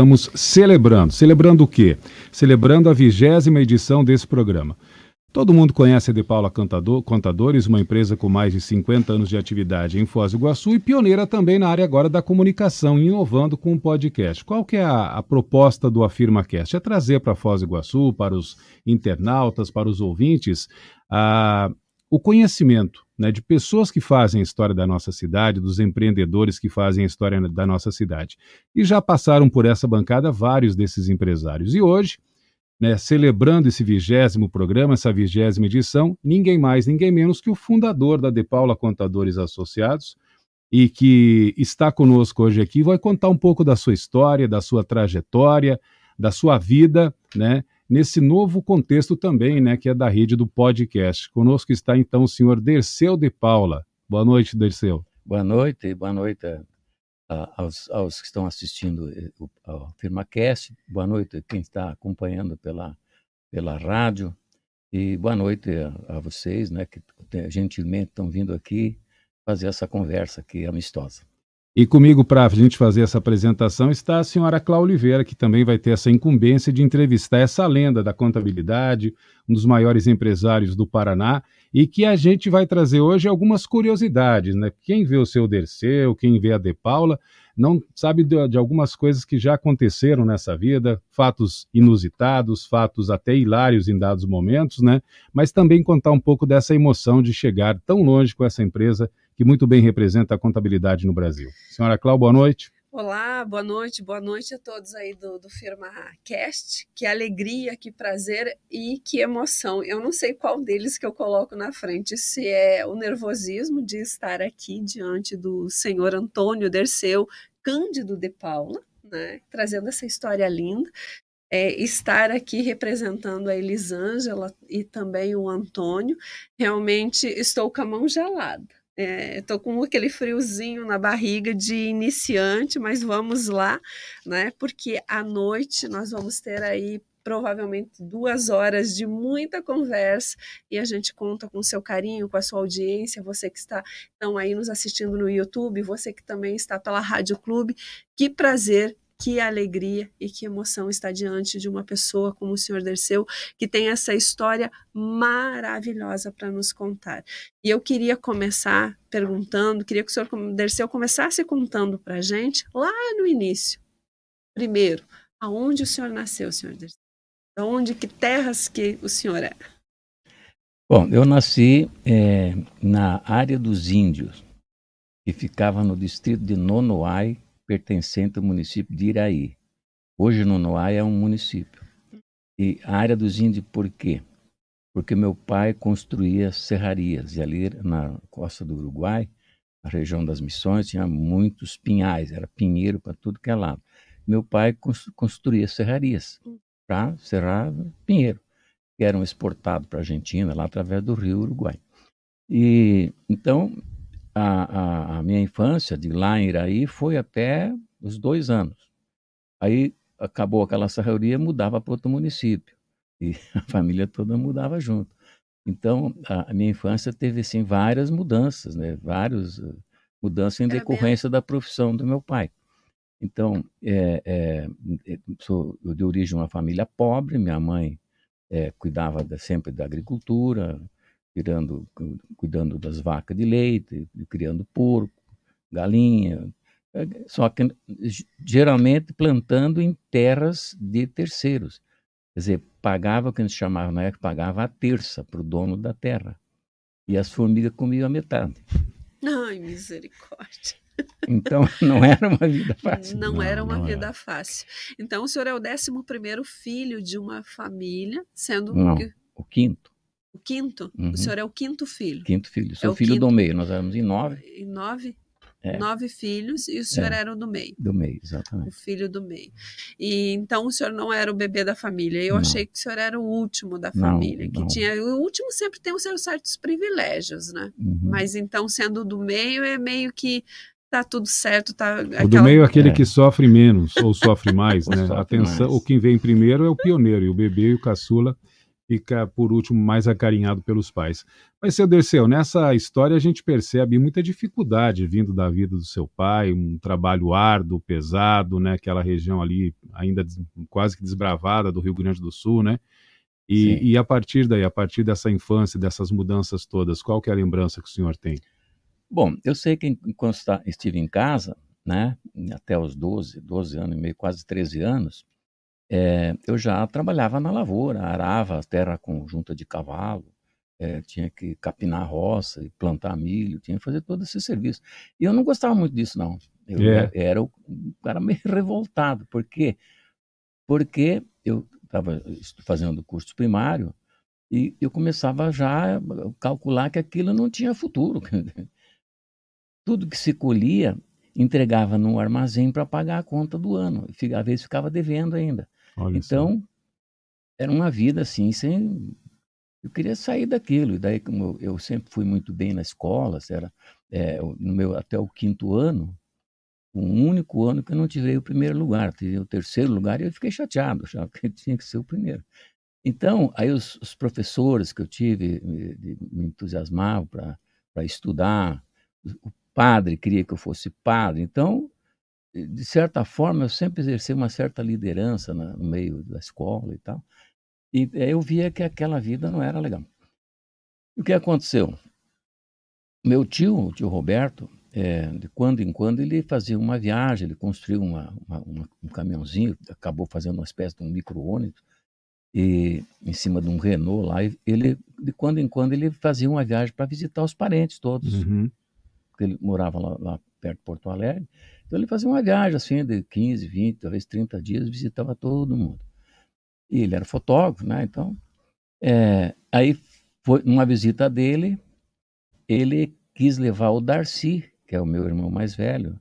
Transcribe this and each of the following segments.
estamos celebrando. Celebrando o quê? Celebrando a vigésima edição desse programa. Todo mundo conhece a De Paula Contadores, uma empresa com mais de 50 anos de atividade em Foz do Iguaçu e pioneira também na área agora da comunicação, inovando com o um podcast. Qual que é a, a proposta do AfirmaCast? É trazer para Foz do Iguaçu, para os internautas, para os ouvintes, a, o conhecimento né, de pessoas que fazem a história da nossa cidade, dos empreendedores que fazem a história da nossa cidade. E já passaram por essa bancada vários desses empresários. E hoje né, celebrando esse vigésimo programa, essa vigésima edição, ninguém mais, ninguém menos que o fundador da De Paula Contadores Associados, e que está conosco hoje aqui, vai contar um pouco da sua história, da sua trajetória, da sua vida, né, nesse novo contexto também, né, que é da rede do podcast. Conosco está então o senhor Derceu de Paula. Boa noite, Derceu. Boa noite, boa noite aos, aos, que estão assistindo eh, ao FirmaCast, boa noite a quem está acompanhando pela, pela rádio, e boa noite a, a vocês, né, que gentilmente estão vindo aqui fazer essa conversa aqui amistosa. E comigo, para a gente fazer essa apresentação, está a senhora Cláudia Oliveira, que também vai ter essa incumbência de entrevistar essa lenda da contabilidade, um dos maiores empresários do Paraná, e que a gente vai trazer hoje algumas curiosidades. Né? Quem vê o seu Derceu, quem vê a De Paula, não sabe de, de, algumas coisas que já aconteceram nessa vida, fatos inusitados, fatos até hilários em dados momentos, né? Mas também contar um pouco dessa emoção de chegar tão longe com essa empresa que muito bem representa a contabilidade no Brasil. Senhora Cláudia, boa noite. Olá, boa noite, boa noite a todos aí do, do Firma Cast. Que alegria, que prazer e que emoção. Eu não sei qual deles que eu coloco na frente, se é o nervosismo de estar aqui diante do senhor Antônio Derceu, Cândido de Paula, né, trazendo essa história linda, é, estar aqui representando a Elisângela e também o Antônio. Realmente estou com a mão gelada É, com aquele friozinho na barriga de iniciante, mas vamos lá, né? Porque à noite nós vamos ter aí provavelmente duas horas de muita conversa e a gente conta com o seu carinho, com a sua audiência, você que está então, aí nos assistindo no YouTube, você que também está pela Rádio Clube, que prazer que alegria e que emoção estar diante de uma pessoa como o senhor Derceu, que tem essa história maravilhosa para nos contar. E eu queria começar perguntando, queria que o senhor Derceu começasse contando para a gente lá no início. Primeiro, aonde o senhor nasceu, senhor Derceu? Aonde, que terras que o senhor é? Bom, eu nasci é, na área dos índios, que ficava no distrito de Nonoai, pertencente ao município de Iraí. Hoje Nonoai é um município. E a área dos índios por quê? Porque meu pai construía serrarias e ali na costa do Uruguai, na região das Missões, tinha muitos pinhais, era pinheiro para tudo que é lado. Meu pai construía serrarias para serrar pinheiro, que eram exportados para a Argentina lá através do rio Uruguai. E então a, a, a, minha infância de lá em Iraí foi até os dois anos. Aí acabou aquela serraria, mudava para outro município e a família toda mudava junto. Então a, a minha infância teve assim várias mudanças, né? Várias uh, mudanças em decorrência da profissão do meu pai. Então é, é, sou de origem uma família pobre, minha mãe é, cuidava de, sempre da agricultura, tirando, cuidando das vacas de leite, criando porco, galinha, é, só que geralmente plantando em terras de terceiros. Quer dizer, pagava o que a gente chamava na época, pagava a terça para o dono da terra. E as formigas comiam a metade. Ai, misericórdia. Então, não era uma vida fácil. Não, não era uma não vida era. fácil. Então, o senhor é o décimo primeiro filho de uma família, sendo... Não, o quinto. O quinto? Uhum. O senhor é o quinto filho? Quinto filho. Sou é filho quinto... do meio. Nós éramos em nove. Em nove? É. Nove filhos e o senhor é. era o do meio. Do meio, exatamente. O filho do meio. E então o senhor não era o bebê da família. Eu não. achei que o senhor era o último da família, não, que não. tinha. O último sempre tem os seus certos privilégios, né? Uhum. Mas então, sendo do meio, é meio que tá tudo certo, tá. Aquela... O do meio é aquele é. que sofre menos ou sofre mais, né? Sofre Atenção, mais. o quem vem primeiro é o pioneiro, e o bebê e o caçula fica, por último, mais acarinhado pelos pais. Mas, seu Derceu, nessa história a gente percebe muita dificuldade vindo da vida do seu pai, um trabalho árduo, pesado, né? Aquela região ali ainda quase que desbravada do Rio Grande do Sul, né? E, e, a partir daí, a partir dessa infância, dessas mudanças todas, qual que é a lembrança que o senhor tem? Bom, eu sei que enquanto estive em casa, né, até os 12, 12 anos e meio, quase 13 anos, é, eu já trabalhava na lavoura, arava a terra com junta de cavalo, é, tinha que capinar a roça e plantar milho, tinha que fazer todo esse serviço. E eu não gostava muito disso, não. Eu é. era um cara meio revoltado. Por quê? Porque eu estava fazendo curso primário e eu começava já a calcular que aquilo não tinha futuro. Tudo que se colhia entregava num armazém para pagar a conta do ano. Às vezes ficava devendo ainda. Olha então, era uma vida assim, sem. Eu queria sair daquilo. E daí, como eu, sempre fui muito bem na escola, era, é, no meu, até o quinto ano, o único ano que eu não tirei o primeiro lugar. Tirei o terceiro lugar e eu fiquei chateado, já que tinha que ser o primeiro. Então, aí os, os professores que eu tive me, me entusiasmavam para estudar. O padre queria que eu fosse padre. Então, de certa forma, eu sempre exerci uma certa liderança na, no meio da escola e tal. E eu via que aquela vida não era legal. E o que aconteceu? Meu tio, o tio Roberto, é, de quando em quando ele fazia uma viagem, ele construiu uma, uma, uma, um caminhãozinho, acabou fazendo uma espécie de um micro-ônibus, e em cima de um Renault lá, ele de quando em quando ele fazia uma viagem para visitar os parentes todos, uhum. ele morava lá, lá perto de Porto Alegre, então ele fazia uma viagem assim de 15, 20, talvez 30 dias, visitava todo mundo. E ele era fotógrafo, né? Então, é, aí foi numa visita dele, ele quis levar o Darcy, que é o meu irmão mais velho,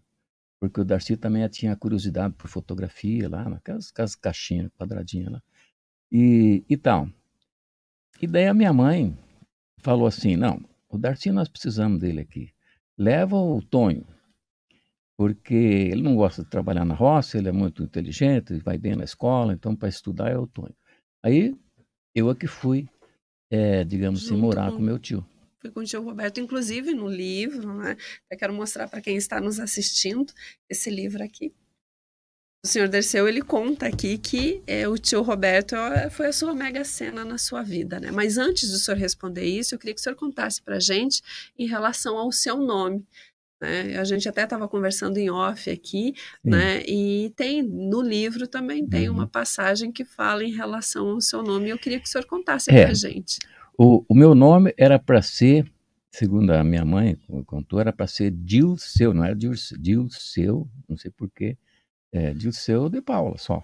porque o Darcy também tinha curiosidade por fotografia lá, naquelas, naquelas caixinhas quadradinhas lá. E, e tal. E daí a minha mãe falou assim: não, o Darcy nós precisamos dele aqui. Leva o Tonho porque ele não gosta de trabalhar na roça, ele é muito inteligente, vai bem na escola, então para estudar é o Tonho. Aí eu é que fui, é, digamos assim, morar com, com meu tio. Fui com o tio Roberto, inclusive no livro, né? Eu quero mostrar para quem está nos assistindo esse livro aqui. O senhor Derceu, ele conta aqui que é, o tio Roberto foi a sua mega cena na sua vida, né? Mas antes do senhor responder isso, eu queria que o senhor contasse para gente em relação ao seu nome. Né? A gente até estava conversando em off aqui, né? E tem no livro também tem uhum. uma passagem que fala em relação ao seu nome. E eu queria que o senhor contasse é. para a gente. O, o meu nome era para ser, segundo a minha mãe contou, era para ser Dilceu, não era Dilceu, não sei porquê, é Dilceu de Paula só.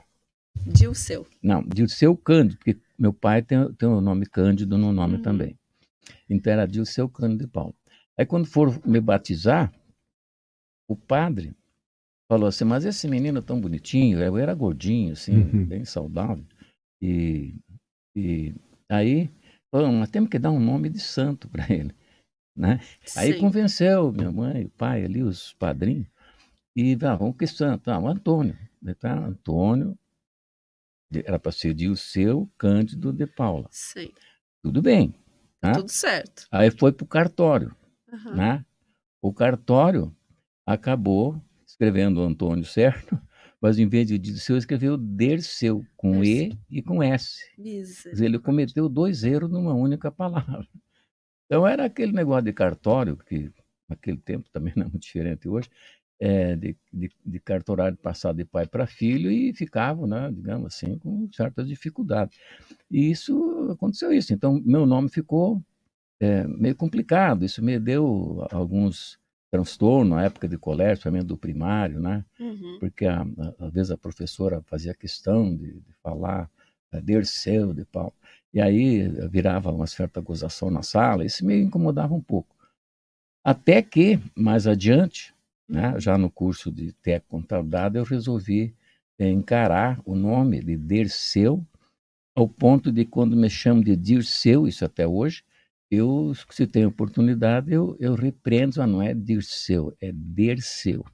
Dilceu. Não, Dilceu Cândido, porque meu pai tem, tem o nome Cândido no nome uhum. também. Então era Dilceu Cândido de Paula. Aí quando for me batizar, o padre falou assim, mas esse menino tão bonitinho, eu era gordinho, assim, uhum. bem saudável. E, e aí, falou, nós temos que dar um nome de santo para ele. Né? Aí convenceu minha mãe, o pai ali, os padrinhos, e ah, vamos que santo? Ah, o Antônio. Tá? Antônio, era para ser de o seu Cândido de Paula. Sim. Tudo bem. Tá? Tudo certo. Aí foi para o cartório. Uhum. Né? O cartório acabou escrevendo Antônio certo, mas em vez de Dirceu, escreveu Derceu, com E e com S. Isso. Ele cometeu dois erros numa única palavra. Então era aquele negócio de cartório, que naquele tempo também não é muito diferente hoje, é, de, de, de cartorário passado de pai para filho e ficavam, né, digamos assim, com certas dificuldades. E isso aconteceu isso. Então meu nome ficou é, meio complicado. Isso me deu alguns transtorno na época de colégio, também do primário, né? Uhum. Porque a, a, às vezes a professora fazia questão de, de falar é, Derceu de Paulo. E aí virava uma certa gozação na sala, isso me incomodava um pouco. Até que, mais adiante, né, já no curso de técnico contabilidade, eu resolvi é, encarar o nome de Derceu, ao ponto de quando me chamam de Dirceu, isso até hoje, eu, se tem oportunidade, eu, eu repreendo, ah, não é Dirceu, é Derceu.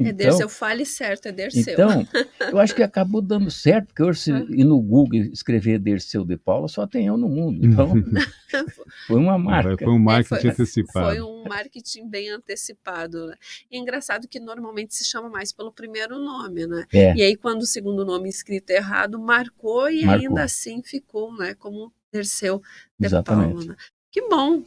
É então, Derceu, fale certo, é Derceu. Então, eu acho que acabou dando certo, porque hoje, se ir no Google escrever Derceu de Paula, só tem eu no mundo. Então, foi uma marca. Foi um marketing é, foi, antecipado. Foi um marketing bem antecipado. Né? E é engraçado que normalmente se chama mais pelo primeiro nome, né? É. E aí, quando o segundo nome escrito errado, marcou e marcou. ainda assim ficou, né? Como Derceu de Exatamente. Paula. Né? Que bom,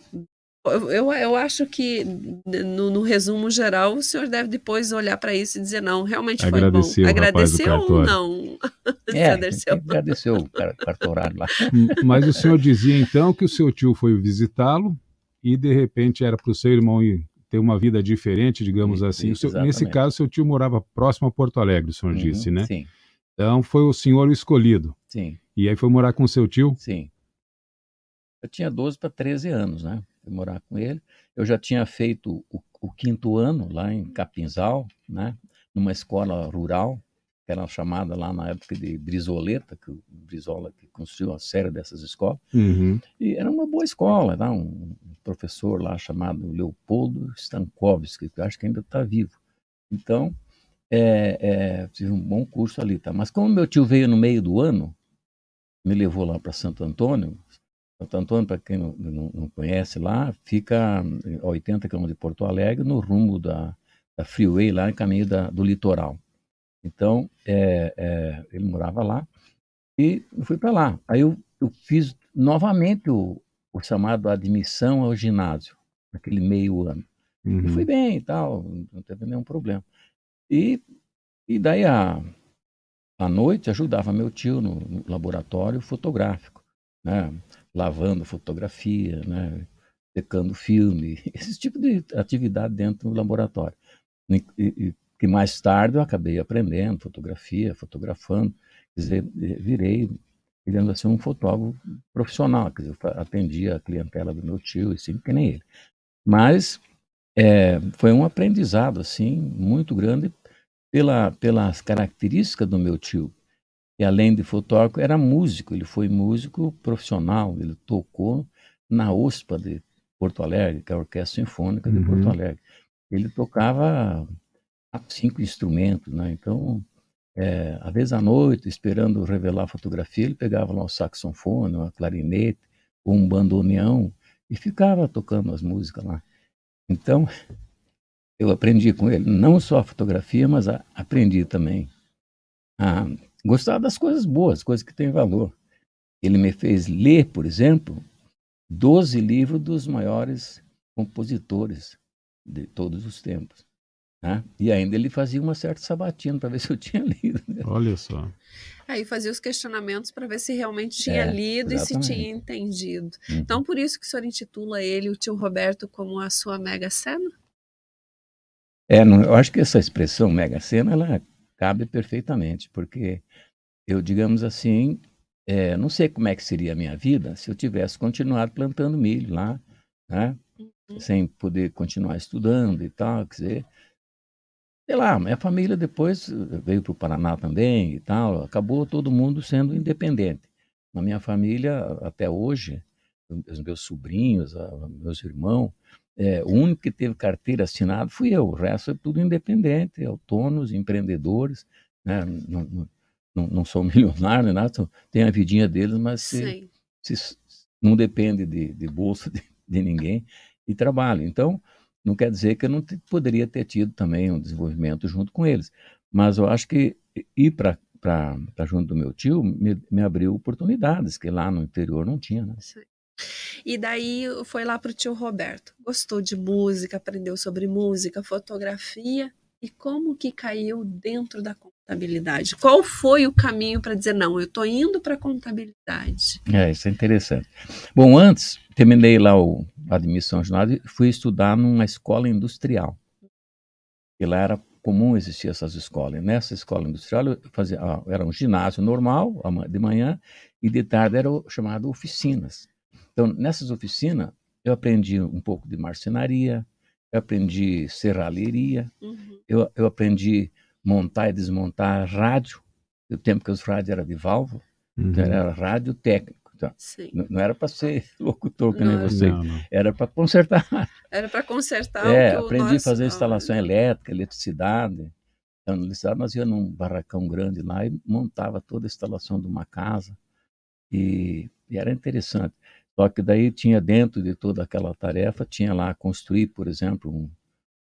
eu, eu acho que, no, no, resumo geral, o senhor deve depois olhar para isso e dizer: não, realmente Agradeceu foi bom. Agradeceu ou não? É, agradeceu. agradeceu o cartorário lá. Mas o senhor dizia então que o seu tio foi visitá-lo e, de repente, era para o seu irmão ter uma vida diferente, digamos sim, assim. Seu, nesse caso, seu tio morava próximo a Porto Alegre, o senhor uhum, disse, né? Sim. Então, foi o senhor o escolhido. Sim. E aí foi morar com seu tio? Sim. Eu tinha 12 para 13 anos, né? fui morar com ele. Eu já tinha feito o, o, quinto ano lá em Capinzal, né, numa escola rural, que era chamada lá na época de Brizoleta, que o Brizola que construiu a série dessas escolas. Uhum. E era uma boa escola, né, um, professor lá chamado Leopoldo Stankovski, que eu acho que ainda está vivo. Então, é, é, tive um bom curso ali, tá? Mas como meu tio veio no meio do ano, me levou lá para Santo Antônio, Santo Antônio, para quem não, não, não, conhece lá, fica a 80 quilômetros de Porto Alegre, no rumo da, da Freeway, lá em caminho da, do litoral. Então, é, é, ele morava lá e eu fui para lá. Aí eu, eu fiz novamente o, o, chamado admissão ao ginásio, naquele meio ano. Uhum. E fui bem e tal, não teve nenhum problema. E, e daí, a, à noite, ajudava meu tio no, no laboratório fotográfico. Né? Lavando fotografia, né, secando filme, esse tipo de atividade dentro do laboratório. E, e, que mais tarde eu acabei aprendendo fotografia, fotografando, quer dizer, virei, digamos assim, um fotógrafo profissional, quer dizer, atendia a clientela do meu tio, assim, que nem ele. Mas é, foi um aprendizado, assim, muito grande pela, pelas características do meu tio, e além de fotógrafo, era músico. Ele foi músico profissional. Ele tocou na OSPA de Porto Alegre, que é a Orquestra Sinfônica de uhum. Porto Alegre. Ele tocava cinco instrumentos, né? Então, é, às vezes à noite, esperando revelar a fotografia, ele pegava lá o saxofone, uma clarinete, ou um bandoneão e ficava tocando as músicas lá. Então, eu aprendi com ele não só a fotografia, mas a, aprendi também a Gostava das coisas boas, coisas que têm valor. Ele me fez ler, por exemplo, 12 livros dos maiores compositores de todos os tempos. Né? E ainda ele fazia uma certa sabatina para ver se eu tinha lido. Né? Olha só. Aí fazia os questionamentos para ver se realmente tinha é, lido exatamente. e se tinha entendido. Uhum. Então, por isso que o senhor intitula ele, o tio Roberto, como a sua mega cena? É, não, eu acho que essa expressão mega cena, ela cabe perfeitamente, porque eu, digamos assim, é, não sei como é que seria a minha vida se eu tivesse continuado plantando milho lá, né? Uhum. Sem poder continuar estudando e tal, quer dizer, sei lá, minha família depois veio para o Paraná também e tal, acabou todo mundo sendo independente. Na minha família, até hoje, os meus sobrinhos, meus irmãos, é, o único que teve carteira assinada fui eu, o resto é tudo independente, autônomos, empreendedores, né? não, não, não, não sou milionário, nada, tem a vidinha deles, mas se, se, não depende de, de bolsa de, de, ninguém e trabalho. Então, não quer dizer que eu não te, poderia ter tido também um desenvolvimento junto com eles, mas eu acho que ir para para junto do meu tio me, me, abriu oportunidades que lá no interior não tinha. Né? E daí foi lá para o tio Roberto. Gostou de música, aprendeu sobre música, fotografia e como que caiu dentro da contabilidade? Qual foi o caminho para dizer, não, eu estou indo para contabilidade? É, isso é interessante. Bom, antes, terminei lá o, admissão jornal e fui estudar numa escola industrial. E lá era comum existir essas escolas. Nessa escola industrial eu fazia, ah, era um ginásio normal, de manhã, e de tarde era o, chamado oficinas. Então, nessas oficinas, eu aprendi um pouco de marcenaria, eu aprendi serralheria, uhum. eu, eu aprendi montar e desmontar rádio, no tempo que os rádios eram de válvula, então uhum. então era rádio técnico. Então, não, não, era para ser locutor que nem você, não, não. era para consertar. Era para consertar. É, aprendi a fazer instalação elétrica, eletricidade. da universidade, nós ia num barracão grande lá e montava toda a instalação de uma casa. E, e era interessante. Só que daí tinha dentro de toda aquela tarefa, tinha lá construir, por exemplo, um,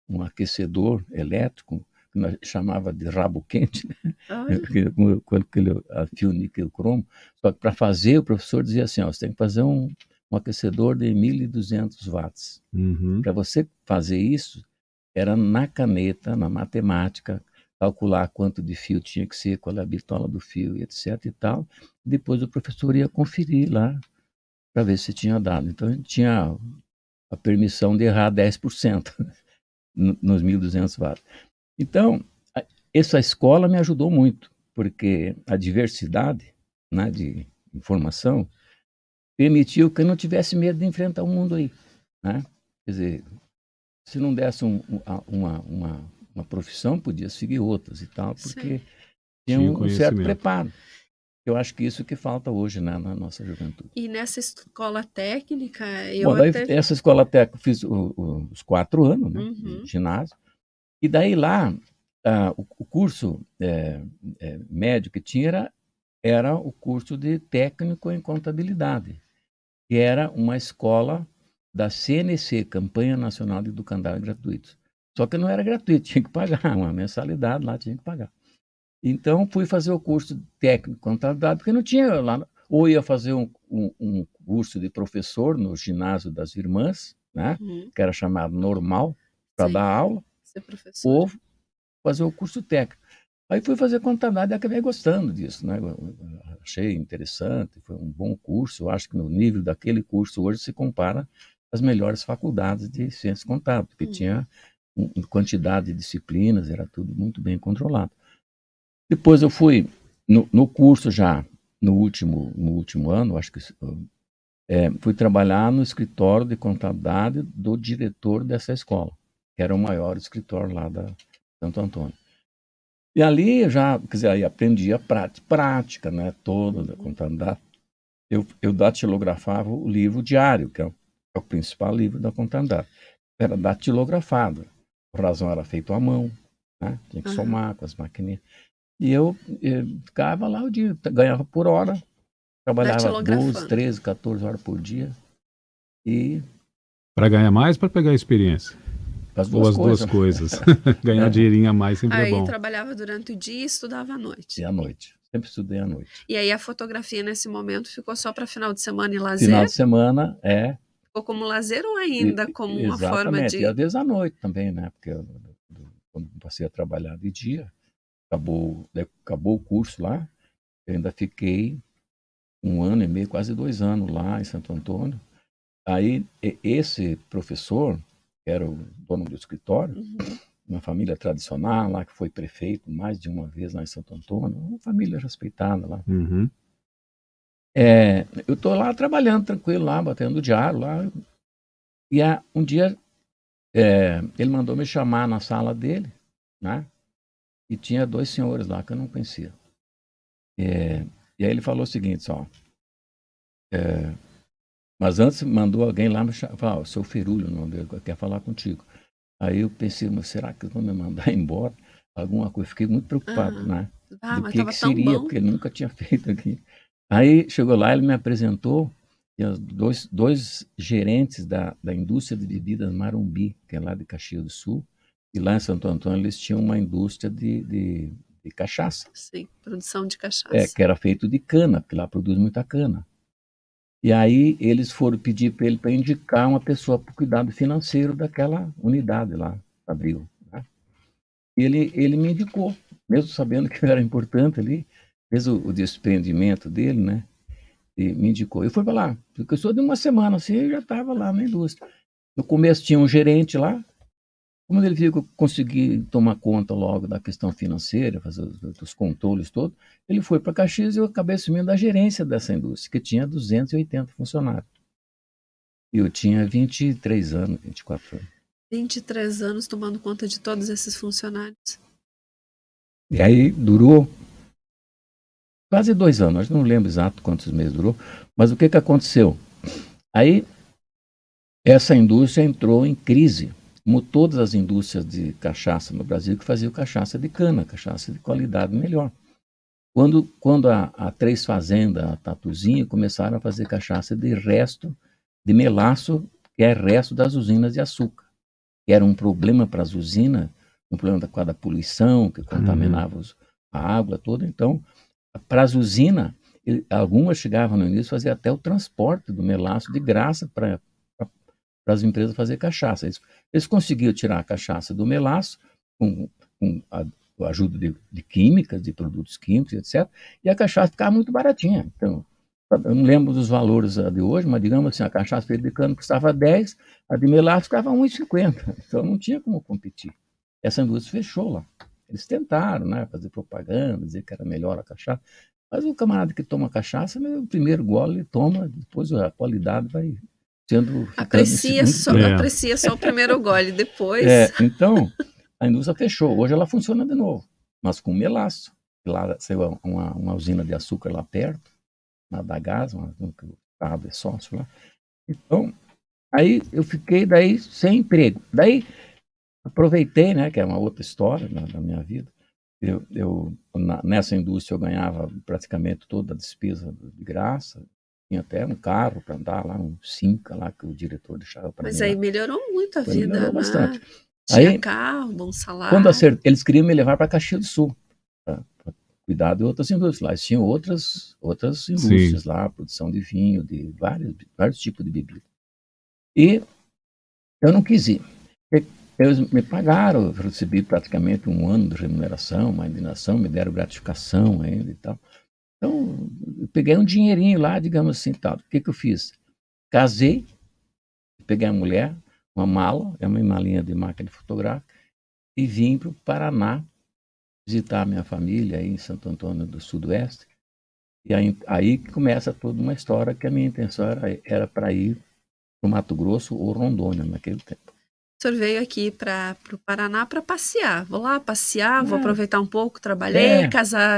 um aquecedor elétrico, que nós chamava de rabo quente, né? com aquele fio níquel cromo. Só que para fazer, o professor dizia assim, ó, você tem que fazer um, um aquecedor de 1.200 watts. Uhum. Para você fazer isso, era na caneta, na matemática, calcular quanto de fio tinha que ser, qual é a bitola do fio e etc e tal. Depois o professor ia conferir lá para ver se tinha dado. Então, ele tinha a permissão de errar 10% nos 1.200 watts. Então, essa escola me ajudou muito, porque a diversidade né, de informação permitiu que eu não tivesse medo de enfrentar o mundo aí. Né? Quer dizer, se não desse um, uma, uma, uma profissão, podia seguir outras e tal, porque Sim. tinha um, um certo preparo. Eu acho que isso que falta hoje né, na nossa juventude. E nessa escola técnica, eu Bom, até... essa escola técnica eu fiz o, o, os quatro anos, né, uhum. de ginásio, e daí lá ah, o, o, curso é, é, médio que tinha era, era o curso de técnico em contabilidade, que era uma escola da CNC, Campanha Nacional de Educandário Gratuitos. Só que não era gratuito, tinha que pagar uma mensalidade lá, tinha que pagar. Então fui fazer o curso técnico contabilidade, porque não tinha lá, ou ia fazer um, um, um curso de professor no ginásio das irmãs, né, uhum. que era chamado normal, para dar aula, ou fazer o curso técnico. Aí fui fazer contabilidade e acabei gostando disso, né? achei interessante, foi um bom curso. Eu acho que no nível daquele curso hoje se compara às melhores faculdades de ciências contábeis, porque uhum. tinha quantidade de disciplinas, era tudo muito bem controlado. Depois eu fui no, no curso já no último no último ano, acho que é, fui trabalhar no escritório de contabilidade do diretor dessa escola, que era o maior escritório lá da Santo Antônio. E ali eu já, quer dizer, aí aprendi a prática, prática né, toda da contabilidade. Eu, eu datilografava o livro diário, que é o, é o principal livro da contabilidade. Era datilografado. A razão era feito à mão, né? tinha que uhum. somar com as maquininhas. E eu, eu, ficava lá o dia, ganhava por hora, trabalhava 12, 13, 14 horas por dia. E. Para ganhar mais para pegar experiência? As duas Ou as coisas. duas coisas. ganhar é. dinheirinho a mais sempre é aí, é bom. Aí trabalhava durante o dia e estudava à noite. E à noite. Sempre estudei à noite. E aí a fotografia nesse momento ficou só para final de semana e lazer? Final de semana, é. Ficou como lazer ou ainda e, como uma forma de. E às vezes à noite também, né? Porque eu, quando passei a trabalhar de dia, acabou, acabou o curso lá, eu ainda fiquei um ano e meio, quase dois anos lá em Santo Antônio. Aí esse professor, que era o dono do escritório, uhum. uma família tradicional lá, que foi prefeito mais de uma vez lá em Santo Antônio, uma família respeitada lá. Uhum. É, eu estou lá trabalhando tranquilo lá, batendo diário lá. E um dia é, ele mandou me chamar na sala dele, né? E tinha dois senhores lá que eu não conhecia. É, e aí ele falou o seguinte, ó, é, mas antes mandou alguém lá me falar, oh, seu Ferulho, não quer falar contigo. Aí eu pensei, mas será que vão me mandar embora? Alguma coisa, fiquei muito preocupado, uhum. né? Ah, Do que, que seria, porque ele nunca tinha feito aqui. Aí chegou lá, ele me apresentou, dois, dois gerentes da, da indústria de bebidas Marumbi, que é lá de Caxias do Sul, e lá em Santo Antônio eles tinham uma indústria de, de, de cachaça. Sim, produção de cachaça. É, que era feito de cana, porque lá produz muita cana. E aí eles foram pedir para ele para indicar uma pessoa para o cuidado financeiro daquela unidade lá, abril. Né? Ele, ele me indicou, mesmo sabendo que era importante ali, fez o, o desprendimento dele, né? E me indicou. Eu fui para lá, porque só de uma semana assim, eu já estava lá na indústria. No começo tinha um gerente lá, como ele viu que eu consegui tomar conta logo da questão financeira, fazer os, os controles todos, ele foi para Caxias e eu acabei assumindo a gerência dessa indústria, que tinha 280 funcionários. E eu tinha 23 anos, 24 anos. 23 anos tomando conta de todos esses funcionários. E aí durou quase dois anos, não lembro exato quantos meses durou, mas o que, que aconteceu? Aí essa indústria entrou em crise como todas as indústrias de cachaça no Brasil que faziam cachaça de cana, cachaça de qualidade melhor. Quando, quando a, a Três Fazenda, a Tatuzinha, começaram a fazer cachaça de resto de melaço, que é resto das usinas de açúcar, que era um problema para as usinas, um problema da, da poluição, que contaminava uhum. a água toda. Então, para as usinas, algumas chegavam no início fazer até o transporte do melaço de graça para para as empresas fazer cachaça. Eles, eles, conseguiam tirar a cachaça do melaço com, com a, ajuda de, de químicas, de produtos químicos, etc. E a cachaça ficava muito baratinha. Então, eu não lembro dos valores de hoje, mas digamos assim, a cachaça de cano custava 10, a de melaço ficava 1,50. Então não tinha como competir. Essa indústria fechou lá. Eles tentaram né, fazer propaganda, dizer que era melhor a cachaça. Mas o camarada que toma cachaça, o primeiro gole ele toma, depois a qualidade vai sendo. Aprecia só, é. aprecia só o primeiro gole, depois. É, então, a indústria fechou. Hoje ela funciona de novo, mas com melaço. Lá saiu uma, uma usina de açúcar lá perto, na da Gás, uma, um estado é sócio lá. Então, aí eu fiquei daí sem emprego. Daí aproveitei, né, que é uma outra história na, na minha vida. Eu, eu na, nessa indústria eu ganhava praticamente toda a despesa de graça, tinha até um carro para andar lá, um Simca lá que o diretor deixava para mim. Mas aí lá. melhorou muito a Foi, vida, melhorou né? bastante. Tinha aí, carro, bom salário. Quando acert... eles queriam me levar para Caxias do Sul, para cuidar de outras indústrias. Lá eles tinham outras, outras indústrias Sim. lá, produção de vinho, de vários, vários tipos de bebida. E eu não quis ir. Eles me pagaram, eu recebi praticamente um ano de remuneração, uma indenização, me deram gratificação ainda e tal. Então, peguei um dinheirinho lá, digamos assim, tal. O que, que eu fiz? Casei, peguei a mulher, uma mala, é uma malinha de máquina fotográfica, e vim para o Paraná visitar a minha família aí em Santo Antônio do Sudoeste. E aí, aí começa toda uma história que a minha intenção era para ir para o Mato Grosso ou Rondônia naquele tempo. O senhor veio aqui para o Paraná para passear. Vou lá passear, é. vou aproveitar um pouco, trabalhei, é,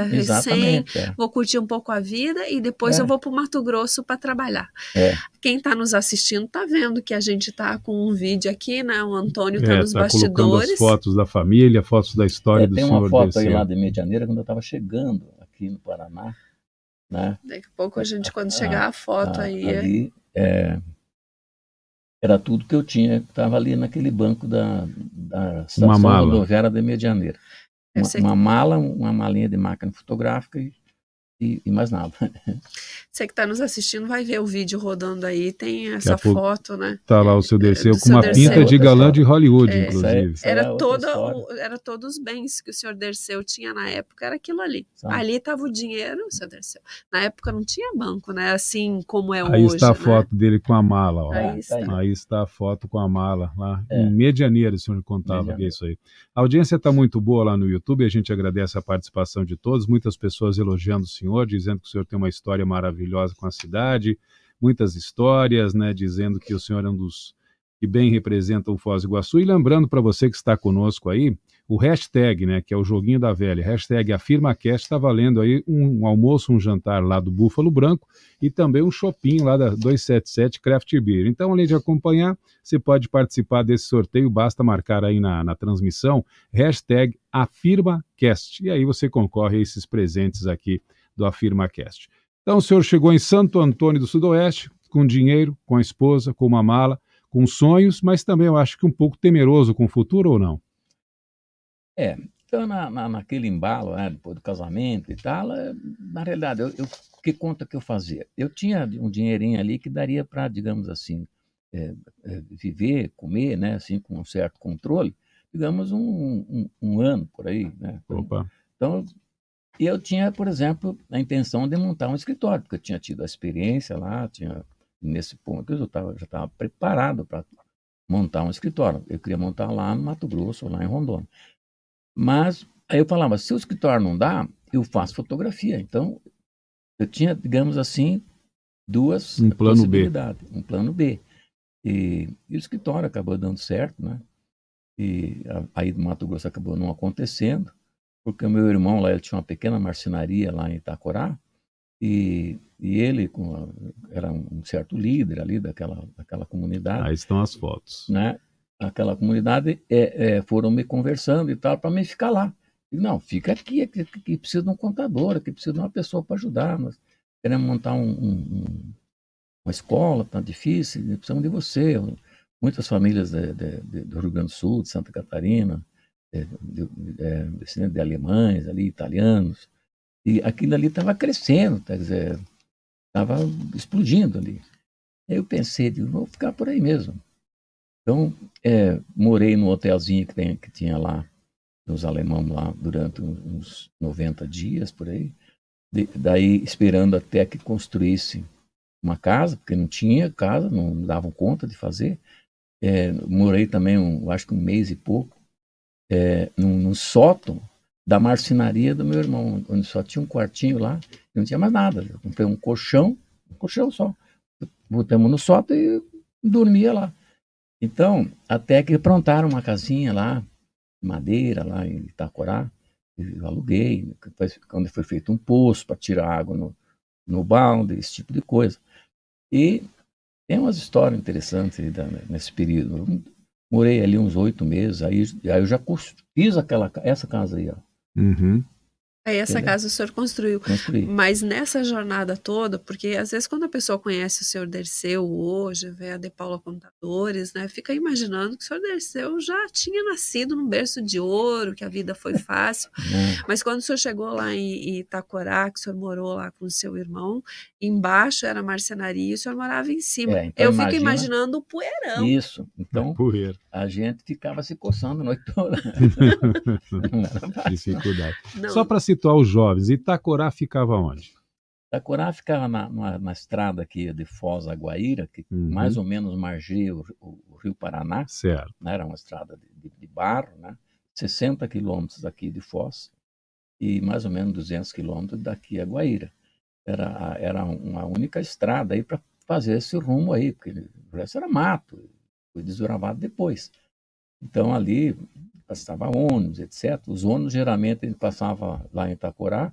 recém, é. vou curtir um pouco a vida e depois é. eu vou para o Mato Grosso para trabalhar. É. Quem está nos assistindo está vendo que a gente está com um vídeo aqui, né? O Antônio está é, nos tá bastidores. as fotos da família, fotos da história do senhor. Tem uma foto aí lá de Medianeira quando eu estava chegando aqui no Paraná. Né? Daqui a pouco a gente, quando chegar a foto aí. Ali, é, era tudo que eu tinha, estava ali naquele banco da, da estação rodoviária de Medianeira. Uma, uma, mala, uma malinha de máquina fotográfica e e, e, mais nada. Você que está nos assistindo vai ver o vídeo rodando aí, tem essa foto, né? Tá lá o seu Derceu com uma Derceu. pinta de galã de Hollywood, é, inclusive. Era, é toda, o, era todos os bens que o senhor Derceu tinha na época, era aquilo ali. Sabe? Ali estava o dinheiro, o senhor Derceu. Na época não tinha banco, né? Assim como é aí hoje. Aí está a né? foto dele com a mala, ó. Aí está. aí está a foto com a mala lá. É. Em Medianeira, o senhor contava que é isso aí. A audiência está muito boa lá no YouTube, a gente agradece a participação de todos, muitas pessoas elogiando o senhor senhor, dizendo que o senhor tem uma história maravilhosa com a cidade, muitas histórias, né, dizendo que o senhor é um dos que bem representam o Foz do Iguaçu. E lembrando para você que está conosco aí, o hashtag, né, que é o joguinho da velha, hashtag AfirmaCast, está valendo aí um, um, almoço, um jantar lá do Búfalo Branco e também um shopping lá da 277 Craft Beer. Então, além de acompanhar, você pode participar desse sorteio, basta marcar aí na, na transmissão, hashtag AfirmaCast. E aí você concorre a esses presentes aqui do AfirmaCast. Então, o senhor chegou em Santo Antônio do Sudoeste, com dinheiro, com a esposa, com uma mala, com sonhos, mas também eu acho que um pouco temeroso com o futuro ou não? É, então na, na, naquele embalo, né, depois do casamento e tal, é, na realidade, eu, eu, que conta que eu fazia? Eu tinha um dinheirinho ali que daria para, digamos assim, é, é, viver, comer, né, assim, com um certo controle, digamos, um, um, um ano por aí, né? Opa. Então, e eu tinha, por exemplo, a intenção de montar um escritório, porque eu tinha tido a experiência lá, tinha nesse ponto eu tava, já estava preparado para montar um escritório. Eu queria montar lá no Mato Grosso, lá em Rondônia. Mas aí eu falava, se o escritório não dá, eu faço fotografia. Então, eu tinha, digamos assim, duas um plano B. Um plano B. E, e, o escritório acabou dando certo, né? E aí do Mato Grosso acabou não acontecendo porque o meu irmão lá ele tinha uma pequena marcenaria lá em Itacorá e, e ele com, era um certo líder ali daquela, daquela comunidade. Aí estão as fotos. Né? aquela comunidade é, é, foram me conversando e tal, para me ficar lá. não, fica aqui, aqui, aqui, precisa de um contador, aqui precisa de uma pessoa para ajudar. Nós queremos montar um, um, uma escola, tá difícil, precisamos de você. Muitas famílias de, de, de, do Rio Grande do Sul, de Santa Catarina, de, de, de alemães ali, italianos, e aquilo ali estava crescendo, quer dizer, estava explodindo ali. Aí eu pensei, digo, vou ficar por aí mesmo. Então, é, morei no hotelzinho que, tem, que tinha lá, nos alemães lá, durante uns 90 dias, por aí. De, daí, esperando até que construísse uma casa, porque não tinha casa, não davam conta de fazer. É, morei também, um, acho que um mês e pouco, é, num, num sótão da marcenaria do meu irmão, onde só tinha um quartinho lá, não tinha mais nada. Eu comprei um colchão, um colchão só. Botamos no sótão e dormia lá. Então, até que prontaram uma casinha lá, madeira, lá em Itacorá, eu aluguei, quando foi feito um poço para tirar água no, no balde, esse tipo de coisa. E tem umas histórias interessantes nesse período. Morei ali uns oito meses, aí, aí eu já fiz aquela, essa casa aí, ó. Uhum. Aí essa Entendeu? casa o senhor construiu. Construí. Mas nessa jornada toda, porque às vezes quando a pessoa conhece o senhor Derceu hoje, vê a De Paula Contadores, né, fica imaginando que o senhor Derceu já tinha nascido num berço de ouro, que a vida foi fácil. Mas quando o senhor chegou lá em Itacorá, que o senhor morou lá com o seu irmão, embaixo era marcenaria e o senhor morava em cima. É, então Eu imagina... fico imaginando o poeirão. Isso. Então, a gente ficava se coçando a noite toda. Dificuldade. Não. Só para situar os jovens, Itacorá ficava onde? Itacorá ficava na, na, na estrada aqui de Foz a Guaíra, que uhum. mais ou menos margeia o, o, o Rio Paraná. Certo. Né? Era uma estrada de, de, de barro, né? 60 quilômetros daqui de Foz e mais ou menos 200 quilômetros daqui a Guaíra. Era, era uma única estrada aí para fazer esse rumo aí, porque o resto era mato, foi desbravado depois. Então ali passava ônibus, etc. Os ônibus geralmente a gente passava lá em Itacorá,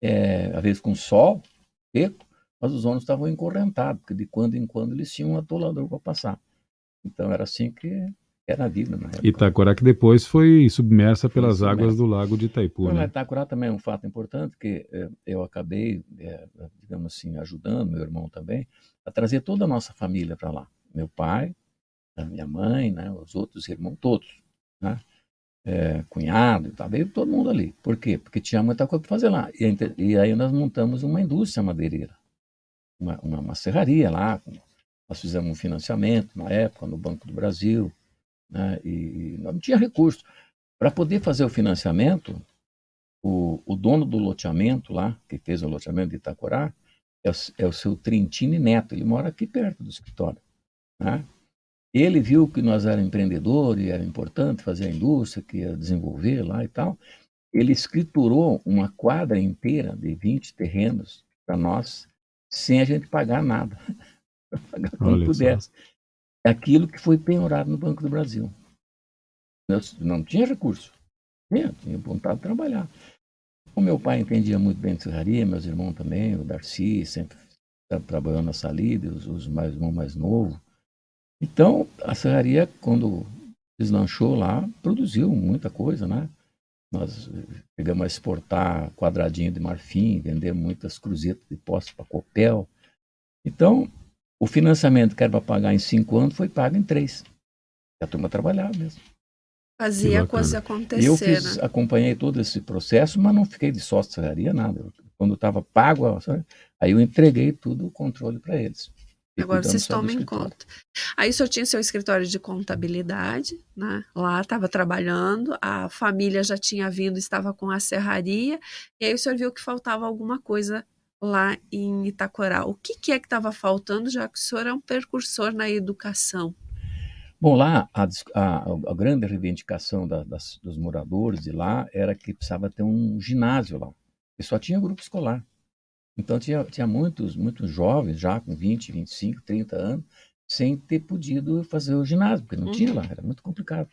é, às vezes com sol seco, mas os ônibus estavam encorrentados, porque de quando em quando eles tinham um atolador para passar. Então era assim que era a vida na época. Itacorá que depois foi submersa pelas foi águas do lago de Itaipu, né? Itacorá também é um fato importante, que é, eu acabei, é, digamos assim, ajudando, meu irmão também, a trazer toda a nossa família para lá. Meu pai, a minha mãe, né, os outros irmãos, todos. Né? é, cunhado tal, veio todo mundo ali. Por quê? Porque tinha muita coisa para fazer lá. E, e, aí nós montamos uma indústria madeireira, uma, uma, uma serraria lá. Nós fizemos um financiamento na época no Banco do Brasil, né, e não tinha recurso. Para poder fazer o financiamento, o, o, dono do loteamento lá, que fez o loteamento de Itacorá, é o, é o seu Trentini Neto, ele mora aqui perto do escritório. Né? Ele viu que nós éramos empreendedores, era importante fazer a indústria, que ia desenvolver lá e tal. Ele escriturou uma quadra inteira de 20 terrenos para nós, sem a gente pagar nada. pagar quando pudesse. Aquilo que foi penhorado no Banco do Brasil. não tinha recurso. Tinha, tinha vontade de trabalhar. O meu pai entendia muito bem de serraria, meus irmãos também, o Darcy sempre trabalhando na salida, os, os mais, irmãos mais novos. Então, a serraria, quando deslanchou lá, produziu muita coisa, né? Nós pegamos a exportar quadradinho de marfim, vender muitas cruzetas de poste para Copel. Então, o financiamento que era para pagar em cinco anos foi pago em três. E a turma trabalhava mesmo. Fazia a coisa acontecer. Eu fiz, né? acompanhei todo esse processo, mas não fiquei de sócio de serraria, nada. Quando estava pago, aí eu entreguei tudo o controle para eles. Agora vocês tomem conta. Aí o senhor tinha seu escritório de contabilidade, né? Lá estava trabalhando, a família já tinha vindo, estava com a serraria, e aí o senhor viu que faltava alguma coisa lá em Itacorá. O que, que é que estava faltando, já que o senhor é um percursor na educação? Bom, lá a, a, a grande reivindicação da, das, dos moradores de lá era que precisava ter um ginásio lá, e só tinha grupo escolar. Então tinha, tinha muitos, muitos jovens já com 20, 25, 30 anos, sem ter podido fazer o ginásio, porque não uhum. tinha lá, era muito complicado.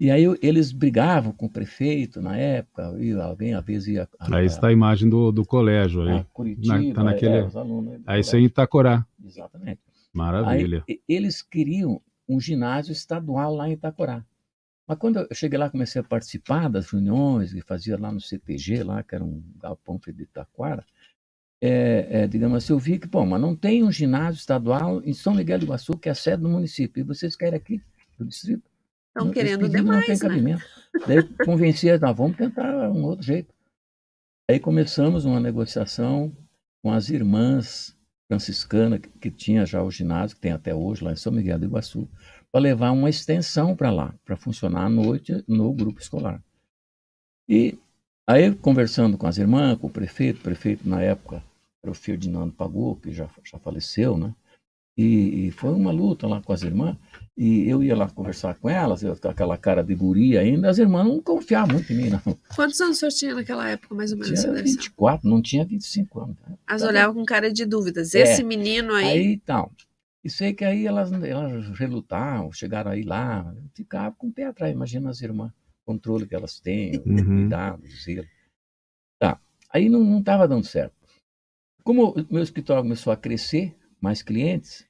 E aí eles brigavam com o prefeito na época, e alguém às vezes ia. aí está a imagem do, do colégio aí. Curitiba, na, tá naquele, é, os alunos aí isso é em Itacorá. Exatamente. Maravilha. Aí, eles queriam um ginásio estadual lá em Itacorá. Mas quando eu cheguei lá, comecei a participar das reuniões que fazia lá no CTG, lá, que era um galpão de Itaquara, é, é, digamos assim, eu vi que, bom, mas não tem um ginásio estadual em São Miguel do Iguaçu, que é a sede do município, e vocês querem aqui, do distrito? Estão querendo demais, não tem né? cabimento. Daí convenci, nós vamos tentar um outro jeito. Aí começamos uma negociação com as irmãs franciscanas, que, que tinha já o ginásio, que tem até hoje, lá em São Miguel do Iguaçu, para levar uma extensão para lá, para funcionar à noite no grupo escolar. E aí, conversando com as irmãs, com o prefeito, o prefeito na época era o Ferdinando Pagou, que já, já faleceu, né? E, e, foi uma luta lá com as irmãs. E eu ia lá conversar com elas, eu, com aquela cara de guria ainda, as irmãs não confiavam muito em mim, não. Quantos anos o senhor tinha naquela época, mais ou menos? Tinha 24, não tinha 25 anos. As tá olhavam com cara de dúvidas. É, Esse menino aí. Aí, então. E sei que aí elas, elas relutavam, chegaram aí lá, ficavam com o pé atrás. Imagina as irmãs, o controle que elas têm, uhum. cuidado, zelo. Tá. Aí não estava dando certo. Como o meu escritório começou a crescer, mais clientes,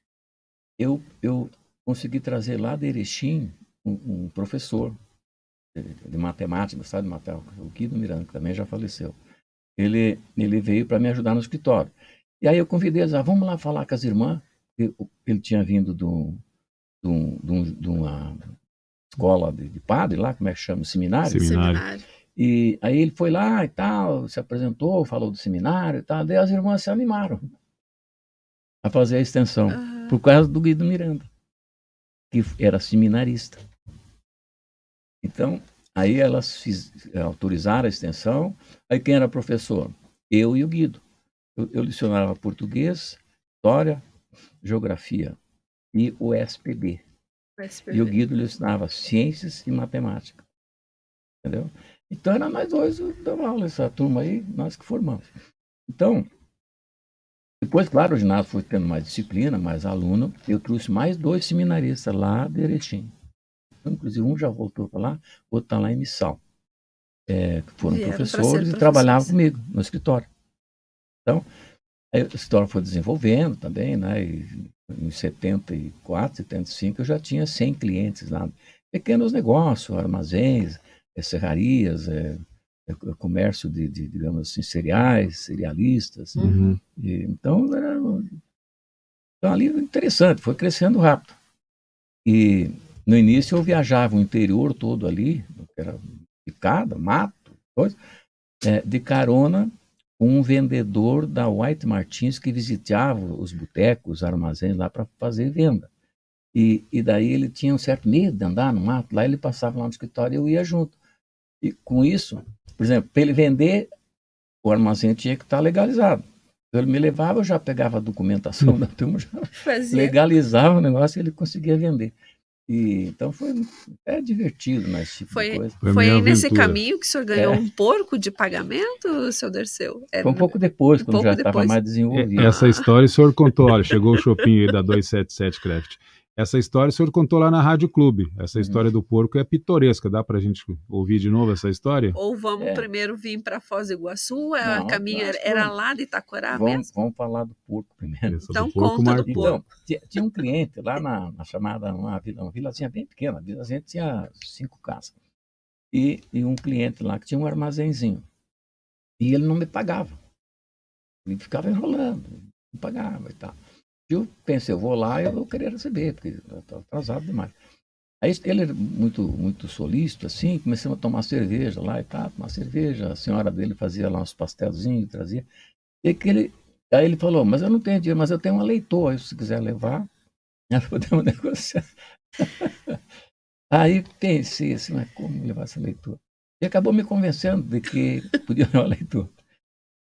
eu, eu consegui trazer lá de Erechim um, um professor de, de, matemática, sabe de matemática, o Guido Miranda, que também já faleceu. Ele, ele veio para me ajudar no escritório. E aí eu convidei eles, ah, vamos lá falar com as irmãs. Ele, ele tinha vindo do, do, do, de uma escola de, de, padre lá, como é que chama? Seminário? Seminário. E aí ele foi lá e tal, se apresentou, falou do seminário e tal. Daí as irmãs se animaram a fazer a extensão, uhum. por causa do Guido Miranda, que era seminarista. Então, aí elas fiz, autorizaram a extensão. Aí quem era professor? Eu e o Guido. Eu, eu lecionava português, história, geografia e o SPB. E o Guido lecionava ciências e matemática. Entendeu? Então era nós dois dava aula, essa turma aí, nós que formamos. Então, depois, claro, o ginásio foi tendo mais disciplina, mais aluno. Eu trouxe mais dois seminaristas lá de Erechim. Então, inclusive, um já voltou para lá, outro está lá em Missal. É, que foram Vieram professores e trabalhavam comigo no escritório. Então, o escritório foi desenvolvendo também, né? E, em 74, 75, eu já tinha 100 clientes lá. Pequenos negócios, armazéns, é, serrarias, é, é, é comércio de, de, digamos assim, cereais, cerealistas. Uhum. E, então, era então, ali interessante, foi crescendo rápido. E no início eu viajava o interior todo ali, era picada, mato, coisa, é, de carona com um vendedor da White Martins que visitava os botecos, os armazéns lá para fazer venda. E, e daí ele tinha um certo medo de andar no mato, lá ele passava lá no escritório e eu ia junto. E com isso, por exemplo, para ele vender, o armazém tinha que estar legalizado. Ele me levava, eu já pegava a documentação da turma, já Fazia. legalizava o negócio e ele conseguia vender. E, então foi é divertido nesse tipo foi, de coisa. Foi, foi nesse caminho que o senhor ganhou é. um porco de pagamento, seu Derceu? É, foi um pouco depois, um quando pouco já estava mais desenvolvido. Essa história o senhor contou, olha, chegou o shopping aí da 277 Craft. Essa história o senhor contou lá na Rádio Clube. Essa uhum. história do porco é pitoresca. Dá para a gente ouvir de novo essa história? Ou vamos é. primeiro vir para Foz do Iguaçu? É, Não, a caminho era, era lá de Itacorá vamos, mesmo? Vamos falar do porco primeiro. então do porco conta marcou. do porco. Então, tinha um cliente lá na, na chamada, uma, vila, uma vilazinha bem pequena. A gente tinha cinco casas. E, e um cliente lá que tinha um armazenzinho. E ele não me pagava. Ele ficava enrolando. Não pagava e tal. Eu pensei, eu vou lá eu vou querer receber, porque está atrasado demais. Aí ele era muito, muito solícito, assim, começamos a tomar cerveja lá e tal, tomar cerveja, a senhora dele fazia lá uns pastelzinhos, trazia. E que ele, aí ele falou, mas eu não tenho dinheiro, mas eu tenho uma leitor, aí se quiser levar, nós podemos negociar. aí pensei assim, mas como levar essa leitura? E acabou me convencendo de que podia levar a leitura.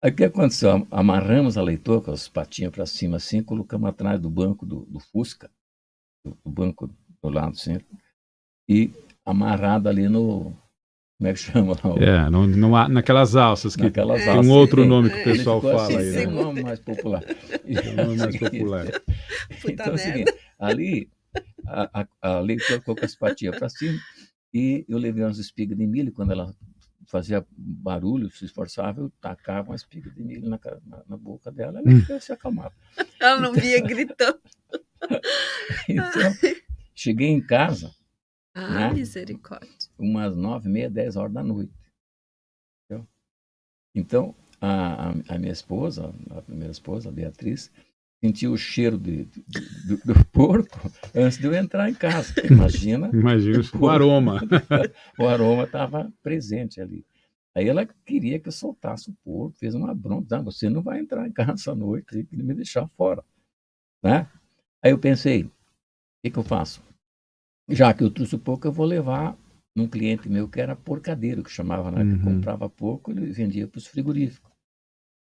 Aí o que aconteceu? Amarramos a leitor com as patinhas para cima assim, colocamos atrás do banco do, do Fusca, do, do, banco do lado centro, e amarrado ali no. Como é que chama? É, no, no, naquelas alças que naquelas tem um outro nome que o pessoal fala assim, aí. Né? É um nome mais popular. É um nome mais popular. então é o seguinte, ali a, a, a leitora colocou as patinhas para cima e eu levei umas espigas de milho quando ela fazia barulho, se esforçava, eu tacava uma espiga de milho na, na, na boca dela, ela hum. se acalmava. Ela não via gritando. então, cheguei em casa. Ah, né? misericórdia. Umas nove, meia, dez horas da noite. Entendeu? Então, a, a, a, minha esposa, a primeira esposa, a Beatriz, sentiu o cheiro de, de, do, do, porco antes de eu entrar em casa. Imagina. Imagina o, o aroma. o aroma estava presente ali. Aí ela queria que eu soltasse o porco, fez uma bronca. Não, você não vai entrar em casa essa noite, tem que me deixar fora. Né? Aí eu pensei, o que, que eu faço? Já que eu trouxe o porco, eu vou levar num cliente meu que era porcadeiro, que chamava, né? Uhum. Que comprava porco e vendia para os frigoríficos.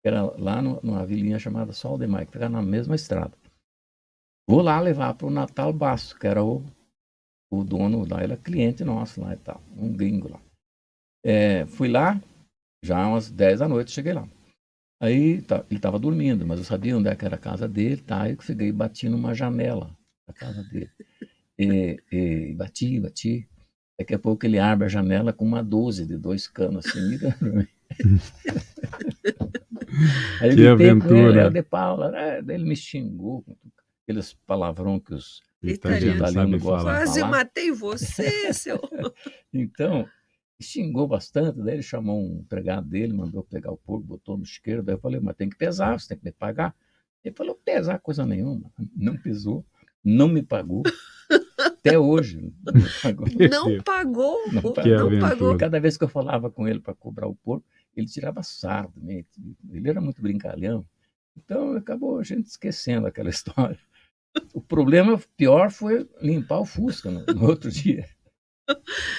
Era lá no, numa vilinha chamada Sol de Maio, que ficava na mesma estrada. Vou lá levar para o Natal Basso, que era o, o dono lá, ele é cliente nosso lá e tal, um gringo lá. É, fui lá, já umas 10 da noite, cheguei lá. Aí tá, ele estava dormindo, mas eu sabia onde é era a casa dele, tá? Eu cheguei e bati numa janela da casa dele. E, e bati, bati. Daqui a pouco ele abre a janela com uma 12 de dois canos assim, mirando Aí que aventura. Ele, de Paula, né? ele me xingou com aqueles palavrão que os italianos gostam Quase matei você, seu... então, xingou bastante, daí ele chamou um empregado dele, mandou pegar o porco, botou no isqueiro, daí eu falei, mas tem que pesar, você tem que me pagar. Ele falou, pesar coisa nenhuma, não pesou, não me pagou. Até hoje. Não pagou. Não pagou. Não, não pagou. Cada vez que eu falava com ele para cobrar o porco, ele tirava sardo. Né? Ele era muito brincalhão. Então acabou a gente esquecendo aquela história. O problema pior foi limpar o Fusca no, no outro dia.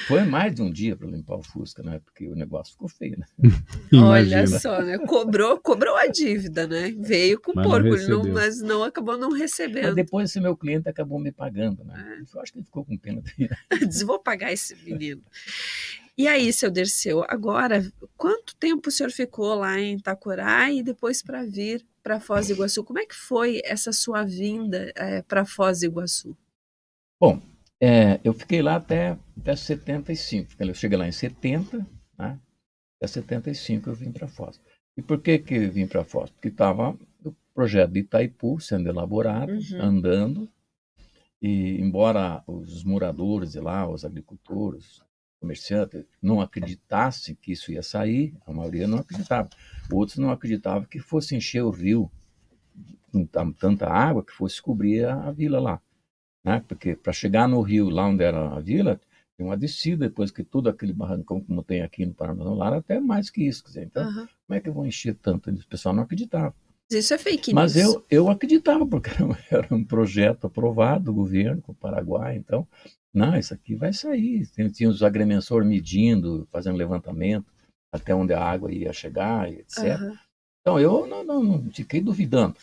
Foi mais de um dia para limpar o Fusca, né? Porque o negócio ficou feio, né? Olha só, né? Cobrou, cobrou a dívida, né? Veio com o porco, não, mas não acabou não recebendo. Mas depois esse meu cliente acabou me pagando, né? É. Eu acho que ele ficou com pena dele. Diz, vou pagar esse menino. E aí, seu Derceu, agora, quanto tempo o senhor ficou lá em Itacurá e depois para vir para Foz do Iguaçu? Como é que foi essa sua vinda é, para Foz do Iguaçu? Bom, é, eu fiquei lá até, até 75. Eu cheguei lá em 70, né? até 75 eu vim para Foz. E por que, que eu vim para Foz? Porque estava o projeto de Itaipu sendo elaborado, uhum. andando, e embora os moradores de lá, os agricultores, comerciantes, não acreditassem que isso ia sair, a maioria não acreditava. Outros não acreditavam que fosse encher o rio com tanta água que fosse cobrir a vila lá né? Porque para chegar no rio, lá onde era a vila, tem uma descida, depois que todo aquele barrancão como tem aqui no Paraná, lá até mais que isso. Dizer. Então, uhum. como é que eu vou encher tanto? O pessoal não acreditava. Isso é fake news. Mas eu, eu acreditava, porque era um projeto aprovado do governo com o Paraguai, então, não, isso aqui vai sair. Tinha os agrimensores medindo, fazendo levantamento, até onde a água ia chegar, etc. Uhum. Então, eu não, não, não fiquei duvidando.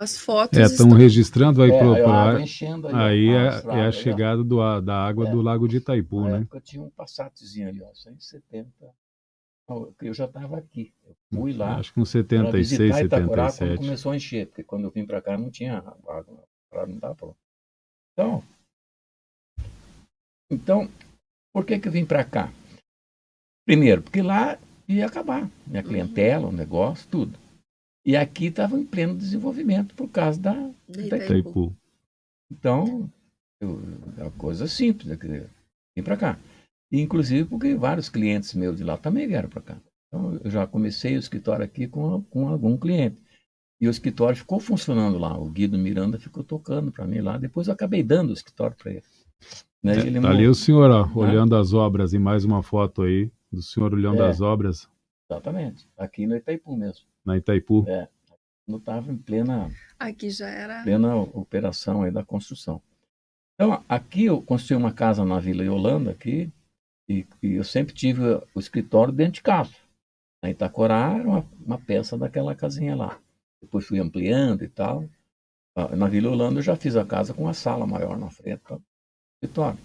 As fotos. É, estão registrando aí é, para. Aí, é, é, a chegada do, da água é. do Lago de Itaipu, Na né? Época, tinha um passatezinho ali, ó, 170. Eu já estava aqui. Eu fui lá. Acho que uns 76, Itacurá, 77. começou a encher, porque quando eu vim para cá não tinha água. Não dá pronto. Então, então, por que, que eu vim para cá? Primeiro, porque lá ia acabar minha clientela, o negócio, tudo. E aqui estava em pleno desenvolvimento por causa da, da Itaipu. Então, eu, é uma coisa simples, né? Vim para cá. E, inclusive porque vários clientes meus de lá também vieram para cá. Então, eu já comecei o escritório aqui com, com algum cliente. E o escritório ficou funcionando lá. O Guido Miranda ficou tocando para mim lá. Depois eu acabei dando o escritório para ele. Né? É, ele tá ali o senhor ó, olhando as obras, e mais uma foto aí do senhor olhando é, as obras. Exatamente, aqui no Itaipu mesmo na Itaipu. É, não estava em plena. Aqui já era. Plena operação aí da construção. Então, aqui eu construí uma casa na Vila Yolanda, aqui, e, e eu sempre tive o escritório dentro de casa. Na Itacorá era uma, uma peça daquela casinha lá. Depois fui ampliando e tal. Ah, na Vila Holanda eu já fiz a casa com uma sala maior na frente, tá? Escritório.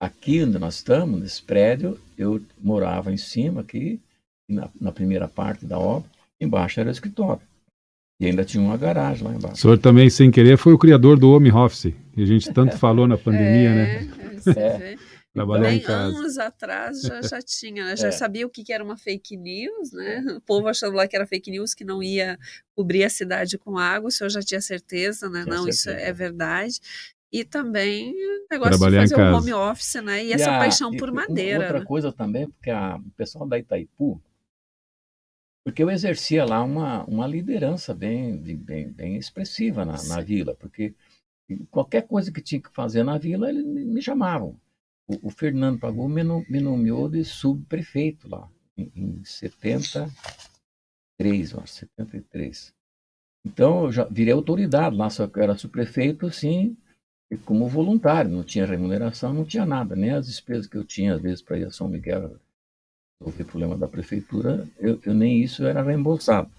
Aqui onde nós estamos, nesse prédio, eu morava em cima aqui, na, na primeira parte da obra, Embaixo era o escritório. E ainda tinha uma garagem lá embaixo. O senhor também, sem querer, foi o criador do home office. E a gente tanto falou na pandemia, é, né? É, é. Trabalhar em casa. anos atrás já, já tinha, né? já é. sabia o que era uma fake news, né? O povo achando lá que era fake news, que não ia cobrir a cidade com água, o senhor já tinha certeza, né? Tinha não, certeza. isso é verdade. E também o negócio Trabalhar de fazer o home office, né? E, E essa a- paixão e por madeira. Outra né? coisa também, porque a, o pessoal da Itaipu, porque eu exercia lá uma, uma liderança bem, bem, bem expressiva na, na Sim. vila, porque qualquer coisa que tinha que fazer na vila, eles me, me chamavam. O, o Fernando Pagou me, me nomeou de subprefeito lá, em, em 73, eu acho, 73. Então, eu já virei autoridade lá, só que eu era subprefeito, assim, e como voluntário, não tinha remuneração, não tinha nada, nem as despesas que eu tinha, às vezes, para ir a São Miguel resolver problema da prefeitura, eu, eu nem isso era reembolsado.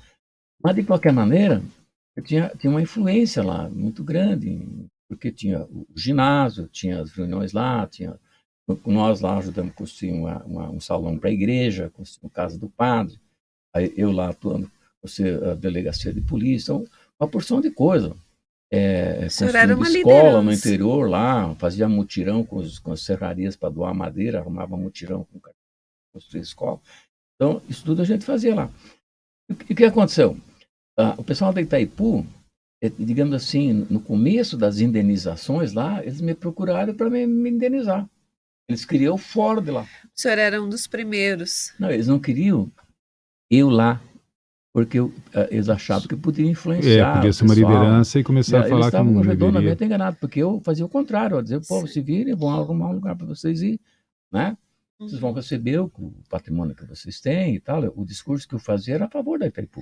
Mas, de qualquer maneira, eu tinha, tinha uma influência lá muito grande, porque tinha o ginásio, tinha as reuniões lá, tinha nós lá ajudamos a construir uma, uma- um salão para a igreja, construir uma casa do padre, aí eu lá atuando, você a delegacia de polícia, então, uma porção de coisa. É, construindo escola no interior lá, fazia mutirão com, os, com as serrarias para doar madeira, arrumava mutirão com construir escola. Então, isso tudo a gente fazia lá. E o que- o que aconteceu? Ah, o pessoal da Itaipu, eh, digamos assim, no começo das indenizações lá, eles me procuraram para me, me indenizar. Eles queriam fora de lá. O senhor era um dos primeiros. Não, eles não queriam eu lá, porque eu, ah, eles achavam que podia influenciar. É, podia o ser uma liderança e começar a eles falar que estavam não deveria. redondamente enganados, porque eu fazia o contrário, eu dizia, pô, Sim. se virem, vão arrumar um lugar para vocês ir, né? Vocês vão receber o, o patrimônio que vocês têm e tal. O discurso que eu fazia era a favor da Itaipu.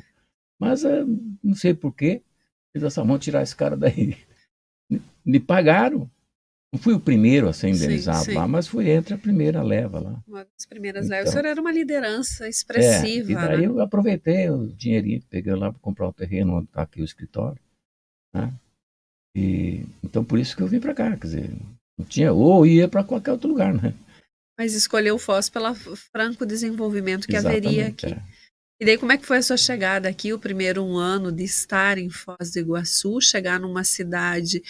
Mas eh, não sei porquê, eles essa vão tirar esse cara daí. Me pagaram. Não fui o primeiro a ser Sim, indenizado sim. lá, mas fui entre a primeira leva lá. Uma das primeiras Então. levas. O senhor era uma liderança É, expressiva. e daí né? eu aproveitei o dinheirinho, peguei lá para comprar o terreno onde está aqui o escritório. Né? E, então por isso que eu vim para cá, quer dizer, não tinha, ou ia para qualquer outro lugar, né? Mas escolheu o Foz pelo franco desenvolvimento que haveria Exatamente, aqui. é. E daí, como é que foi a sua chegada aqui, o primeiro um ano de estar em Foz do Iguaçu, chegar numa cidade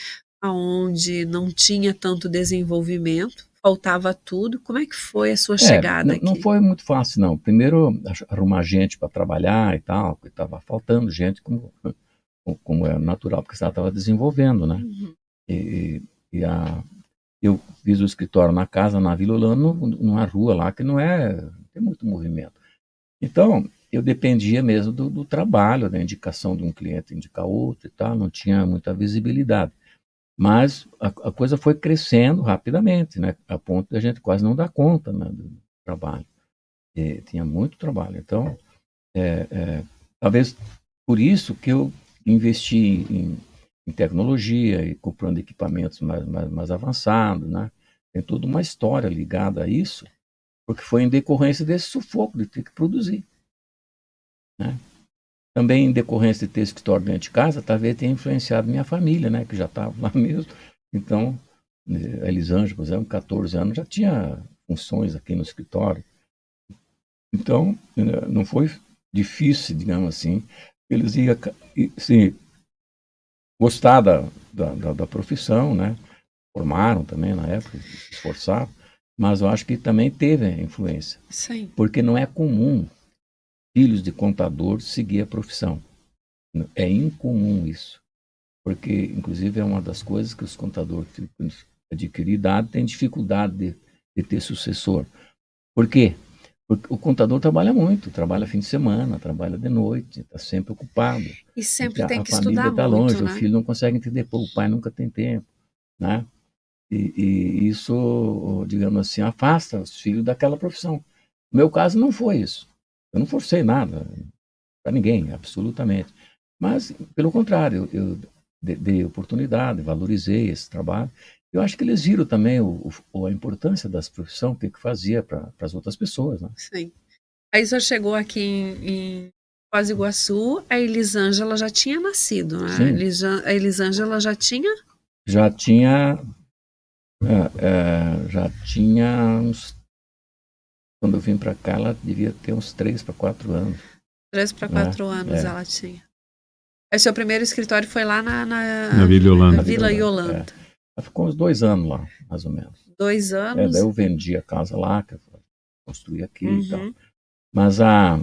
onde não tinha tanto desenvolvimento, faltava tudo. Como é que foi a sua É, chegada não, aqui? não foi muito fácil, não. Primeiro, arrumar gente para trabalhar e tal, porque estava faltando gente, como, como é natural, porque você estava desenvolvendo, né? Uhum. E, e a, eu fiz o escritório na casa, na Vila num- numa rua lá que não é, tem muito movimento. Então, eu dependia mesmo do, do trabalho, da indicação de um cliente indicar outro e tal, não tinha muita visibilidade. Mas a, a coisa foi crescendo rapidamente, né? A ponto de a gente quase não dar conta né, do trabalho. E tinha muito trabalho. Então, é, é, talvez por isso que eu investi em, em tecnologia e comprando equipamentos mais, mais, mais avançados, né? Tem toda uma história ligada a isso, porque foi em decorrência desse sufoco de ter que produzir. Né? Também em decorrência de ter escritório dentro de casa, talvez tenha influenciado minha família, né? Que já estava lá mesmo. Então, a Elisângela, por exemplo, 14 anos, já tinha funções aqui no escritório. Então, eh, não foi difícil, digamos assim. Eles iam e, assim, gostar da, da, da, profissão, né? Formaram também na época, se esforçaram. Mas eu acho que também teve influência Sim. porque não é comum filhos de contador seguir a profissão. É incomum isso. Porque, inclusive, é uma das coisas que os contadores adquirir idade têm dificuldade de, de ter sucessor. Por quê? Porque o contador trabalha muito, trabalha fim de semana, trabalha de noite, está sempre ocupado. E sempre a, tem a que família estudar está muito, longe, né? o filho não consegue entender, pô, o pai nunca tem tempo, né? E, e isso, digamos assim, afasta os filhos daquela profissão. No meu caso não foi isso. Eu não forcei nada para ninguém, absolutamente. Mas, pelo contrário, eu, eu de- dei oportunidade, valorizei esse trabalho. Eu acho que eles viram também o, o- a importância das profissões, o que, que fazia para as outras pessoas. Né? Sim. Aí senhor chegou aqui em, em Foz do Iguaçu, a Elisângela já tinha nascido, né? Sim. A Elisângela já tinha Já tinha. é, é, já tinha uns. Quando eu vim para cá, ela devia ter uns 3 para 4 anos. três para quatro anos, é. ela tinha. Aí seu primeiro escritório foi lá na, na, Na Vila Holanda. na Vila Yolanda. Yolanda, Ela ficou uns dois anos lá, mais ou menos. Dois É, anos. daí eu vendi a casa lá, que eu construí aqui e tal. Uhum. Mas a.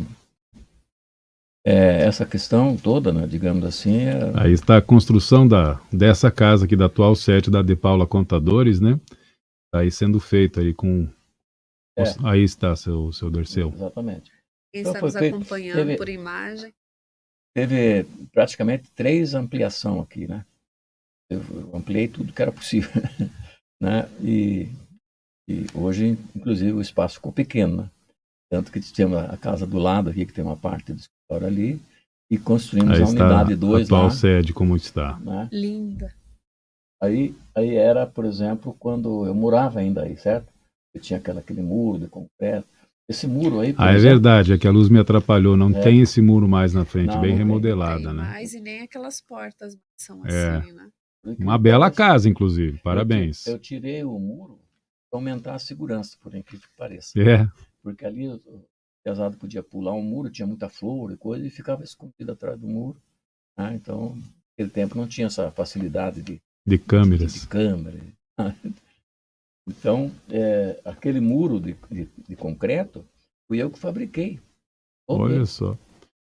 é, essa questão toda, né, digamos assim. É... Aí está a construção da, dessa casa aqui da atual sede da De Paula Contadores, né? Está aí sendo feito aí com. É. Aí está seu, seu Derceu. Exatamente. Quem então, está nos acompanhando teve, por imagem. Teve praticamente três ampliação aqui, né? Eu ampliei tudo que era possível, né? E, e hoje, inclusive, o espaço ficou pequeno, né? Tanto que temos a casa do lado aqui, que tem uma parte do escritório ali, e construímos aí a unidade 2 lá. atual sede, como está. Né? Linda. Aí, aí era, por exemplo, quando eu morava ainda aí, certo? Tinha aquela, aquele muro de concreto. Esse muro aí. Ah, é exemplo, é verdade, é que a luz me atrapalhou. Não é. tem esse muro mais na frente, não, bem não remodelada, tem né? Mais, e nem aquelas portas são é. assim, né? Uma bela casa, inclusive. Parabéns. Eu, eu tirei o muro para aumentar a segurança, por incrível que pareça. É porque ali o pesado podia pular um muro, tinha muita flor e coisa, e ficava escondido atrás do muro. Né? Então, naquele tempo não tinha essa facilidade de, de câmeras. De, de câmera. Então, é, aquele muro de, de, de, concreto, fui eu que fabriquei. Olha só.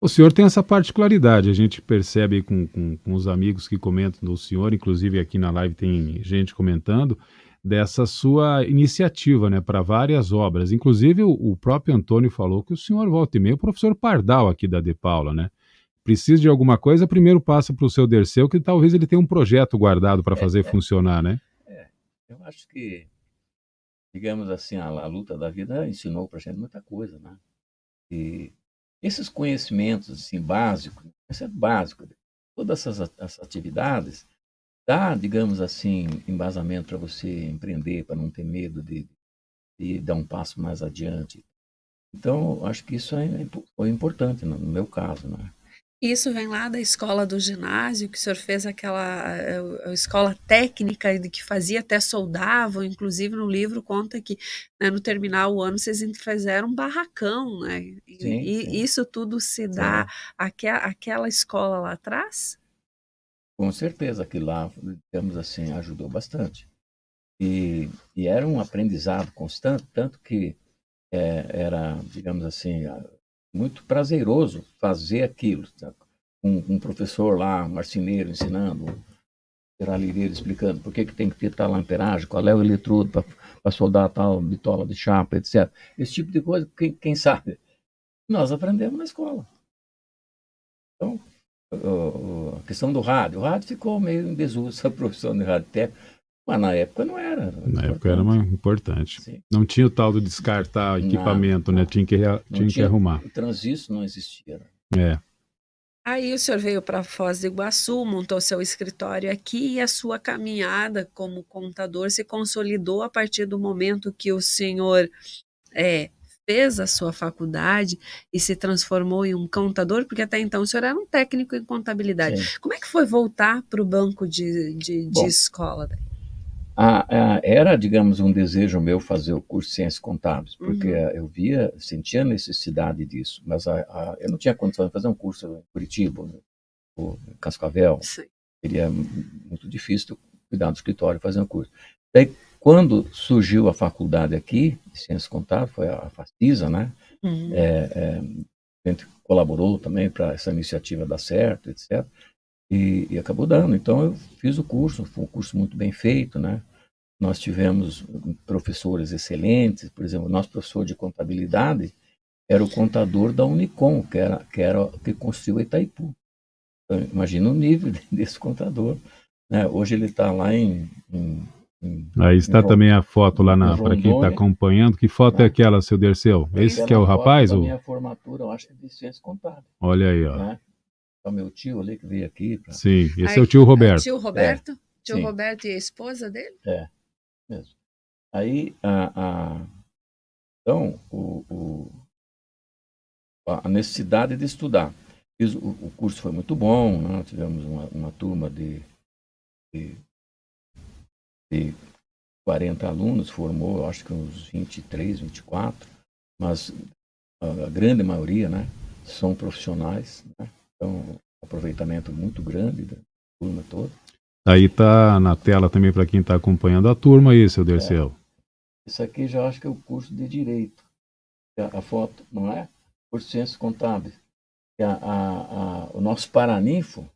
O senhor tem essa particularidade, a gente percebe com, com, com os amigos que comentam do senhor, inclusive aqui na live tem gente comentando, dessa sua iniciativa né, para várias obras. Inclusive, o, o, próprio Antônio falou que o senhor volta e meia, o professor Pardal aqui da De Paula, né? Precisa de alguma coisa, primeiro passa para o seu Derceu, que talvez ele tenha um projeto guardado para fazer é, funcionar, né? Eu acho que, digamos assim, a, a luta da vida ensinou para a gente muita coisa, né? E esses conhecimentos, assim, básicos, isso é básico, todas essas, essas atividades, dá, digamos assim, embasamento para você empreender, para não ter medo de, de dar um passo mais adiante. Então, acho que isso é, foi importante no meu caso, né? Isso vem lá da escola do ginásio, que o senhor fez aquela a, eh, a escola técnica que fazia até soldavam, inclusive no livro conta que né, no terminar o ano vocês fizeram um barracão, né? E, sim, e isso tudo se dá àquela, àquela escola lá atrás? Com certeza, aquilo lá, digamos assim, ajudou bastante. E, e era um aprendizado constante, tanto que é, era, digamos assim, muito prazeroso fazer aquilo. Um, um, professor lá, um marceneiro, ensinando, um serralheiro explicando por que, que tem que ter tal amperagem, qual é o eletrodo para soldar tal bitola de chapa, etc. Esse tipo de coisa, quem, quem sabe? Nós aprendemos na escola. Então, a questão do rádio. O rádio ficou meio em desuso, essa profissão de rádio técnico. Mas na época não era. Na importante. época era importante. Sim. Não tinha o tal de descartar equipamento, não, né? Tinha que, tinha, tinha que arrumar. O transistor não existia. É. Aí o senhor veio para Foz do Iguaçu, montou seu escritório aqui e a sua caminhada como contador se consolidou a partir do momento que o senhor é, fez a sua faculdade e se transformou em um contador, porque até então o senhor era um técnico em contabilidade. Sim. Como é que foi voltar para o banco de, de, de Bom, escola? A, a, era, digamos, um desejo meu fazer o curso de Ciências Contábeis, porque uhum. eu via, sentia necessidade disso, mas a, eu não tinha condição de fazer um curso em Curitiba, ou Cascavel. Sim. Seria muito difícil cuidar do escritório e fazer um curso. Daí, quando surgiu a faculdade aqui, de Ciências Contábeis, foi a FACISA, né? Uhum. É, é, a gente colaborou também para essa iniciativa dar certo, etc. E, e, acabou dando. Então, eu fiz o curso, foi um curso muito bem feito, né? Nós tivemos professores excelentes, por exemplo, nosso professor de contabilidade era o contador da Unicom, que era que, era, que construiu Itaipu. Então, imagina o nível desse contador. Né? Hoje ele está lá em, em Aí está também a foto lá para quem está acompanhando. Que foto é aquela, seu Derceu? Esse que é o rapaz? Ou... minha formatura, eu acho que é de ciência contábil. Olha aí, ó. Né? É o meu tio ali que veio aqui. Pra... Sim, esse aí, é o tio Roberto. Tio Roberto? É. Tio Sim. Roberto e a esposa dele? É, mesmo. Aí, a, a... então, o, o, a necessidade de estudar. O, o curso foi muito bom, né? tivemos uma, uma turma de, de de 40 alunos, formou acho que uns 23, 24, mas a, grande maioria né, são profissionais, né? Então um aproveitamento muito grande da turma toda. Aí tá na tela também para quem está acompanhando a turma aí, seu Dercel. É. Isso aqui já acho que é o curso de Direito. A, a foto, não é? Por Ciências Contábeis. a, a, o nosso Paraninfo,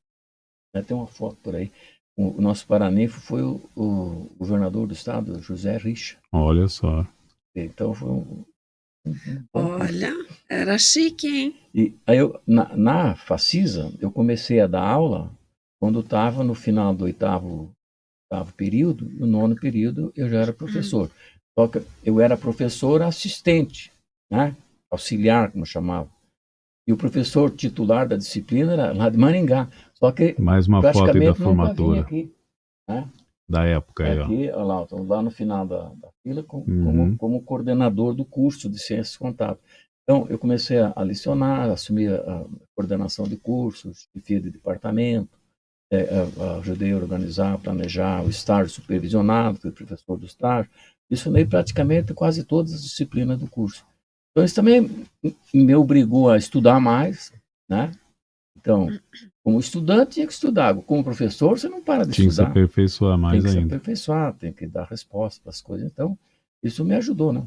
né, tem uma foto por aí, o, o nosso Paraninfo foi o, o, governador do estado, José Richa. Olha só. Então foi um, Olha, era chique, hein? E aí eu, na, na Facisa, eu comecei a dar aula quando estava no final do oitavo, oitavo período, no nono período eu já era professor. Só que eu era professor assistente, né? auxiliar, como chamava. E o professor titular da disciplina era lá de Maringá. Só que mais uma foto aí da formatura aqui, né? Da época aí, aqui, ó. lá, lá no final da, da fila com, uhum. como, como, coordenador do curso de ciências contábeis. Então eu comecei a, a lecionar, assumi a, a, coordenação de cursos, chefia de departamento, é, ajudei a organizar, planejar o estágio supervisionado, fui professor do estágio, lecionei praticamente quase todas as disciplinas do curso. Então isso também me obrigou a estudar mais, né? Então, como estudante tinha que estudar, como professor você não para de tinha estudar. Tinha que se aperfeiçoar mais ainda. Tem que ainda. se aperfeiçoar, tem que dar resposta para as coisas. Então, isso me ajudou, né?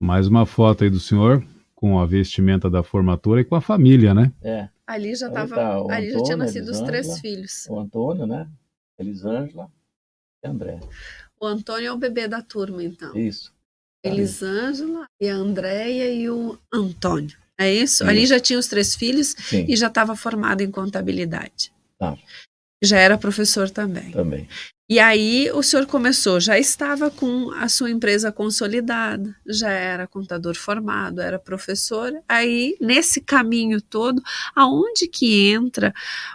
Mais uma foto aí do senhor com a vestimenta da formatura e com a família, né? É. Ali já tava, tá, ali Antônio, já tinha nascido Elisângela, os três filhos. O Antônio, né? Elisângela e André. O Antônio é o bebê da turma, então. Isso. Elisângela e a Andréia e o Antônio. É isso? Ali já tinha os três filhos Sim. e já estava formado em contabilidade. Tá. Já era professor também. Também. E aí o senhor começou, já estava com a sua empresa consolidada, já era contador formado, era professor. Aí, nesse caminho todo, aonde que entra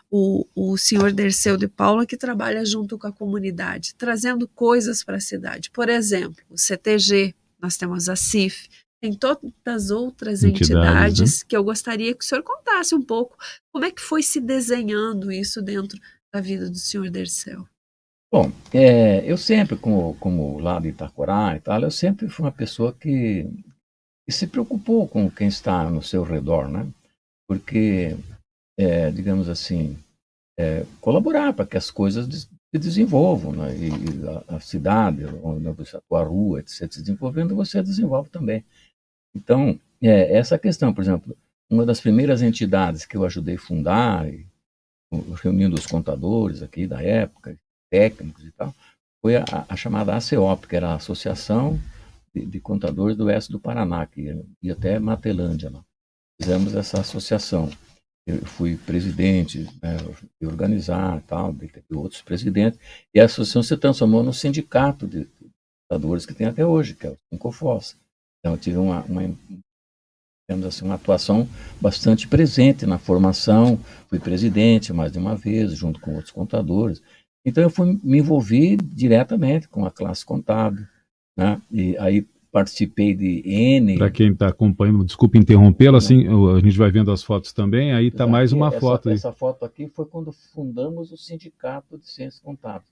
o, o senhor Derceu de Paula, que trabalha junto com a comunidade, trazendo coisas para a cidade? Por exemplo, o CTG, nós temos a CIF, tem todas as outras entidades, entidades né? que eu gostaria que o senhor contasse um pouco como é que foi se desenhando isso dentro da vida do senhor Dercel. Bom, é, eu sempre, como, como lá de Itacorá e tal, eu sempre fui uma pessoa que, que se preocupou com quem está no seu redor, né? Porque, é, digamos assim, é, colaborar para que as coisas se desenvolvam, né? E, a, a, cidade, onde você, a rua, etc., se desenvolvendo, você desenvolve também. Então, é, essa questão, por exemplo, uma das primeiras entidades que eu ajudei a fundar, reunindo os contadores aqui da época, técnicos e tal, foi a, a chamada ACOP, que era a Associação de, de, Contadores do Oeste do Paraná, que ia, ia até Matelândia. Lá. Fizemos essa associação. Eu fui presidente, né, de organizar tal, teve outros presidentes, e a associação se transformou no sindicato de, de contadores que tem até hoje, que é o Sincofos. Então, eu tive uma, uma, assim, uma atuação bastante presente na formação, fui presidente mais de uma vez, junto com outros contadores. Então, eu fui, me envolvi diretamente com a classe contábil, né? e aí participei de N. Para quem está acompanhando, desculpe interrompê-lo, assim, a gente vai vendo as fotos também, aí está mais uma essa, foto. Aí. Essa foto aqui foi quando fundamos o Sindicato de Ciências Contábeis.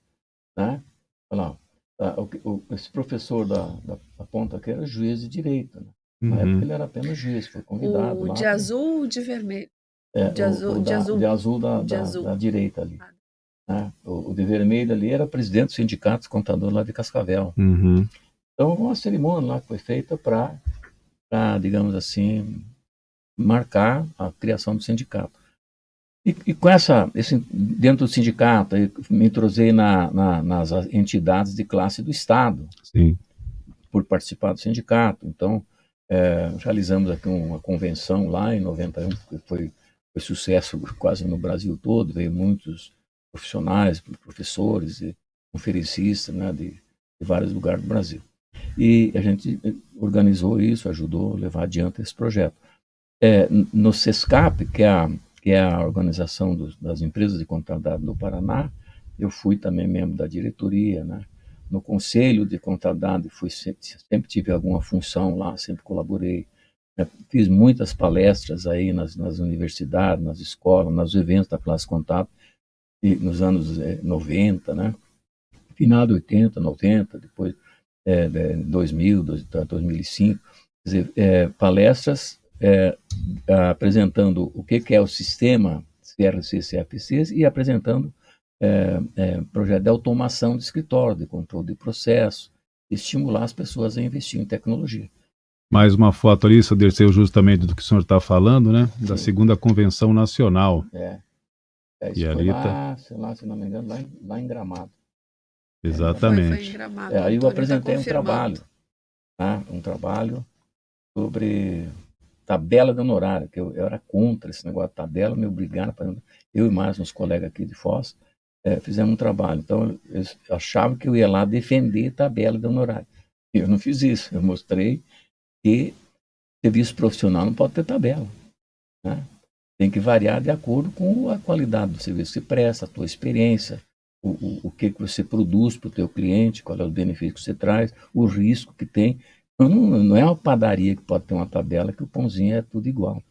Né? Olha lá, ah, o, o, esse professor da, da, da, ponta aqui era juiz de direito. Né? Na uhum. época ele era apenas juiz, foi convidado. O lá, de azul ou de vermelho? É, de, azul, o, o de da, azul. De azul da, de da, azul. da direita ali. Ah. Né? O, o, de vermelho ali era presidente do sindicato contador lá de Cascavel. Uhum. Então, uma cerimônia lá que foi feita para, digamos assim, marcar a criação do sindicato. E, e, com essa, esse, dentro do sindicato, me entrosei na, na, nas entidades de classe do Estado, Sim. por participar do sindicato. Então, é, realizamos aqui uma convenção lá em 91, que foi, foi sucesso quase no Brasil todo, veio muitos profissionais, professores e conferencistas né, de, de vários lugares do Brasil. E a gente organizou isso, ajudou a levar adiante esse projeto. É, no SESCAP, que é a que é a organização das empresas de contabilidade do Paraná. Eu fui também membro da diretoria, né? No conselho de contabilidade fui sempre, sempre tive alguma função lá, sempre colaborei. Né? Fiz muitas palestras aí nas, nas, universidades, nas escolas, nos eventos da classe contábil, nos anos é, 90, né? Final de 80, 90, depois é, 2000, 2005. Quer dizer, é, palestras é, apresentando o que, que, é o sistema CRC CFCs e apresentando é, é, projeto de automação de escritório, de controle de processo, estimular as pessoas a investir em tecnologia. Mais uma foto ali, desceu justamente do que o senhor está falando, né? Da segunda convenção nacional. É. é isso e ali lá, tá... sei lá, se não me engano, lá em, lá em Gramado. Exatamente. Foi, foi em Gramado, é, aí eu tá apresentei tá um trabalho, tá? um trabalho sobre tabela de honorário, que eu, eu, era contra esse negócio de tabela, me obrigaram, eu e mais uns colegas aqui de Foz, é, fizemos um trabalho. Então, eu, achava que eu ia lá defender tabela de honorário. Eu não fiz isso, eu mostrei que serviço profissional não pode ter tabela. Né? Tem que variar de acordo com a qualidade do serviço que presta, a tua experiência, o, o, o que, que você produz para o teu cliente, qual é o benefício que você traz, o risco que tem. Não, não é uma padaria que pode ter uma tabela que o pãozinho é tudo igual.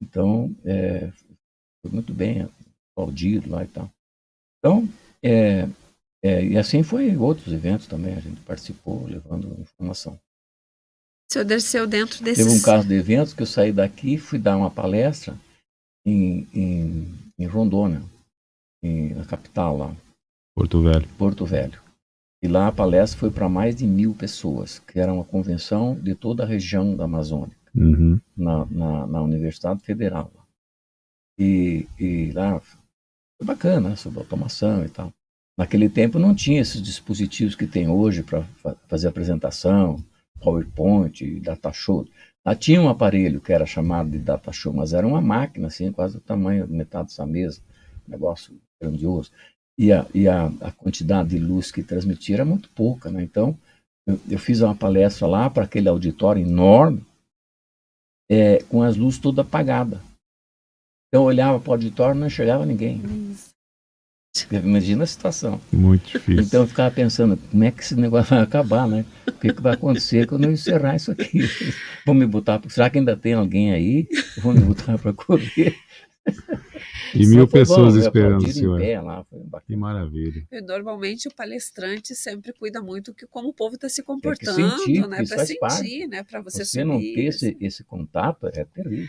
Então, é, foi muito bem aplaudido lá e tal. Então, é, é, e assim foi outros eventos também, a gente participou, levando informação. O senhor desceu dentro desses... Teve um caso de eventos que eu saí daqui fui dar uma palestra em, em, em Rondônia, em, na capital lá. Porto Velho. Porto Velho. E lá a palestra foi para mais de mil pessoas, que era uma convenção de toda a região da Amazônia, uhum. na, na, na, Universidade Federal. E, e lá foi bacana, né, sobre automação e tal. Naquele tempo não tinha esses dispositivos que tem hoje para fazer apresentação, PowerPoint, data show. Lá tinha um aparelho que era chamado de data show, mas era uma máquina, assim, quase o tamanho de metade dessa mesa, um negócio grandioso e a, e a, a quantidade de luz que transmitia era muito pouca, né? Então, eu, eu fiz uma palestra lá para aquele auditório enorme, é, com as luzes todas apagadas. Então, eu olhava para o auditório e não enxergava ninguém. Imagina a situação. Muito difícil. Então eu ficava pensando, como é que esse negócio vai acabar, né? O que, que vai acontecer quando eu encerrar isso aqui? Vão me botar. Será que ainda tem alguém aí? Vão me botar para correr? E mil pessoas bom, esperando o senhor. Lá, que maravilha. E normalmente o palestrante sempre cuida muito que como o povo está se comportando, sentir, né? Para sentir, parte. né? Para você, você não ter esse, esse contato é terrível.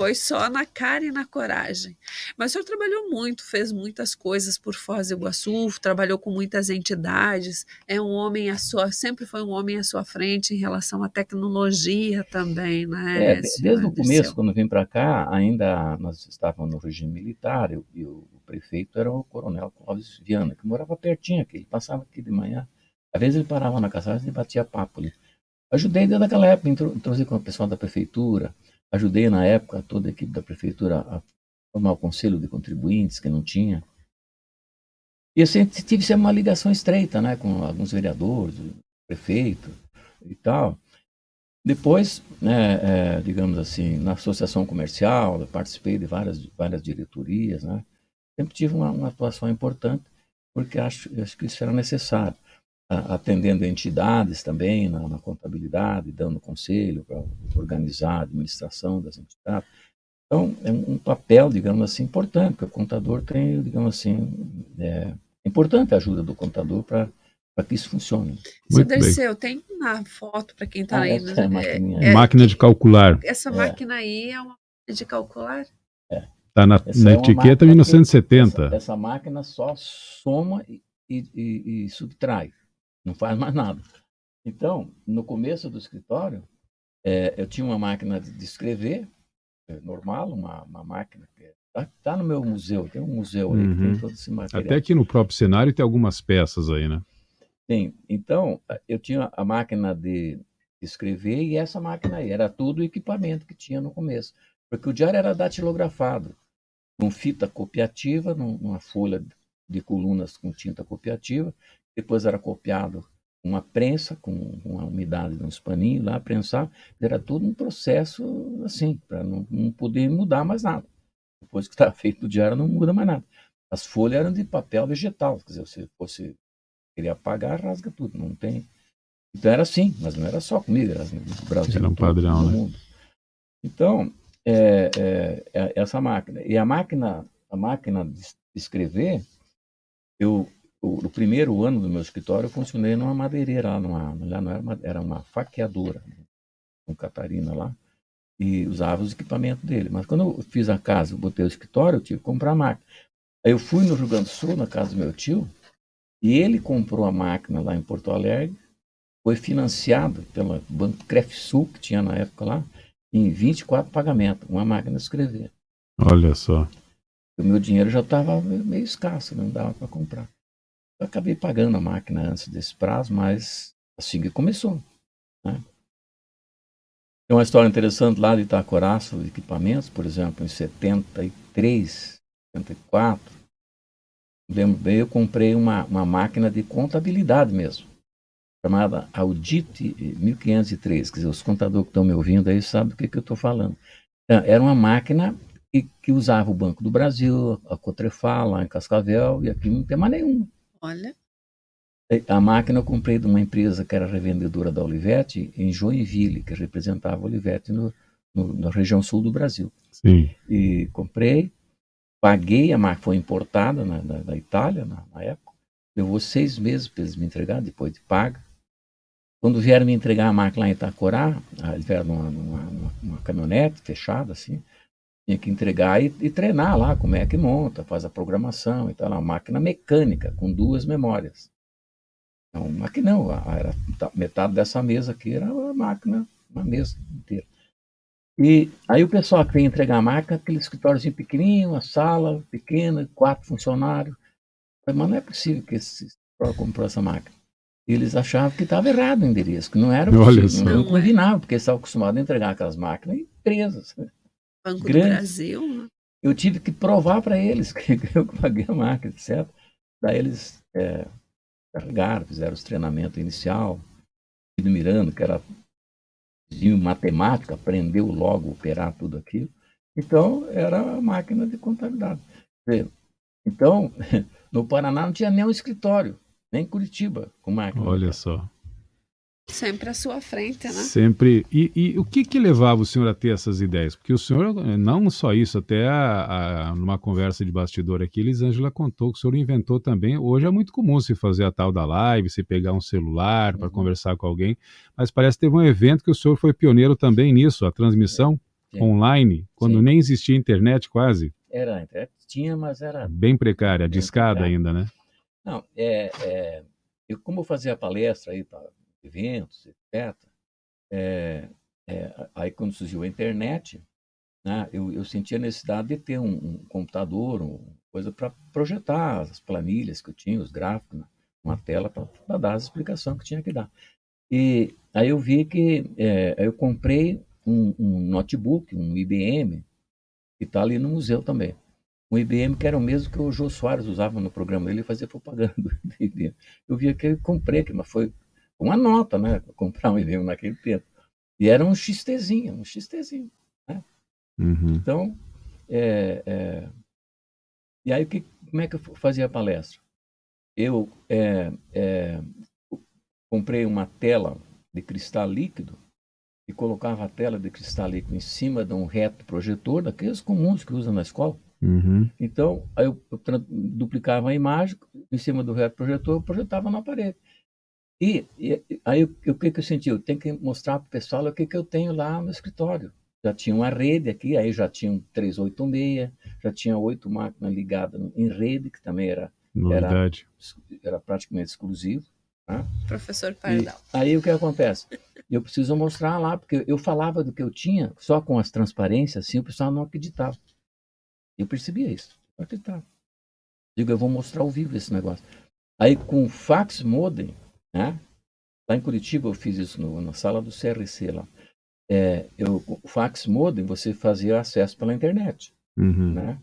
Foi só na cara e na coragem. Mas o senhor trabalhou muito, fez muitas coisas por Foz do Iguaçu, trabalhou com muitas entidades, é um homem à sua, sempre foi um homem à sua frente em relação à tecnologia também, né? É, desde o começo, quando vim para cá, ainda nós estávamos no regime militar e, e o, o, prefeito era o coronel Clóvis Viana, que morava pertinho aqui, ele passava aqui de manhã. Às vezes ele parava na casa e batia papo ali. Ajudei desde aquela época, introduzi com o pessoal da prefeitura, Ajudei na época toda a equipe da prefeitura a formar o conselho de contribuintes, que não tinha. E eu sempre tive sempre uma ligação estreita né, com alguns vereadores, prefeito e tal. Depois, né, é, digamos assim, na associação comercial, eu participei de várias, várias diretorias, né? sempre tive uma, uma atuação importante, porque acho, acho que isso era necessário atendendo entidades também na, na contabilidade, dando conselho para organizar a administração das entidades. Então, é um papel, digamos assim, importante, porque o contador tem, digamos assim, é importante a ajuda do contador para para que isso funcione. Seu Derceu, tem uma foto para quem está ah, aí. Né? É, é, máquina de calcular. Essa é. máquina aí é uma máquina de calcular? É. Está na, na é etiqueta 1970. Essa, essa, máquina só soma e, e, e subtrai não faz mais nada. Então, no começo do escritório, é, eu tinha uma máquina de escrever, é, normal, uma, uma máquina que está tá no meu museu, tem um museu aí uhum. que tem uhum. todo esse material. Até aqui no próprio cenário tem algumas peças aí, né? Tem. Então, eu tinha a máquina de escrever e essa máquina aí, era tudo o equipamento que tinha no começo. Porque o diário era datilografado, com fita copiativa, numa folha de colunas com tinta copiativa, depois era copiado uma prensa com uma umidade nos paninhos lá, prensar, era tudo um processo assim, para não, não, poder mudar mais nada. Depois que está feito o diário, não muda mais nada. As folhas eram de papel vegetal, quer dizer, se você queria apagar, rasga tudo, não tem. Então era assim, mas não era só comigo, era no Brasil. Era um padrão, né? Mundo. Então, é, é, é, essa máquina. E a máquina, a máquina de escrever, eu o, no primeiro ano do meu escritório, eu funcionei numa madeireira lá, numa, lá não era uma, era uma faqueadora, com Catarina lá, e usava os equipamentos dele. Mas quando eu fiz a casa, eu botei o escritório, eu tive que comprar a máquina. Aí eu fui no Rio Grande do Sul, na casa do meu tio, e ele comprou a máquina lá em Porto Alegre, foi financiado pelo Banco Crefsul, que tinha na época lá, em 24 pagamentos, uma máquina de escrever. Olha só. O meu dinheiro já estava meio escasso, não dava para comprar. Eu acabei pagando a máquina antes desse prazo, mas assim que começou. Né? Tem uma história interessante lá de Itacoraço, equipamentos, por exemplo, em 73, 74, lembro bem, eu comprei uma, uma máquina de contabilidade mesmo, chamada Audit 1503. Quer dizer, os contadores que estão me ouvindo aí sabem do que, que eu estou falando. Então, era uma máquina que, que, usava o Banco do Brasil, a Cotrefal, lá em Cascavel, e aqui não tem mais nenhuma. Olha. A máquina eu comprei de uma empresa que era revendedora da Olivetti em Joinville, que representava a Olivetti no, no, na região sul do Brasil. Sim. E comprei, paguei, a máquina foi importada na, na, da Itália na, na, época. Levou seis meses para eles me entregar, depois de paga. Quando vieram me entregar a máquina lá em Itacorá, eles vieram numa, numa, numa, numa caminhonete fechada assim, tinha que entregar e, e, treinar lá como é que monta, faz a programação e tal. Uma máquina mecânica com duas memórias. Então, máquina não, era, metade dessa mesa aqui era a máquina, uma mesa inteira. E aí o pessoal que vem entregar a máquina, aquele escritóriozinho pequenininho, uma sala pequena, quatro funcionários. Falei, mas não é possível que esse escritório comprou essa máquina. E eles achavam que estava errado o endereço, que não era possível, não, não combinava, porque eles estavam acostumados a entregar aquelas máquinas em empresas. Banco grandes. do Brasil. Né? Eu tive que provar para eles que eu paguei a máquina, etc. Daí eles é, carregaram, fizeram os treinamentos inicial. O Miranda, que era de matemática, aprendeu logo a operar tudo aquilo. Então, era a máquina de contabilidade. Então, no Paraná não tinha nem um escritório, nem Curitiba com máquina. Olha só. Sempre à sua frente, né? Sempre. E, e, o que, que levava o senhor a ter essas ideias? Porque o senhor, não só isso, até a, a, numa conversa de bastidor aqui, Elisângela contou que o senhor inventou também. Hoje é muito comum se fazer a tal da live, se pegar um celular para uhum. conversar com alguém, mas parece que teve um evento que o senhor foi pioneiro também nisso, a transmissão é. online, quando Sim. nem existia internet quase. Era, internet tinha, mas era. Bem precária, discada ainda, né? Não, é, é, eu, como eu fazia palestra aí, tá, eventos, etc. É, é, aí quando surgiu a internet, né, eu, eu senti a necessidade de ter um, um computador, uma coisa para projetar as planilhas que eu tinha, os gráficos, uma tela para dar as explicações que tinha que dar. E aí eu vi que é, eu comprei um, um, notebook, um IBM, que está ali no museu também. Um IBM que era o mesmo que o Jô Soares usava no programa dele, fazia propaganda. Eu vi que eu comprei, mas foi uma nota, né? Comprar um e-mail naquele tempo. E era um XTzinho, um XTzinho. Né? Uhum. Então, é, é... e aí que, como é que eu fazia a palestra? Eu é, é, comprei uma tela de cristal líquido e colocava a tela de cristal líquido em cima de um reto projetor, daqueles comuns que usa na escola. Uhum. Então, aí eu, eu duplicava a imagem, em cima do reto projetor, eu projetava na parede. E, e aí o, o que, que eu senti? Eu tenho que mostrar para o pessoal o que, que eu tenho lá no escritório. Já tinha uma rede aqui, aí já tinha um 386, já tinha oito máquinas ligadas em rede, que também era, era, era praticamente exclusivo. Tá? Professor Pardal. E aí o que acontece? Eu preciso mostrar lá, porque eu falava do que eu tinha, só com as transparências, assim, o pessoal não acreditava. Eu percebia isso, não acreditava. Digo, eu vou mostrar ao vivo esse negócio. Aí com o fax modem, né? Lá em Curitiba eu fiz isso no, na sala do CRC lá. É, eu, o fax modem você fazia acesso pela internet, uhum. né?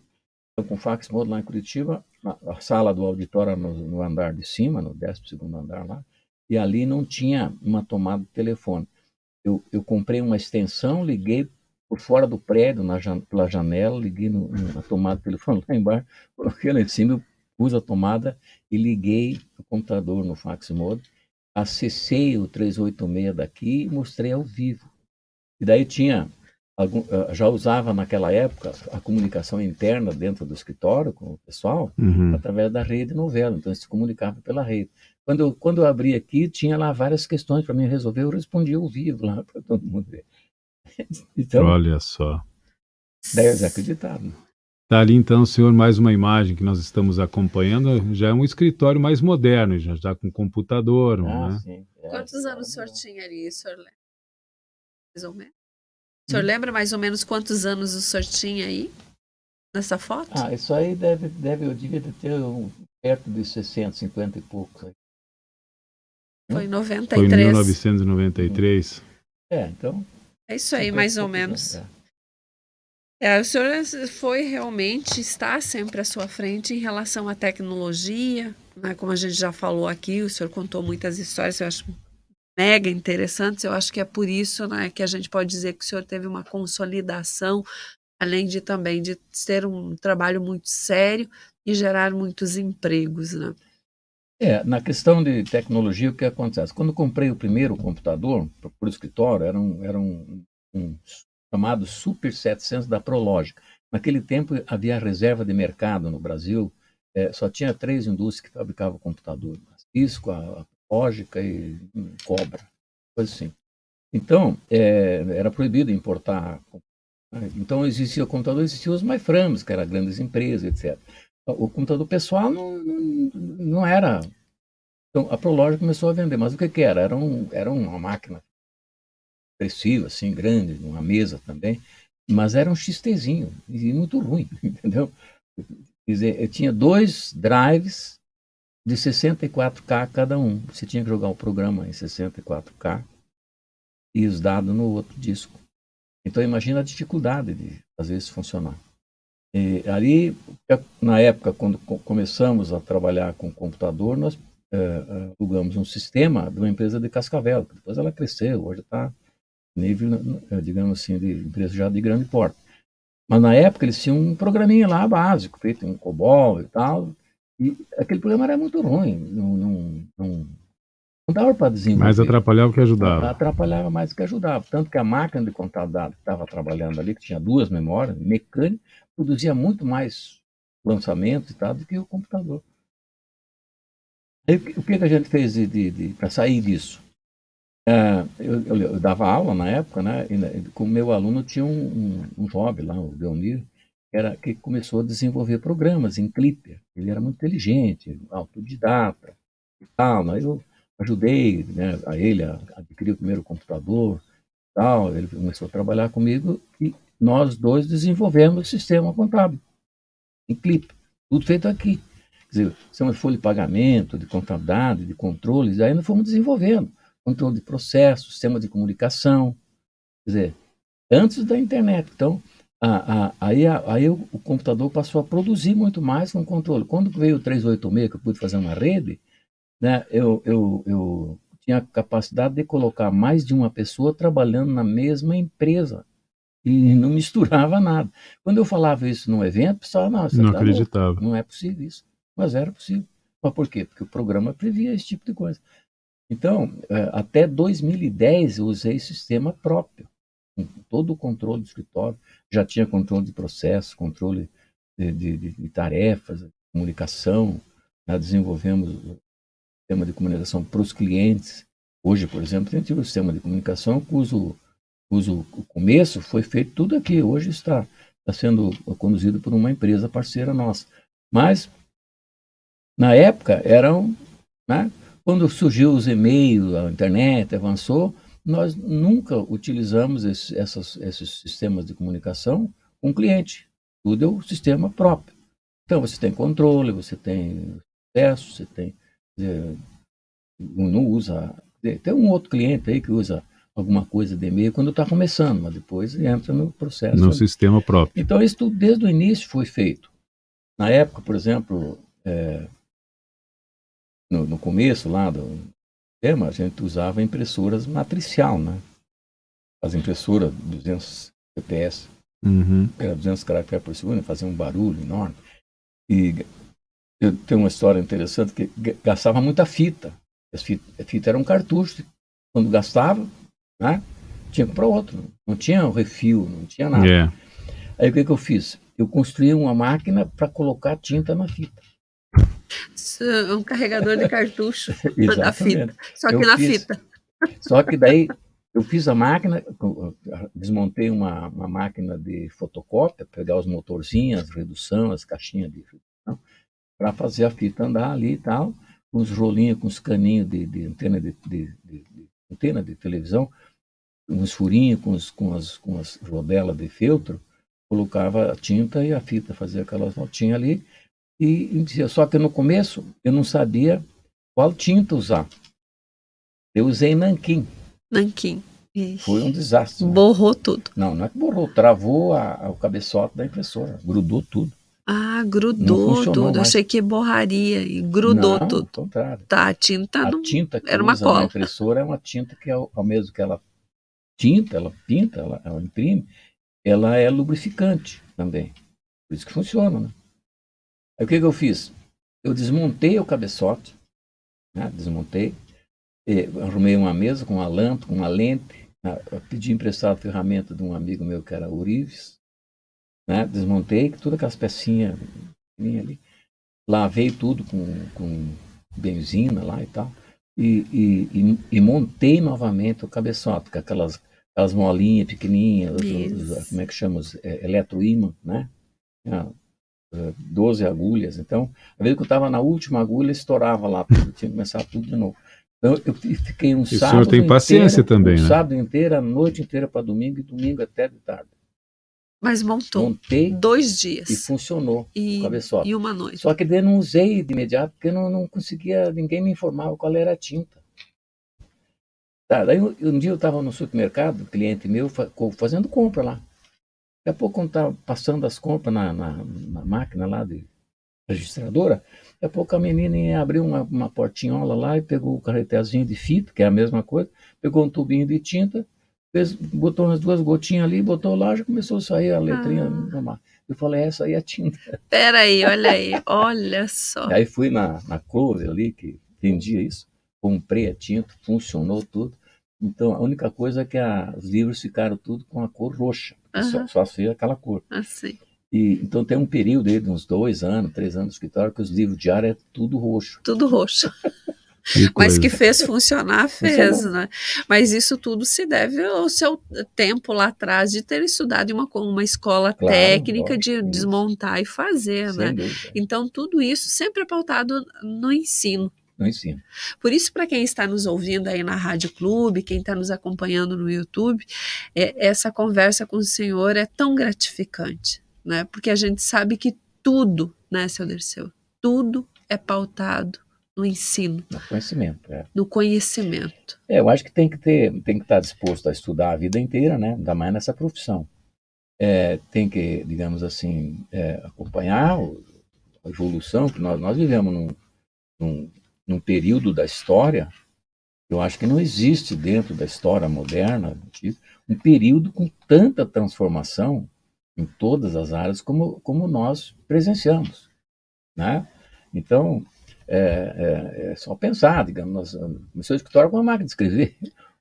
Então, com o fax modem lá em Curitiba, a, sala do auditório no, no, andar de cima, no 12 segundo andar lá, e ali não tinha uma tomada de telefone. Eu, eu comprei uma extensão, liguei por fora do prédio, na, pela janela, liguei no, na tomada de telefone lá embaixo, coloquei lá em cima, pus a tomada e liguei o computador no fax mode, acessei o 386 daqui e mostrei ao vivo. E daí tinha, eh, já usava naquela época a comunicação interna dentro do escritório com o pessoal, uhum. através da rede novela, então se comunicava pela rede. Quando eu, quando eu abri aqui, tinha lá várias questões para mim resolver, eu respondia ao vivo lá para todo mundo ver. Então, Olha só. Daí eles acreditaram. Está ali então, senhor, mais uma imagem que nós estamos acompanhando. Já é um escritório mais moderno, já está com computador. Ah, né? sim. Quantos anos o senhor tinha ali, senhor lembra? Mais ou menos? O senhor hum. lembra mais ou menos quantos anos o senhor tinha aí? Nessa foto? Ah, isso aí deve, deve eu devia ter um, perto de 60, 50 e poucos. Foi em 93. Foi em 1993. É, então. É isso aí, mais ou menos. É. É, o senhor foi realmente, está sempre à sua frente em relação à tecnologia, né? como a gente já falou aqui, o senhor contou muitas histórias, eu acho mega interessantes, eu acho que é por isso né, que a gente pode dizer que o senhor teve uma consolidação, além de também de ter um trabalho muito sério e gerar muitos empregos, né? É, na questão de tecnologia, o que acontece? Quando comprei o primeiro computador para o escritório, era um, era um, um chamado Super 700 da Prologic. Naquele tempo havia reserva de mercado no Brasil, é, só tinha três indústrias que fabricavam computador: a Cisco, a Lógica e Cobra, coisa assim. Então, é, era proibido importar. Então, existia o computador, existiam os MyFrames, que eram grandes empresas, etc. O computador pessoal não, não, não era. Então, a Prologic começou a vender, mas o que, que era? Era, um, era uma máquina expressiva, assim, grande, uma mesa também, mas era um XTzinho, e muito ruim, entendeu? Quer dizer, eu tinha dois drives de 64K cada um. Você tinha que jogar o programa em 64K e os dados no outro disco. Então imagina a dificuldade de fazer isso funcionar. E ali, na época, quando começamos a trabalhar com computador, nós é, alugamos um sistema de uma empresa de Cascavel. Depois ela cresceu, hoje está nível, eh, digamos assim, de empresa já de grande porte. Mas na época eles tinham um programinha lá básico, feito em COBOL e tal, e aquele programa era muito ruim, não, não, não, não dava para desenvolver. Mais atrapalhava que ajudava. Atrapalhava mais que ajudava. Tanto que a máquina de contar dados que estava trabalhando ali, que tinha duas memórias, mecânica, produzia muito mais lançamentos e tal do que o computador. Aí, o que, que a gente fez de, de, de para sair disso? É, eu, eu, eu, dava aula na época, né? E, né, com meu aluno tinha um, um, um jovem lá, o Leonir, que, era, que começou a desenvolver programas em Clipper. Ele era muito inteligente, autodidata e tal. Né? Eu ajudei né, a ele a adquirir o primeiro computador tal. Ele começou a trabalhar comigo e nós dois desenvolvemos o sistema contábil em Clipper. Tudo feito aqui. Quer dizer, de folha de pagamento, de contabilidade, de controles, aí nós fomos desenvolvendo controle de processo, sistema de comunicação, quer dizer, antes da internet. Então, a, a, aí, a, aí o, o, computador passou a produzir muito mais com controle. Quando veio o 386, que eu pude fazer uma rede, né, eu, eu, eu tinha a capacidade de colocar mais de uma pessoa trabalhando na mesma empresa e não misturava nada. Quando eu falava isso num evento, o pessoal, não, não tá acreditava. Louco, não é possível isso. Mas era possível. Mas por quê? Porque o programa previa esse tipo de coisa. Então, é, até 2010 eu usei sistema próprio, com todo o controle do escritório. Já tinha controle de processo, controle de, de, de tarefas, comunicação. Já desenvolvemos o sistema de comunicação para os clientes. Hoje, por exemplo, tem um sistema de comunicação cujo, cujo o começo foi feito tudo aqui. Hoje está, está sendo conduzido por uma empresa parceira nossa. Mas, na época, eram né, quando surgiu os e-mails, a internet avançou, nós nunca utilizamos esse, essas, esses sistemas de comunicação com o cliente. Tudo é o sistema próprio. Então, você tem controle, você tem acesso, você tem. Dizer, não usa. Tem um outro cliente aí que usa alguma coisa de e-mail quando está começando, mas depois entra no processo. No sistema próprio. Então, isso tudo, desde o início foi feito. Na época, por exemplo, é, no, no começo lá do tema, a gente usava impressoras matricial, né? As impressoras 200 CPS, uhum. era 200 caracteres por segundo, fazia um barulho enorme. E eu tenho uma história interessante que gastava muita fita. As fitas, a fita era um cartucho. Quando gastava, né? Tinha comprar outro. Não tinha refil, não tinha nada. Yeah. Aí o que, que eu fiz? Eu construí uma máquina para colocar tinta na fita um carregador de cartucho da fita. Só que eu na fiz, fita. Só que daí eu fiz a máquina, desmontei uma, uma máquina de fotocópia, pegar os motorzinhos, redução, as caixinhas de redução, para fazer a fita andar ali e tal. com os rolinhos, com os caninhos de, de antena de, de, de, antena de televisão, uns furinhos com, os, com, as, com as rodelas de feltro, colocava a tinta e a fita, fazia aquelas voltinhas ali. E, só que no começo eu não sabia qual tinta usar. Eu usei nanquim. Nanquim. Foi um desastre. Né? Borrou tudo. Não, não é que borrou, travou a, a, o cabeçote da impressora, grudou tudo. Ah, grudou tudo. Mais. Eu achei que borraria e grudou não, tudo. Ao contrário. Tá, a tinta a não. tinta que era uma cola. na impressora é uma tinta que, ao, ao mesmo que ela tinta, ela pinta, ela, ela imprime, ela é lubrificante também. Por isso que funciona, né? Aí o que, que eu fiz? Eu desmontei o cabeçote, né? desmontei, arrumei uma mesa com uma lâmpada, com uma lente, né? pedi emprestado a ferramenta de um amigo meu que era Urives, né? desmontei todas aquelas pecinhas ali, lavei tudo com, com benzina lá e tal, e, e, e, e montei novamente o cabeçote, com aquelas, aquelas molinhas pequenininhas, os, os, como é que chama, é, eletroímã, né? 12 agulhas. Então, às vezes que eu estava na última agulha, estourava lá, tinha que começar tudo de novo. Então, eu fiquei um e sábado. O senhor tem paciência inteiro, também, um né? Sábado inteiro, a noite inteira para domingo e domingo até de tarde. Mas montou. Montei. Dois dias. E funcionou. E, cabeçote. e uma noite. Só que daí não usei de imediato, porque não, não conseguia, ninguém me informava qual era a tinta. Tá, daí um dia eu estava no supermercado, cliente meu, fazendo compra lá. Daqui a pouco, quando estava passando as compras na, na, na, máquina lá de registradora, daqui a pouco a menina abriu uma, uma portinhola lá e pegou o carretelzinho de fita, que é a mesma coisa, pegou um tubinho de tinta, fez, botou umas duas gotinhas ali, botou lá, já começou a sair a letrinha ah. Eu falei, essa aí é a tinta. Peraí, olha aí, olha só. aí fui na, na Clover ali, que vendia isso, comprei a tinta, funcionou tudo. Então, a única coisa é que a, os livros ficaram tudo com a cor roxa. Uhum. Só, só fez aquela cor. Assim. E, então, tem um período aí de uns dois anos, três anos no escritório, que os livros diários é tudo roxo. Tudo roxo. Que Mas que fez funcionar, fez, né? Mas isso tudo se deve ao seu tempo lá atrás de ter estudado em uma, uma escola claro, técnica de isso. desmontar e fazer, Sem né? Dúvida. Então, tudo isso sempre é pautado no ensino no ensino. Por isso, para quem está nos ouvindo aí na Rádio Clube, quem está nos acompanhando no YouTube, é, essa conversa com o senhor é tão gratificante, né? Porque a gente sabe que tudo, né, seu Derceu, tudo é pautado no ensino. No conhecimento, é. No conhecimento. É, eu acho que tem que ter, tem que estar disposto a estudar a vida inteira, né? Ainda mais nessa profissão. É, tem que, digamos assim, é, acompanhar a evolução, que nós, nós vivemos num, num num período da história, eu acho que não existe dentro da história moderna um período com tanta transformação em todas as áreas como, como nós presenciamos. Né? Então, é, é, é só pensar, digamos, nós, começou a escritório com uma máquina de escrever.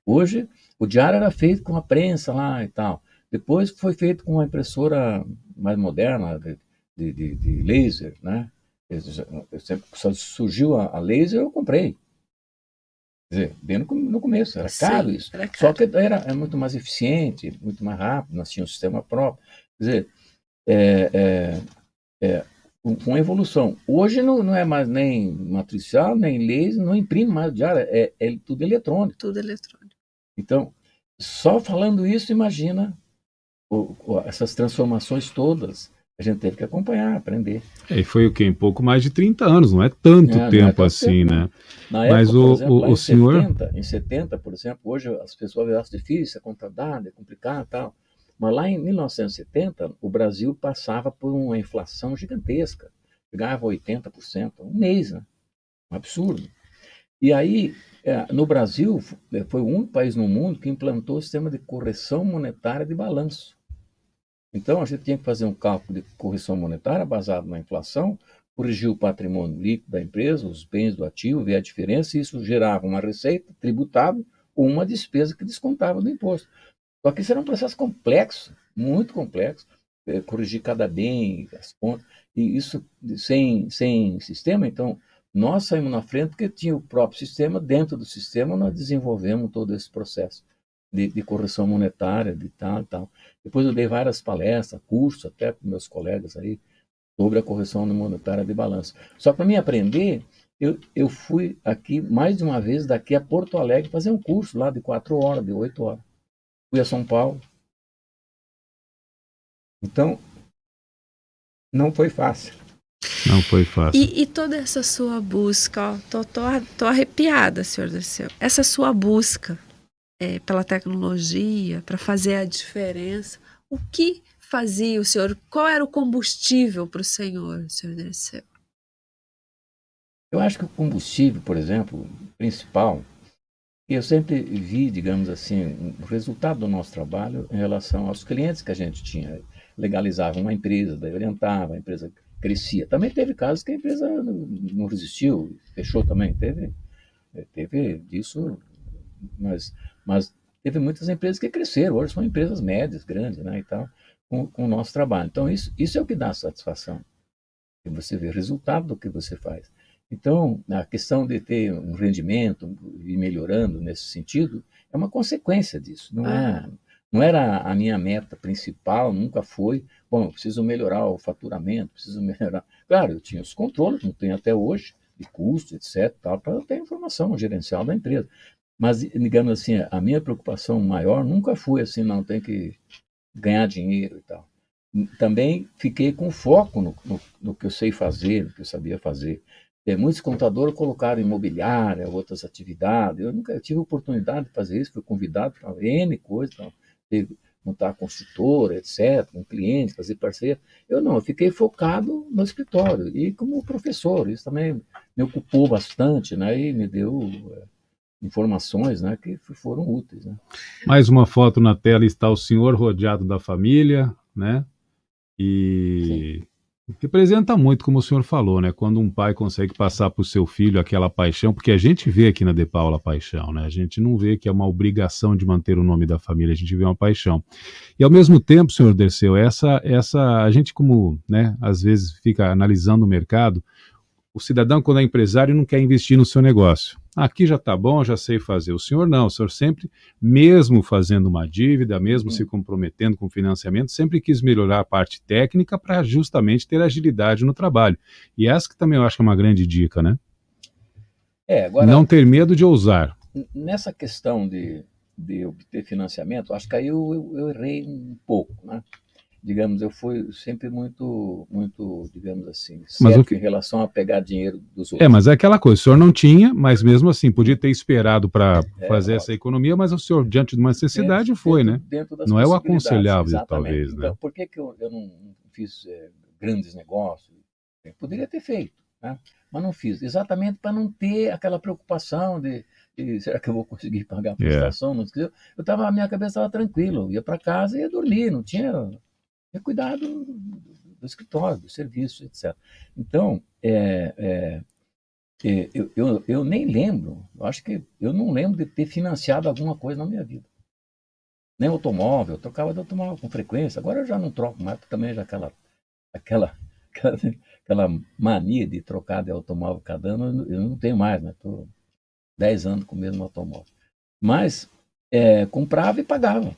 Hoje, o diário era feito com a prensa lá e tal. Depois foi feito com uma impressora mais moderna, de, de, de laser, né? Eu sempre, surgiu a, a, laser, eu comprei. Quer dizer, bem no, no começo, era Sim, caro isso. Era caro. Só que era, era, muito mais eficiente, muito mais rápido, nós tínhamos um sistema próprio. Quer dizer, é, é, é, com evolução. Hoje não, não é mais nem matricial, nem laser, não imprime mais diário, é, é tudo eletrônico. Tudo eletrônico. Então, só falando isso, imagina o, o, essas transformações todas a gente teve que acompanhar, aprender. É, e foi o quê? Um pouco mais de 30 anos, não é tanto é, tempo é assim, tempo, né? Na Mas época, o, exemplo, o, o em senhor. 70, em 70, por exemplo, hoje as pessoas acham difícil, é contadado, é complicado tal. Mas lá em 1970, o Brasil passava por uma inflação gigantesca. Chegava a 80%, um mês, né? Um absurdo. E aí, é, no Brasil, é, foi o único país no mundo que implantou o sistema de correção monetária de balanço. Então, a gente tinha que fazer um cálculo de correção monetária baseado na inflação, corrigir o patrimônio líquido da empresa, os bens do ativo, ver a diferença, e isso gerava uma receita tributável ou uma despesa que descontava do imposto. Só que isso era um processo complexo, muito complexo, é, corrigir cada bem, as contas, e isso sem, sem sistema, então nós saímos na frente porque tinha o próprio sistema, dentro do sistema nós desenvolvemos todo esse processo de, de correção monetária, de tal e tal. Depois eu dei várias palestras, cursos até para meus colegas aí, sobre a correção monetária de balanço. Só para mim aprender, Eu, eu fui aqui mais de uma vez daqui a Porto Alegre fazer um curso lá de quatro horas, de oito horas. Fui a São Paulo. Então, não foi fácil. Não foi fácil. E, e toda essa sua busca, ó, tô, tô, tô arrepiada, senhor Dirceu. Essa sua busca é, pela tecnologia, para fazer a diferença, o que fazia o senhor? Qual era o combustível para o senhor, senhor Dirceu? Eu acho que o combustível, por exemplo, principal, eu sempre vi, digamos assim, o resultado do nosso trabalho em relação aos clientes que a gente tinha. Legalizava uma empresa, daí orientava, a empresa crescia. Também teve casos que a empresa não resistiu, fechou também. Teve, teve disso, mas, mas teve muitas empresas que cresceram. Hoje são empresas médias, grandes, né, e tal, com, com o nosso trabalho. Então, isso, isso é o que dá satisfação. E você vê o resultado do que você faz. Então, a questão de ter um rendimento e melhorando nesse sentido é uma consequência disso. Não, é, ah. não era a minha meta principal, nunca foi. Bom, eu preciso melhorar o faturamento, preciso melhorar. Claro, eu tinha os controles, não tenho até hoje, de custo, etc., para eu ter informação gerencial da empresa. Mas, digamos assim, a minha preocupação maior nunca foi assim, não, tem que ganhar dinheiro e tal. Também fiquei com foco no, no, no que eu sei fazer, no que eu sabia fazer. É, muitos contadores colocaram imobiliária, outras atividades. Eu nunca tive oportunidade de fazer isso, fui convidado para N coisas, montar construtora, etc., com clientes, fazer parceria. Eu não, eu fiquei focado no escritório e como professor. Isso também me ocupou bastante, né? E me deu é, informações, né? Que foram úteis, né? Mais uma foto na tela está o senhor rodeado da família, né? E Sim Representa muito, como o senhor falou, né? Quando um pai consegue passar para o seu filho aquela paixão, porque a gente vê aqui na De Paula paixão, né? A gente não vê que é uma obrigação de manter o nome da família, a gente vê uma paixão. E ao mesmo tempo, senhor Derceu, essa, essa, a gente como, né, às vezes fica analisando o mercado, o cidadão, quando é empresário, não quer investir no seu negócio. Aqui já está bom, já sei fazer. O senhor não, o senhor sempre, mesmo fazendo uma dívida, mesmo uhum. se comprometendo com financiamento, sempre quis melhorar a parte técnica para justamente ter agilidade no trabalho. E essa que também eu acho que é uma grande dica, né? É, agora, não ter medo de ousar. Nessa questão de, de obter financiamento, acho que aí eu, eu, eu errei um pouco, né? Digamos, eu fui sempre muito, muito, digamos assim, certo que... em relação a pegar dinheiro dos outros. É, mas é aquela coisa, o senhor não tinha, mas mesmo assim, podia ter esperado para é, fazer essa economia, mas o senhor, diante de uma necessidade, dentro, foi, dentro, né? Dentro não é o aconselhável, talvez, então, né? Por que, que eu, eu não fiz é, grandes negócios? Eu poderia ter feito, né? mas não fiz, exatamente para não ter aquela preocupação de, de, será que eu vou conseguir pagar a é. prestação? Yeah. Não, eu estava, a minha cabeça estava tranquila, eu ia para casa e ia dormir, não tinha é cuidar do, do escritório, do serviço, etc. Então, é, é, é, eu, eu, eu, nem lembro, eu acho que eu não lembro de ter financiado alguma coisa na minha vida. Nem automóvel, eu trocava de automóvel com frequência, agora eu já não troco mais, porque também já aquela, aquela, aquela, aquela mania de trocar de automóvel cada ano, eu não tenho mais, né? Estou 10 anos com o mesmo automóvel. Mas é, comprava e pagava.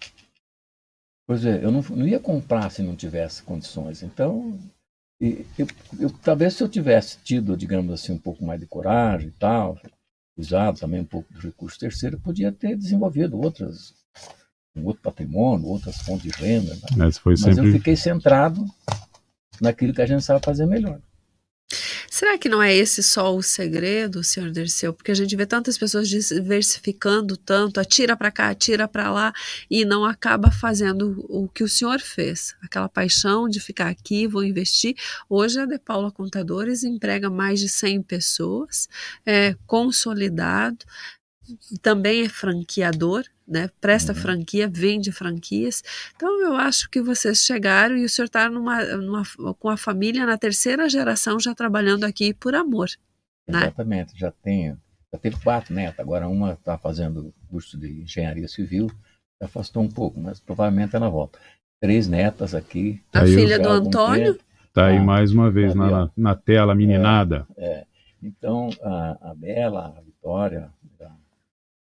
Pois é, eu não, não ia comprar se não tivesse condições. Então, eu, eu, talvez se eu tivesse tido, digamos assim, um pouco mais de coragem e tal, usado também um pouco do recurso terceiro, eu podia ter desenvolvido outras, um outro patrimônio, outras fontes de renda. Né? Mas sempre... eu fiquei centrado naquilo que a gente sabe fazer melhor. Será que não é esse só o segredo, senhor Derceu? Porque a gente vê tantas pessoas diversificando tanto, atira para cá, atira para lá, e não acaba fazendo o que o senhor fez. Aquela paixão de ficar aqui, vou investir. Hoje a De Paula Contadores emprega mais de 100 pessoas, é consolidado, também é franqueador, né? Presta uhum. franquia, vende franquias. Então eu acho que vocês chegaram e o senhor está numa, numa, com a família na terceira geração já trabalhando aqui por amor. Né? Exatamente, já tenho. Já teve quatro netas, agora uma está fazendo curso de engenharia civil, já afastou um pouco, mas provavelmente ela volta. Três netas aqui. A filha do Antônio? Está aí ah, mais uma vez na, na tela, meninada. É, é. Então, a, a Bela, a Vitória a,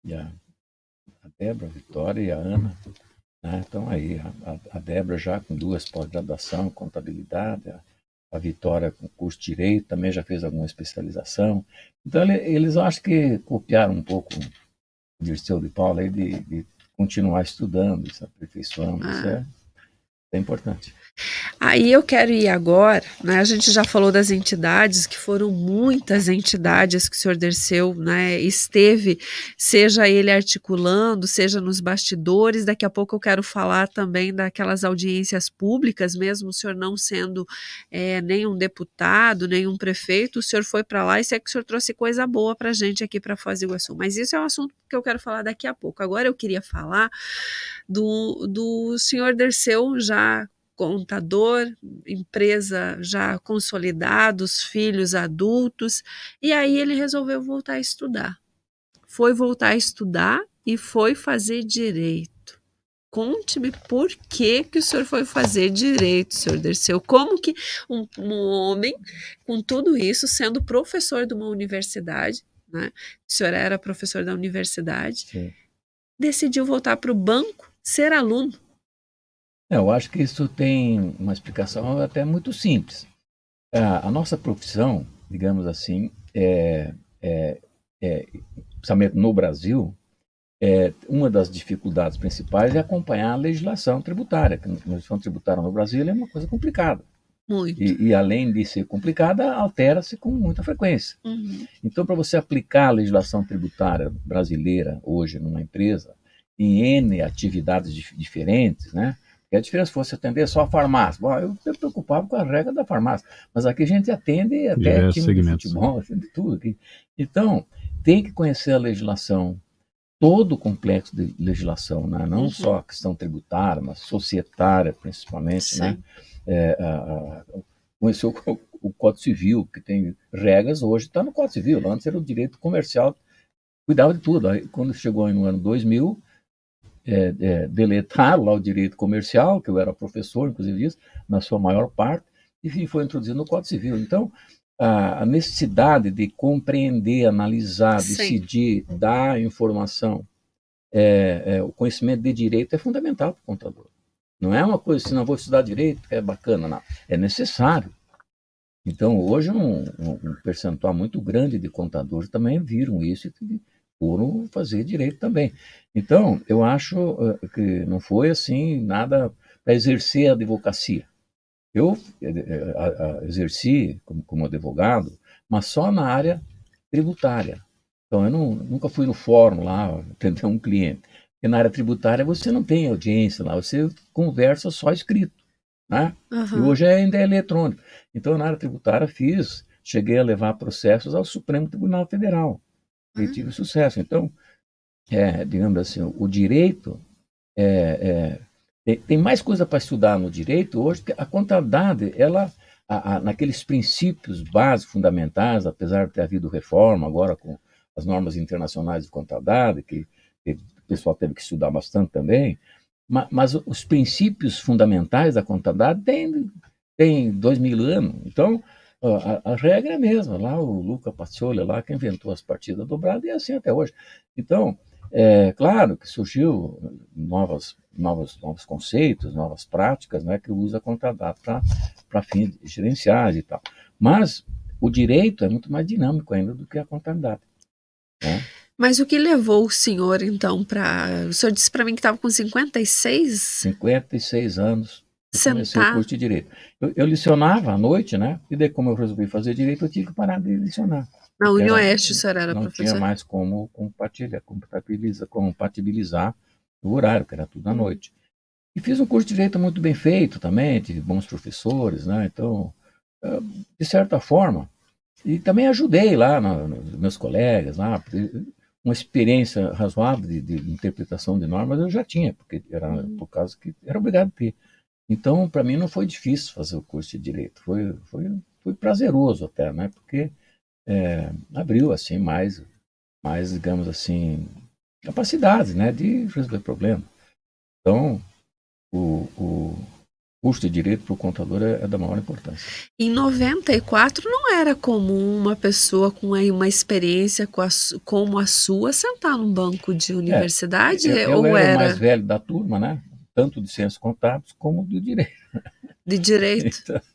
e a Débora, a Vitória e a Ana. Né? Então aí, a, a Débora já com duas pós-graduação, contabilidade, a, a Vitória com curso de Direito, também já fez alguma especialização. Então, ele, eles acho que copiaram um pouco o Dirceu de Paula aí de, de continuar estudando, se aperfeiçoando. Ah. Isso é, importante. Aí eu quero ir agora, né? A gente já falou das entidades, que foram muitas entidades que o senhor Derceu né, esteve, seja ele articulando, seja nos bastidores. Daqui a pouco eu quero falar também daquelas audiências públicas, mesmo o senhor não sendo é, nem um deputado, nem um prefeito, o senhor foi para lá e sei que o senhor trouxe coisa boa para gente aqui para Foz do Iguaçu. Mas isso é um assunto que eu quero falar daqui a pouco. Agora eu queria falar do, do senhor Derceu já contador, empresa já consolidados, filhos adultos, e aí ele resolveu voltar a estudar. Foi voltar a estudar e foi fazer direito. Conte-me por que, que o senhor foi fazer direito, senhor Derceu. Como que um, um homem, com tudo isso, sendo professor de uma universidade, né? o senhor era professor da universidade, Sim. decidiu voltar para o banco ser aluno eu acho que isso tem uma explicação até muito simples. A, a nossa profissão, digamos assim, é, é, é, principalmente no Brasil, é, uma das dificuldades principais é acompanhar a legislação tributária. A legislação tributária no Brasil é uma coisa complicada. Muito. E, e além de ser complicada, altera-se com muita frequência. Uhum. Então, para você aplicar a legislação tributária brasileira hoje numa empresa, em N atividades dif diferentes, né? E a diferença fosse atender só a farmácia. Bom, eu me preocupava com a regra da farmácia, mas aqui a gente atende até time segmentos. de futebol, atende tudo aqui. Então, tem que conhecer a legislação, todo o complexo de legislação, né? não uhum. só a questão tributária, mas societária principalmente, né? É, a, a, conhecer o, o, Código Civil, que tem regras, hoje está no Código Civil, antes era o direito comercial, cuidava de tudo. Aí, quando chegou no ano 2000, é, é, deletaram lá o direito comercial, que eu era professor, inclusive disso, na sua maior parte, e foi introduzido no Código Civil. Então, a, a necessidade de compreender, analisar, Sim. decidir, dar informação, é, é, o conhecimento de direito é fundamental para o contador. Não é uma coisa assim, não vou estudar direito, que é bacana, não. É necessário. Então, hoje, um, um percentual muito grande de contadores também viram isso e foram fazer direito também. Então, eu acho uh, que não foi assim nada para exercer a advocacia. Eu uh, exerci como, como, advogado, mas só na área tributária. Então, eu não, nunca fui no fórum lá atender um cliente. Porque na área tributária você não tem audiência lá, você conversa só escrito. Né? Uhum. E hoje ainda é eletrônico. Então, na área tributária, fiz, cheguei a levar processos ao Supremo Tribunal Federal e tive sucesso. Então, é, digamos assim, o direito é, é, tem, tem, mais coisa para estudar no direito hoje, que a contabilidade, ela, a, a, naqueles princípios básicos, fundamentais, apesar de ter havido reforma agora com as normas internacionais de contabilidade, que, que o pessoal teve que estudar bastante também, mas, mas os princípios fundamentais da contabilidade têm, têm dois mil anos. Então, a, a, regra é a mesma, lá o Luca Pacioli, lá que inventou as partidas dobradas, e é assim até hoje. Então, é claro que surgiu novas, novos, novos conceitos, novas práticas, né, que usa a contabilidade para fins gerenciais e tal. Mas o direito é muito mais dinâmico ainda do que a contabilidade. Né? Mas o que levou o senhor, então, para. O senhor disse para mim que estava com 56? 56 anos comecei o curso de direito. Eu, eu licionava à noite, né? E daí, como eu resolvi fazer direito, eu tive que parar de licionar. Na Unioeste, o senhor era não professor? Não tinha mais como compartilhar, compatibilizar, compatibilizar o horário, que era tudo à hum. noite. E fiz um curso de direito muito bem feito também, tive bons professores, né? Então, de certa forma, e também ajudei lá nos meus colegas lá, uma experiência razoável de, de, interpretação de normas eu já tinha, porque era hum. por causa que era obrigado a ter. Então, para mim não foi difícil fazer o curso de direito, foi, foi, foi prazeroso até, né? Porque é, abriu assim mais, mais digamos assim, capacidade, né, de resolver problemas. Então, o, o curso de direito para o contador é, é, da maior importância. Em 94 não era comum uma pessoa com uma experiência com a, como a sua sentar num banco de é, universidade? É, eu, eu ou era, era mais velho da turma, né? Tanto de ciências contábeis como do direito. De direito.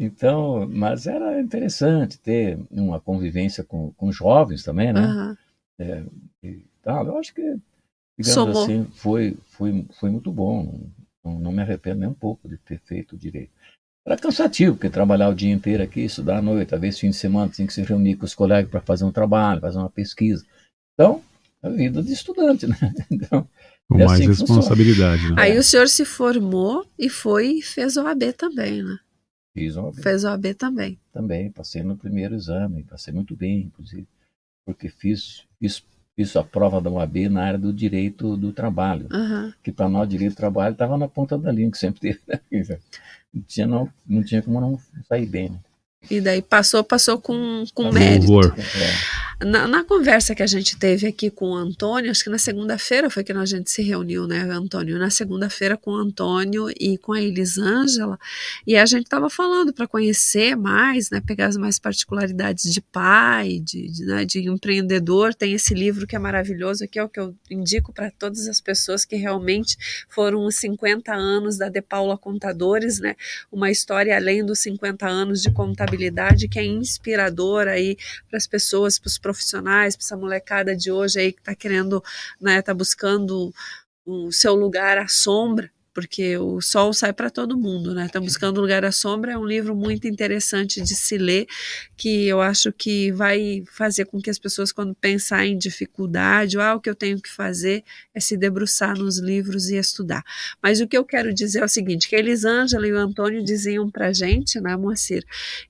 Então, Então, mas era interessante ter uma convivência com, com jovens também, né? Aham. É, e tal. Eu acho que, digamos Somou. assim, foi, foi, foi muito bom. Não, não me arrependo nem um pouco de ter feito direito. Era cansativo, porque trabalhar o dia inteiro aqui, estudar à noite, às vezes fim de semana tinha que se reunir com os colegas para fazer um trabalho, fazer uma pesquisa. Então, a vida de estudante, né? Então, Com É mais assim responsabilidade. Né? Aí o senhor se formou e foi e fez o AB também, né? fiz uma Fez o AB também. também, passei no primeiro exame, passei muito bem, inclusive, porque fiz, fiz, fiz a prova da UAB na área do direito do trabalho, Aham. que para nós direito do trabalho estava na ponta da língua, que sempre teve. né? Não tinha, não, não tinha como não sair bem. Né? E daí passou, passou com, com Com mérito. louvor. É, Na, na conversa que a gente teve aqui com o Antônio, acho que na segunda-feira foi que a gente se reuniu, né, Antônio? Na segunda-feira com o Antônio e com a Elisângela, e a gente estava falando para conhecer mais, né, pegar as mais particularidades de pai, de, de, né, de empreendedor. Tem esse livro que é maravilhoso, que é o que eu indico para todas as pessoas que realmente foram os 50 anos da De Paula Contadores, né? Uma história além dos 50 anos de contabilidade que é inspiradora aí para as pessoas, para os profissionais, para essa molecada de hoje aí que está querendo, né, tá buscando o seu lugar à sombra, porque o sol sai para todo mundo, né? Tá buscando lugar à sombra é um livro muito interessante de se ler, que eu acho que vai fazer com que as pessoas quando pensar em dificuldade, ou, ah, o que eu tenho que fazer é se debruçar nos livros e estudar. Mas o que eu quero dizer é o seguinte, que a Elisângela e o Antônio diziam pra gente, né, Moacir,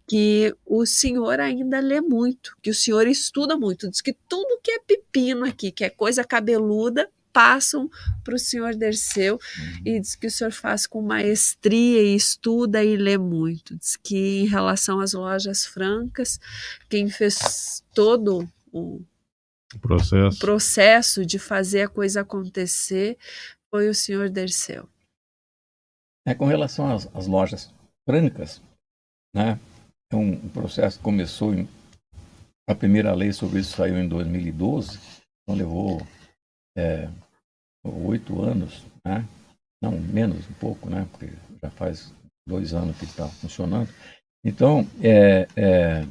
que o senhor ainda lê muito, que o senhor estuda muito, diz que tudo que é pepino aqui, que é coisa cabeluda, passam para o senhor Derceu e diz que o senhor faz com maestria e estuda e lê muito. Diz que em relação às lojas francas, quem fez todo o O processo. processo de fazer a coisa acontecer foi o senhor Derceu. É, com relação às, às lojas francas, né, é um, um processo que começou em, a primeira lei sobre isso saiu em 2012, então levou é, oito anos, né, não menos um pouco, né, porque já faz dois anos que está funcionando. Então é, é,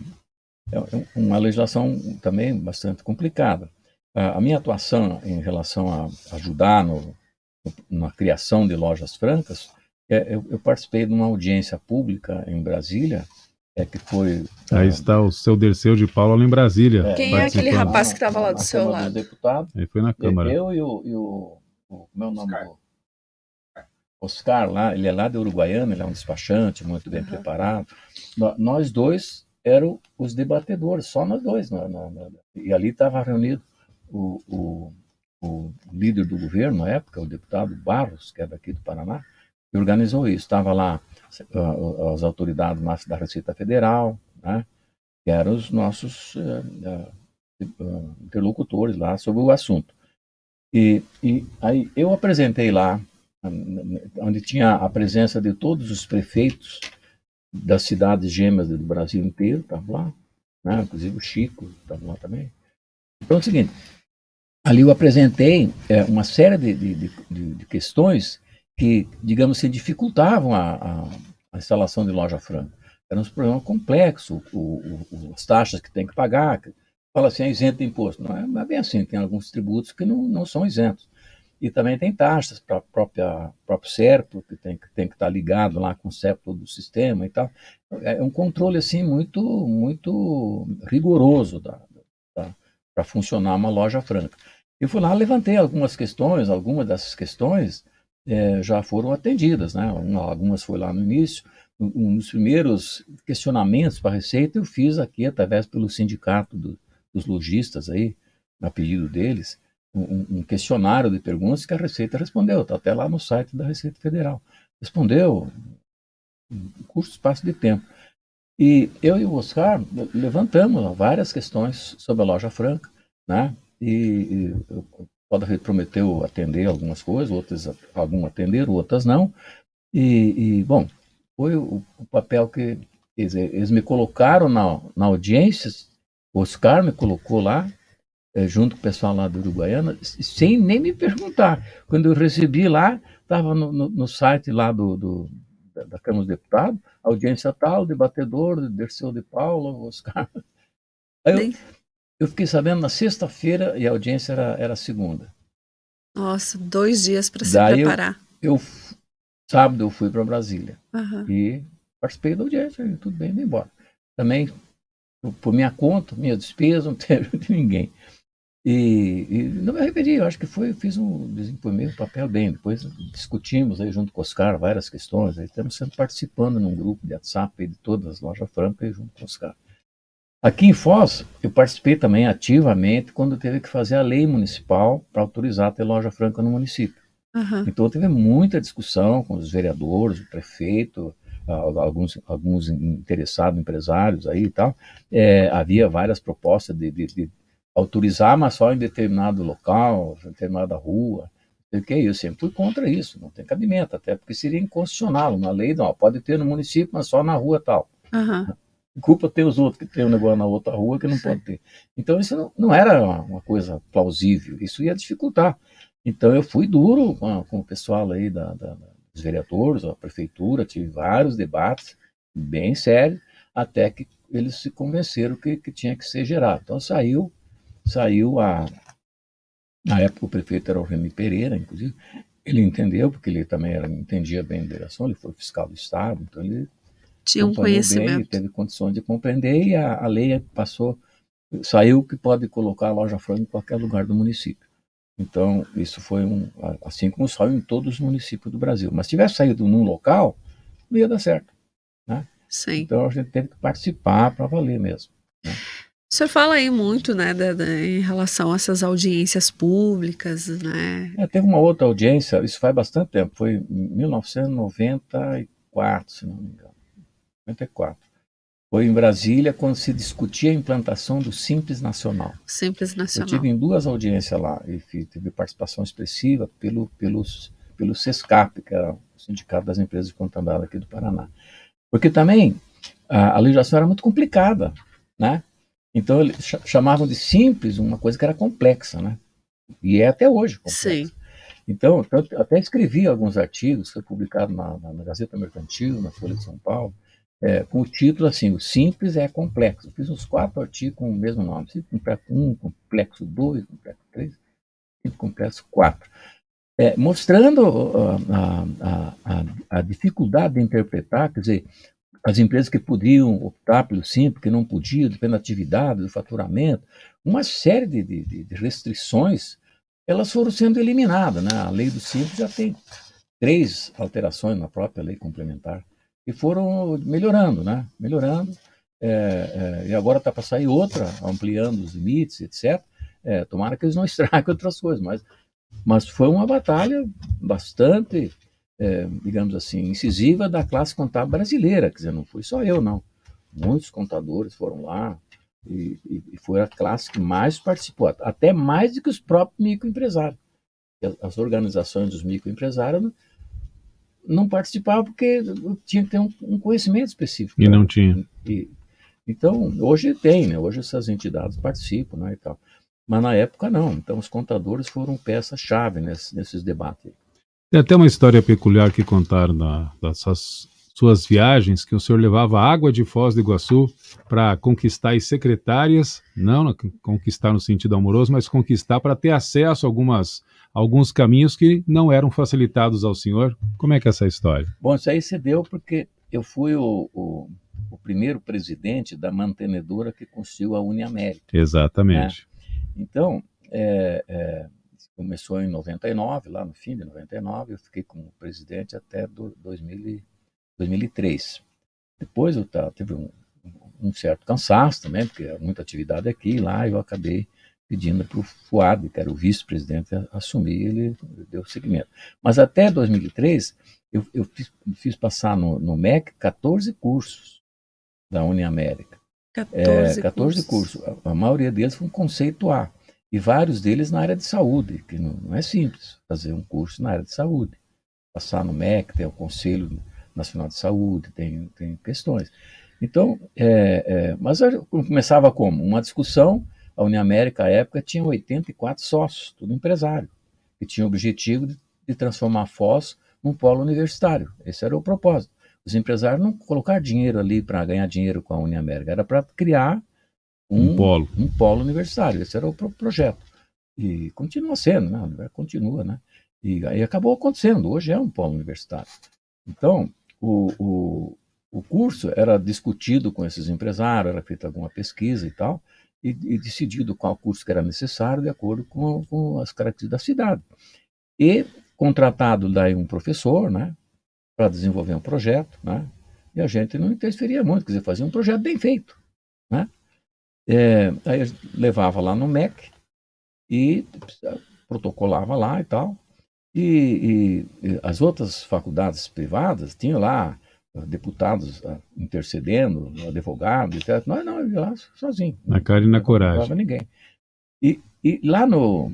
é uma legislação também bastante complicada. A, minha atuação em relação a ajudar no, na criação de lojas francas é, eu, eu, participei de uma audiência pública em Brasília, é, que foi... Aí uh, está o seu Derceu de Paula em Brasília. Quem é aquele rapaz que estava lá do seu lado? Do deputado. Aí foi na Câmara. Eu e o, e o, o meu nome Oscar. Oscar lá, ele é lá de Uruguaiana, ele é um despachante muito bem uhum. preparado. Nós dois eram os debatedores, só nós dois. No, no, no, e ali estava reunido o, o, o líder do governo na época, o deputado Barros, que é daqui do Paraná, que organizou isso. Estava lá uh, as autoridades da Receita Federal, né, que eram os nossos uh, uh, interlocutores lá sobre o assunto. E, e, aí eu apresentei lá, onde tinha a presença de todos os prefeitos das cidades gêmeas do Brasil inteiro, estava lá, né, inclusive o Chico estava lá também. Então é o seguinte, ali eu apresentei é, uma série de, de, de, de questões que, digamos, se dificultavam a, a, a, instalação de loja franca. Era um problema complexo, o, o, as taxas que tem que pagar, fala assim, é isento de imposto. Não é, não é bem assim, tem alguns tributos que não, não são isentos. E também tem taxas para o próprio CERPO, que tem, que tem que estar ligado lá com o CERPO do sistema e tal. É um controle, assim, muito, muito rigoroso para funcionar uma loja franca. Eu fui lá, levantei algumas questões, algumas dessas questões é, já foram atendidas, né? Algumas foi lá no início. Um dos primeiros questionamentos para a Receita eu fiz aqui através pelo sindicato do, dos lojistas aí, a pedido deles, um, um, questionário de perguntas que a Receita respondeu, está até lá no site da Receita Federal. Respondeu em curto espaço de tempo. E eu e o Oscar levantamos várias questões sobre a loja franca, né? E, e o prometeu atender algumas coisas, outras algumas atenderam, outras não. E, e bom, foi o, o, papel que eles, me colocaram na, na audiência, Oscar me colocou lá, é, junto com o pessoal lá do Uruguaiana, sem nem me perguntar. Quando eu recebi lá, estava no, no, no, site lá do, do, da Câmara dos Deputados, audiência tal, debatedor, Derceu de Paula, Oscar. Aí eu, eu fiquei sabendo na sexta-feira e a audiência era, era segunda. Nossa, dois dias para se Daí preparar. Eu, eu, sábado eu fui para Brasília uhum. e participei da audiência, tudo bem, vim embora. Também, por minha conta, minha despesa, não teve de ninguém. E, e, não me arrependi, eu acho que foi, fiz um, desempenhei um papel bem. Depois discutimos aí junto com o Oscar várias questões. Aí estamos sempre participando num grupo de WhatsApp de todas as lojas francas junto com o Oscar. Aqui em Foz, eu participei também ativamente quando teve que fazer a lei municipal para autorizar ter loja franca no município. Uhum. Então teve muita discussão com os vereadores, o prefeito, alguns, alguns interessados, empresários aí e tal. É, havia várias propostas de, de, de autorizar, mas só em determinado local, em determinada rua. O que é isso? Eu sempre fui contra isso, não tem cabimento, até porque seria inconstitucional. Uma lei, não, pode ter no município, mas só na rua tal. Uhum. Culpa ter os outros que tem um negócio na outra rua que não pode ter. Então isso não, não era uma coisa plausível, isso ia dificultar. Então eu fui duro com, com o pessoal aí da, da, dos vereadores, a prefeitura, tive vários debates bem sérios, até que eles se convenceram que, que tinha que ser gerado. Então saiu saiu a. Na época o prefeito era o Remy Pereira, inclusive. Ele entendeu, porque ele também era, entendia bem a direção, ele foi fiscal do Estado, então ele tinha um conhecimento. Bem, teve condições de compreender e a, a lei passou, saiu que pode colocar a loja franca em qualquer lugar do município. Então, isso foi um, assim como saiu em todos os municípios do Brasil. Mas se tivesse saído num local, não ia dar certo. Né? Sim. Então, a gente teve que participar para valer mesmo. Né? O senhor fala aí muito, né, da, da, em relação a essas audiências públicas, né? É, teve uma outra audiência, isso faz bastante tempo, foi em 1994, se não me engano. 94. Foi em Brasília quando se discutia a implantação do Simples Nacional. Simples Nacional. Eu tive em duas audiências lá e tive participação expressiva pelo, pelos, pelo SESCAP, que era o Sindicato das Empresas de Contabilidade aqui do Paraná. Porque também a, a legislação era muito complicada, né? Então, eles chamavam de simples uma coisa que era complexa, né? E é até hoje complexa. Sim. Então, eu até escrevi alguns artigos, foi publicado na, na, Gazeta Mercantil, na Folha de São Paulo, é, com o título assim, o simples é complexo. Fiz uns quatro artigos com o mesmo nome, complexo 1, complexo 2, complexo 3, complexo 4. É, mostrando a, a, a, a, dificuldade de interpretar, quer dizer, as empresas que podiam optar pelo simples, que não podiam, dependendo da atividade, do faturamento, uma série de, de, de, restrições, elas foram sendo eliminadas. Né? A lei do simples já tem três alterações na própria lei complementar e foram melhorando, né? melhorando, é, é, e agora está para sair outra, ampliando os limites, etc. É, tomara que eles não estraguem outras coisas, mas, mas foi uma batalha bastante é, digamos assim, incisiva da classe contábil brasileira. Quer dizer, não fui só eu, não. Muitos contadores foram lá e, e, e foi a classe que mais participou, até mais do que os próprios microempresários. As organizações dos microempresários não, participavam porque tinha que ter um, um conhecimento específico. E não tinha. E, então, hoje tem, né? Hoje essas entidades participam, né, e tal. Mas na época não. Então, os contadores foram peça-chave nesses, nesses debates. Tem até uma história peculiar que contaram na, dessas suas viagens, que o senhor levava água de Foz do Iguaçu para conquistar as secretárias, não conquistar no sentido amoroso, mas conquistar para ter acesso a algumas, alguns caminhos que não eram facilitados ao senhor. Como é que é essa história? Bom, isso aí se deu porque eu fui o, o, o primeiro presidente da mantenedora que construiu a Uniamérica. Exatamente. Né? Então, é, é, começou em 99, lá no fim de 99, eu fiquei como presidente até do 2000, 2003. Depois eu tá, tive um, um, certo cansaço também, porque era muita atividade aqui e lá, e eu acabei pedindo para o Fuad, que era o vice-presidente, assumir, ele deu seguimento. Mas até 2003, eu, eu fiz, fiz, passar no, no MEC 14 cursos da Uniamérica. 14, é, 14 cursos. cursos. A, a maioria deles foi um conceito A e vários deles na área de saúde, que não, não, é simples fazer um curso na área de saúde. Passar no MEC, tem o Conselho Nacional de Saúde, tem, tem questões. Então, é, é, mas começava como? Uma discussão, a União América, à época, tinha 84 sócios, tudo empresário, que tinha o objetivo de, de transformar a Foz num polo universitário. Esse era o propósito. os empresários não colocar dinheiro ali para ganhar dinheiro com a Uniamérica, era para criar um, Um polo. um polo universitário. Esse era o pro- projeto. E continua sendo, né? Continua, né? E aí acabou acontecendo. Hoje é um polo universitário. Então, o, o, o curso era discutido com esses empresários, era feita alguma pesquisa e tal, e, e decidido qual curso que era necessário de acordo com, com as características da cidade. E contratado daí um professor, né? Para desenvolver um projeto, né? E a gente não interferia muito, quer dizer, fazia um projeto bem feito, né? É, aí levava lá no MEC e protocolava lá e tal. E, e- e as outras faculdades privadas tinham lá deputados ah, intercedendo, advogados, etc. Nós não, eu ia lá sozinho. Na cara e na Não coragem. levava ninguém. E, e lá no,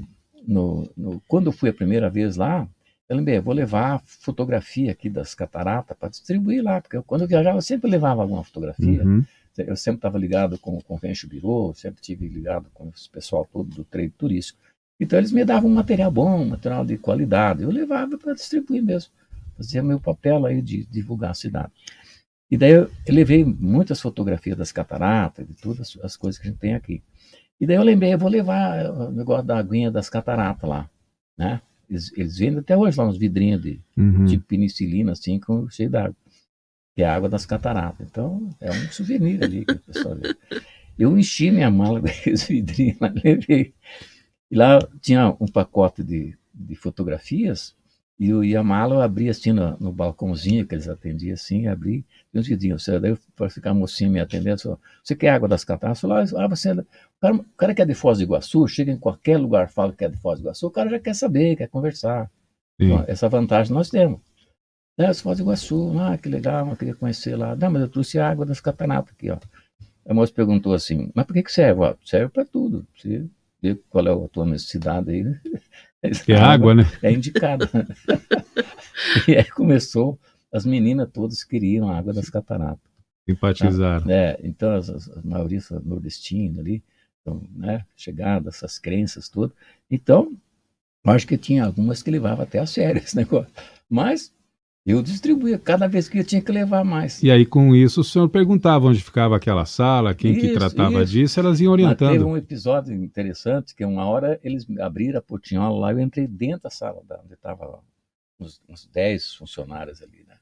no, no- Quando eu fui a primeira vez lá, eu lembrei, vou levar fotografia aqui das cataratas para distribuir lá, porque eu- quando eu viajava eu sempre levava alguma fotografia. Uhum. Eu sempre estava ligado com o Convention Bureau, sempre tive ligado com esse pessoal todo do trade turístico. Então eles me davam um material bom, um material de qualidade. Eu levava para distribuir mesmo. Fazia meu papel aí de divulgar a cidade. E daí eu, levei muitas fotografias das cataratas, de todas as coisas que a gente tem aqui. E daí eu lembrei, eu vou levar o negócio da aguinha das cataratas lá, né? Eles, eles vendem até hoje lá uns vidrinhos de Uhum. tipo penicilina, assim, com cheio d'água. Que é a água das cataratas. Então, é um souvenir ali que o pessoal vê. Eu enchi minha mala com aqueles vidrinhos lá, levei. E lá tinha um pacote de, de fotografias, e, eu, e a mala eu abri assim no, no balcãozinho que eles atendiam assim, abri, e uns vidrinhos. Daí eu, para ficar a mocinha me atendendo, falou, você quer água das cataratas? Eu falei, ah, você... O cara, o cara que é de Foz do Iguaçu, chega em qualquer lugar, fala que é de Foz do Iguaçu, o cara já quer saber, quer conversar. Então, essa vantagem nós temos. É, Foz do Iguaçu, ah, que legal, eu queria conhecer lá. Não, mas eu trouxe água das cataratas aqui, ó. A moça perguntou assim, mas por que, que serve? Ó, serve para tudo. Você vê qual é a tua necessidade aí. né? Que é água, né? É indicada. e aí começou, as meninas todas queriam a água das cataratas. Simpatizaram. É, então, as, as, a maioria são nordestinas ali, então, né, chegadas, essas crenças todas. Então, acho que tinha algumas que levavam até a sério esse negócio. Mas eu distribuía, cada vez que eu tinha que levar mais. E aí, com isso, o senhor perguntava onde ficava aquela sala, quem que Isso, tratava isso. disso, elas iam Mas teve orientando. um episódio interessante, que uma hora eles abriram a portinhola lá, eu entrei dentro da sala, da- onde estavam uns, uns 10 funcionários ali, né?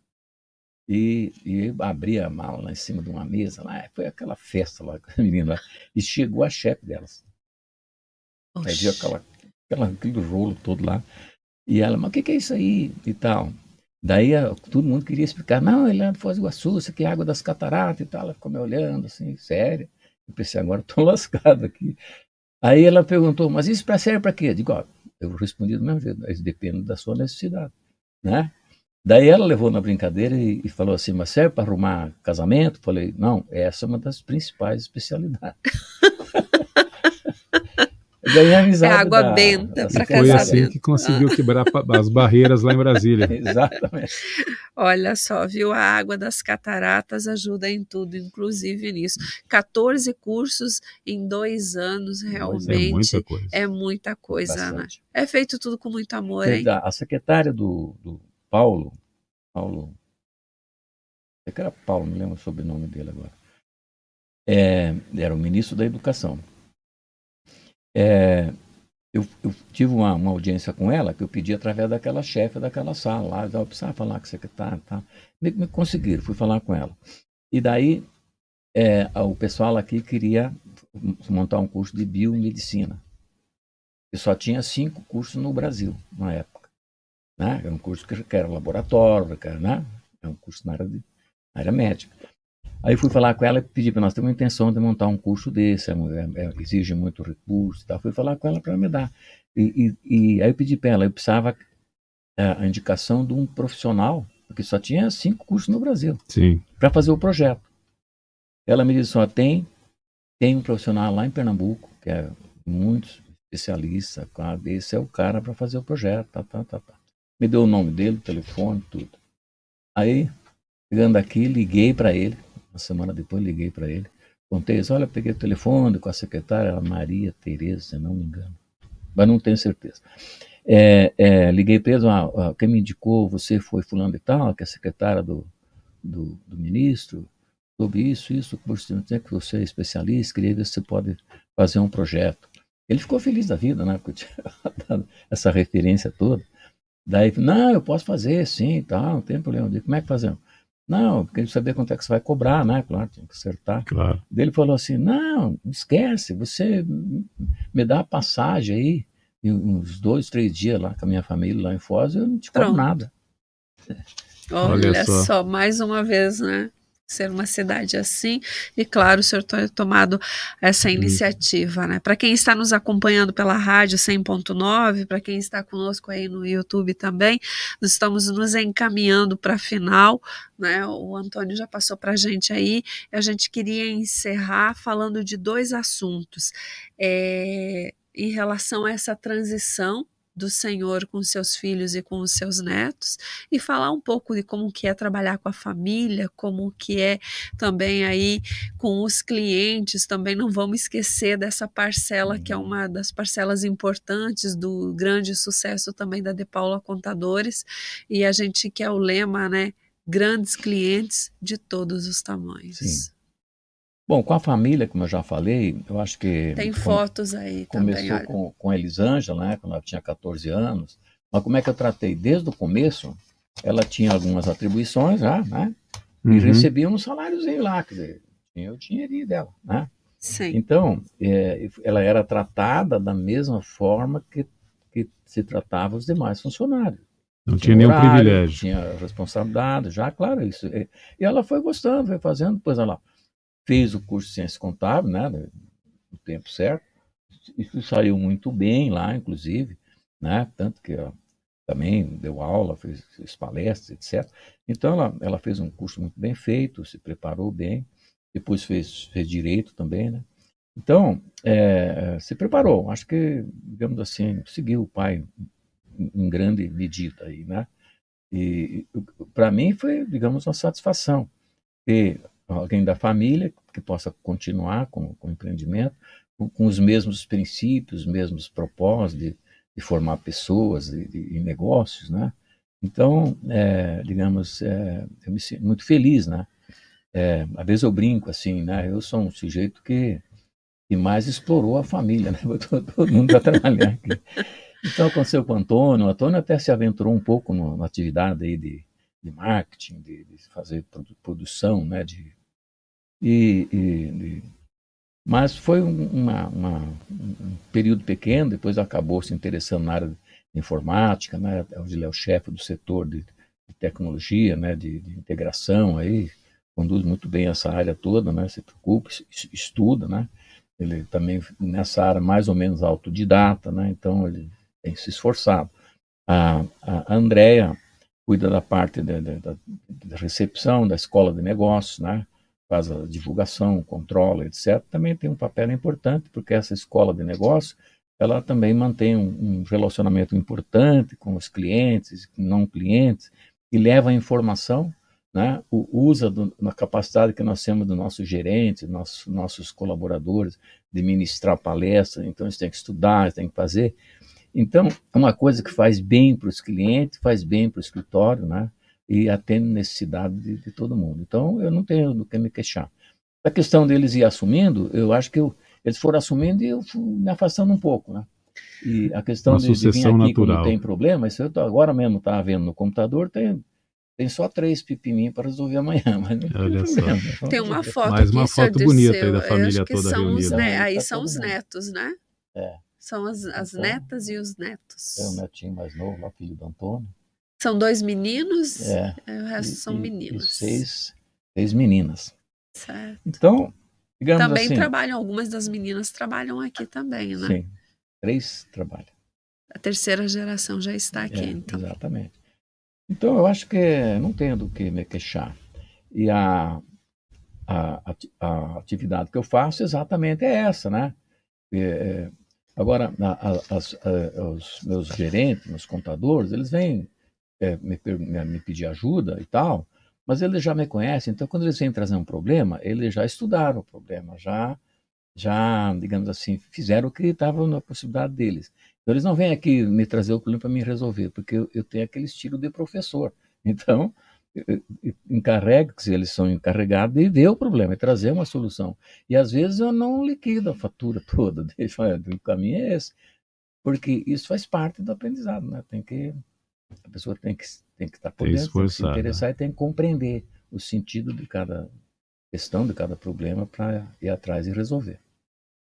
E, e eu abri a mala lá em cima de uma mesa, lá, foi aquela festa lá com a menina lá, e chegou a chefe delas. Aí viu aquela, aquela, aquele rolo todo lá. E ela, mas o que, que é isso aí? E tal. Daí a- todo mundo queria explicar. Não, ele é de Foz do Iguaçu, isso aqui é água das cataratas e tal. Ela ficou me olhando assim, sério. Eu pensei, agora estou lascado aqui. Aí ela perguntou, mas isso pra, serve para quê? Eu digo, ó, eu respondi do mesmo jeito, isso depende da sua necessidade, né? Daí ela levou na brincadeira e, e falou assim, mas serve para arrumar casamento? Falei, não, essa é uma das principais especialidades. Ganhei a amizade É água da- benta da pra Foi assim casamento. que conseguiu quebrar pa- as barreiras lá em Brasília. Exatamente. Olha só, viu? A água das cataratas ajuda em tudo, inclusive nisso. 14 cursos em dois anos, Mas é realmente. muita coisa. É muita coisa, Ana. É feito tudo com muito amor, hein? A secretária do, do Paulo, Paulo, é que era Paulo, não lembro o sobrenome dele agora, é, era o ministro da Educação. É, eu, eu tive uma, uma audiência com ela que eu pedi através daquela chefe daquela sala lá, eu precisava falar com a secretária e tal. Me, me conseguiram, fui falar com ela. E daí é, o pessoal aqui queria montar um curso de biomedicina. E só tinha cinco cursos no Brasil na época. Né? Era um curso que era laboratório, que era, né? era um curso na área, de, na área médica. Aí fui falar com ela e pedi para nós ter uma intenção de montar um curso desse, é, é, exige muito recurso e tal. Fui falar com ela para me dar. E, e, e aí eu pedi para ela, eu precisava é, a indicação de um profissional, porque só tinha cinco cursos no Brasil, para fazer o projeto. Ela me disse, ó, tem, tem um profissional lá em Pernambuco, que é muito especialista, claro, esse é o cara para fazer o projeto, tá, tá, tá, tá. Me deu o nome dele, o telefone, tudo. Aí, chegando aqui, liguei para ele, uma semana depois liguei para ele, contei olha, peguei o telefone com a secretária, Maria Tereza, se não me engano, mas não tenho certeza. É, é, liguei para ele, ah, ah, quem me indicou, você foi fulano e tal, que é secretária do, do, do ministro sobre isso, isso, que você é especialista, queria ver se você pode fazer um projeto. Ele ficou feliz da vida, né? Porque tinha dado essa referência toda. Daí, não, eu posso fazer, sim, tá, não tem problema. Eu como é que fazemos? Não, porque saber quanto é que você vai cobrar, né? Claro, tinha que acertar. Claro. Daí ele falou assim: não, esquece, você me dá a passagem aí, uns dois, três dias lá com a minha família lá em Foz, eu não te cobro nada. Olha, Olha só. só, mais uma vez, né? Ser uma cidade assim. E claro, o senhor tem tomado essa iniciativa, né? Para quem está nos acompanhando pela rádio 100.9, para quem está conosco aí no YouTube também, nós estamos nos encaminhando para a final, né? O Antônio já passou para a gente aí. A gente queria encerrar falando de dois assuntos. É, em relação a essa transição do Senhor com seus filhos e com os seus netos e falar um pouco de como que é trabalhar com a família, como que é também aí com os clientes, também não vamos esquecer dessa parcela que é uma das parcelas importantes do grande sucesso também da De Paula Contadores e a gente quer o lema, né, grandes clientes de todos os tamanhos. Sim. Bom, com a família, como eu já falei, eu acho que. Tem fotos aí começou também. Começou com, com a Elisângela, né, quando ela tinha 14 anos. Mas como é que eu tratei? Desde o começo, ela tinha algumas atribuições já, né? Uhum. E recebia um saláriozinho lá, quer dizer, tinha o dinheirinho dela, né? Sim. Então, é, ela era tratada da mesma forma que, que se tratava os demais funcionários. Não tinha, tinha nenhum horário, privilégio. Tinha responsabilidade, já, claro, isso. E ela foi gostando, foi fazendo, depois ela fez o curso de ciência contábil, né, no tempo certo, isso saiu muito bem lá, inclusive, né, tanto que ó, também deu aula, fez, fez, palestras, etc. Então, ela, ela fez um curso muito bem feito, se preparou bem, depois fez, fez direito também, né. Então, é, se preparou, acho que, digamos assim, seguiu o pai em grande medida aí, né. E para mim foi, digamos, uma satisfação ter alguém da família que possa continuar com, com o empreendimento, com, com, os mesmos princípios, os mesmos propósitos de, de formar pessoas e negócios, né? Então, é, digamos, é, eu me sinto muito feliz, né? É, às vezes eu brinco assim, né? Eu sou um sujeito que, que mais explorou a família, né? Todo, todo mundo vai trabalhar aqui. Então aconteceu com o Antônio. O Antônio até se aventurou um pouco na atividade aí de, de marketing, de, de fazer produção, né? De e, e, e mas foi uma, uma, um período pequeno, depois acabou se interessando na área de informática, né? Hoje ele é o chefe do setor de, de tecnologia, né? De, de, integração aí, conduz muito bem essa área toda, né? Se preocupa, estuda, né? Ele também nessa área mais ou menos autodidata, né? Então ele tem se esforçado. A, a Andrea cuida da parte da, da recepção da escola de negócios, né? Faz a divulgação, controla, etc., também tem um papel importante, porque essa escola de negócio, ela também mantém um, um relacionamento importante com os clientes, com não clientes, e leva a informação, né, o, usa do, na capacidade que nós temos do nosso gerente, nossos, nossos colaboradores, de ministrar palestras, então eles têm que estudar, eles têm que fazer. Então, é uma coisa que faz bem para os clientes, faz bem para o escritório, né? E atende necessidade de, de, todo mundo. Então, eu não tenho do que me queixar. A questão deles ir assumindo, eu acho que eu, eles foram assumindo e eu fui me afastando um pouco, né? E a questão de, de, vir aqui natural. quando tem problema, isso eu tô, agora mesmo estava vendo no computador, tem, tem só três pepininhos para resolver amanhã, mas não Olha tem problema. Só. Tem uma foto Mais uma foto bonita aí da família toda são reunida. Os, né? Aí tá são os netos, né? É. São as, as então, netas e os netos. É o netinho mais novo, lá, filho do Antônio. São dois meninos, é, o resto e, são meninas. E seis, seis meninas. Certo. Então, digamos também assim. trabalham, algumas das meninas trabalham aqui também, né? Sim, três trabalham. A terceira geração já está aqui, é, então. Exatamente. Então, eu acho que não tenho do que me queixar. E a, a, a atividade que eu faço exatamente é essa, né? É, é agora, a, as, os meus gerentes, meus contadores, eles vêm é, me, me, me pedir ajuda e tal, mas eles já me conhecem, então quando eles vêm trazer um problema, eles já estudaram o problema, já, já digamos assim, fizeram o que estava na possibilidade deles. Então eles não vêm aqui me trazer o problema para me resolver, porque eu, eu, tenho aquele estilo de professor. Então, encarrega, se eles são encarregados de ver o problema e trazer uma solução. E às vezes eu não liquido a fatura toda, deixo, o caminho é esse. Porque isso faz parte do aprendizado, né? Tem que a pessoa tem que tem que estar por dentro, tem que se interessar e tem que compreender o sentido de cada questão, de cada problema para ir atrás e resolver.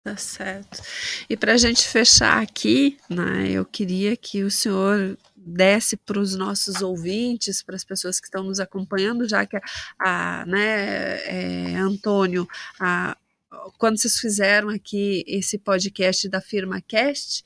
Tá certo. E para a gente fechar aqui, né, eu queria que o senhor desse para os nossos ouvintes, para as pessoas que estão nos acompanhando, já que a, a né, é, Antônio, a, quando vocês fizeram aqui esse podcast da Firma Cast,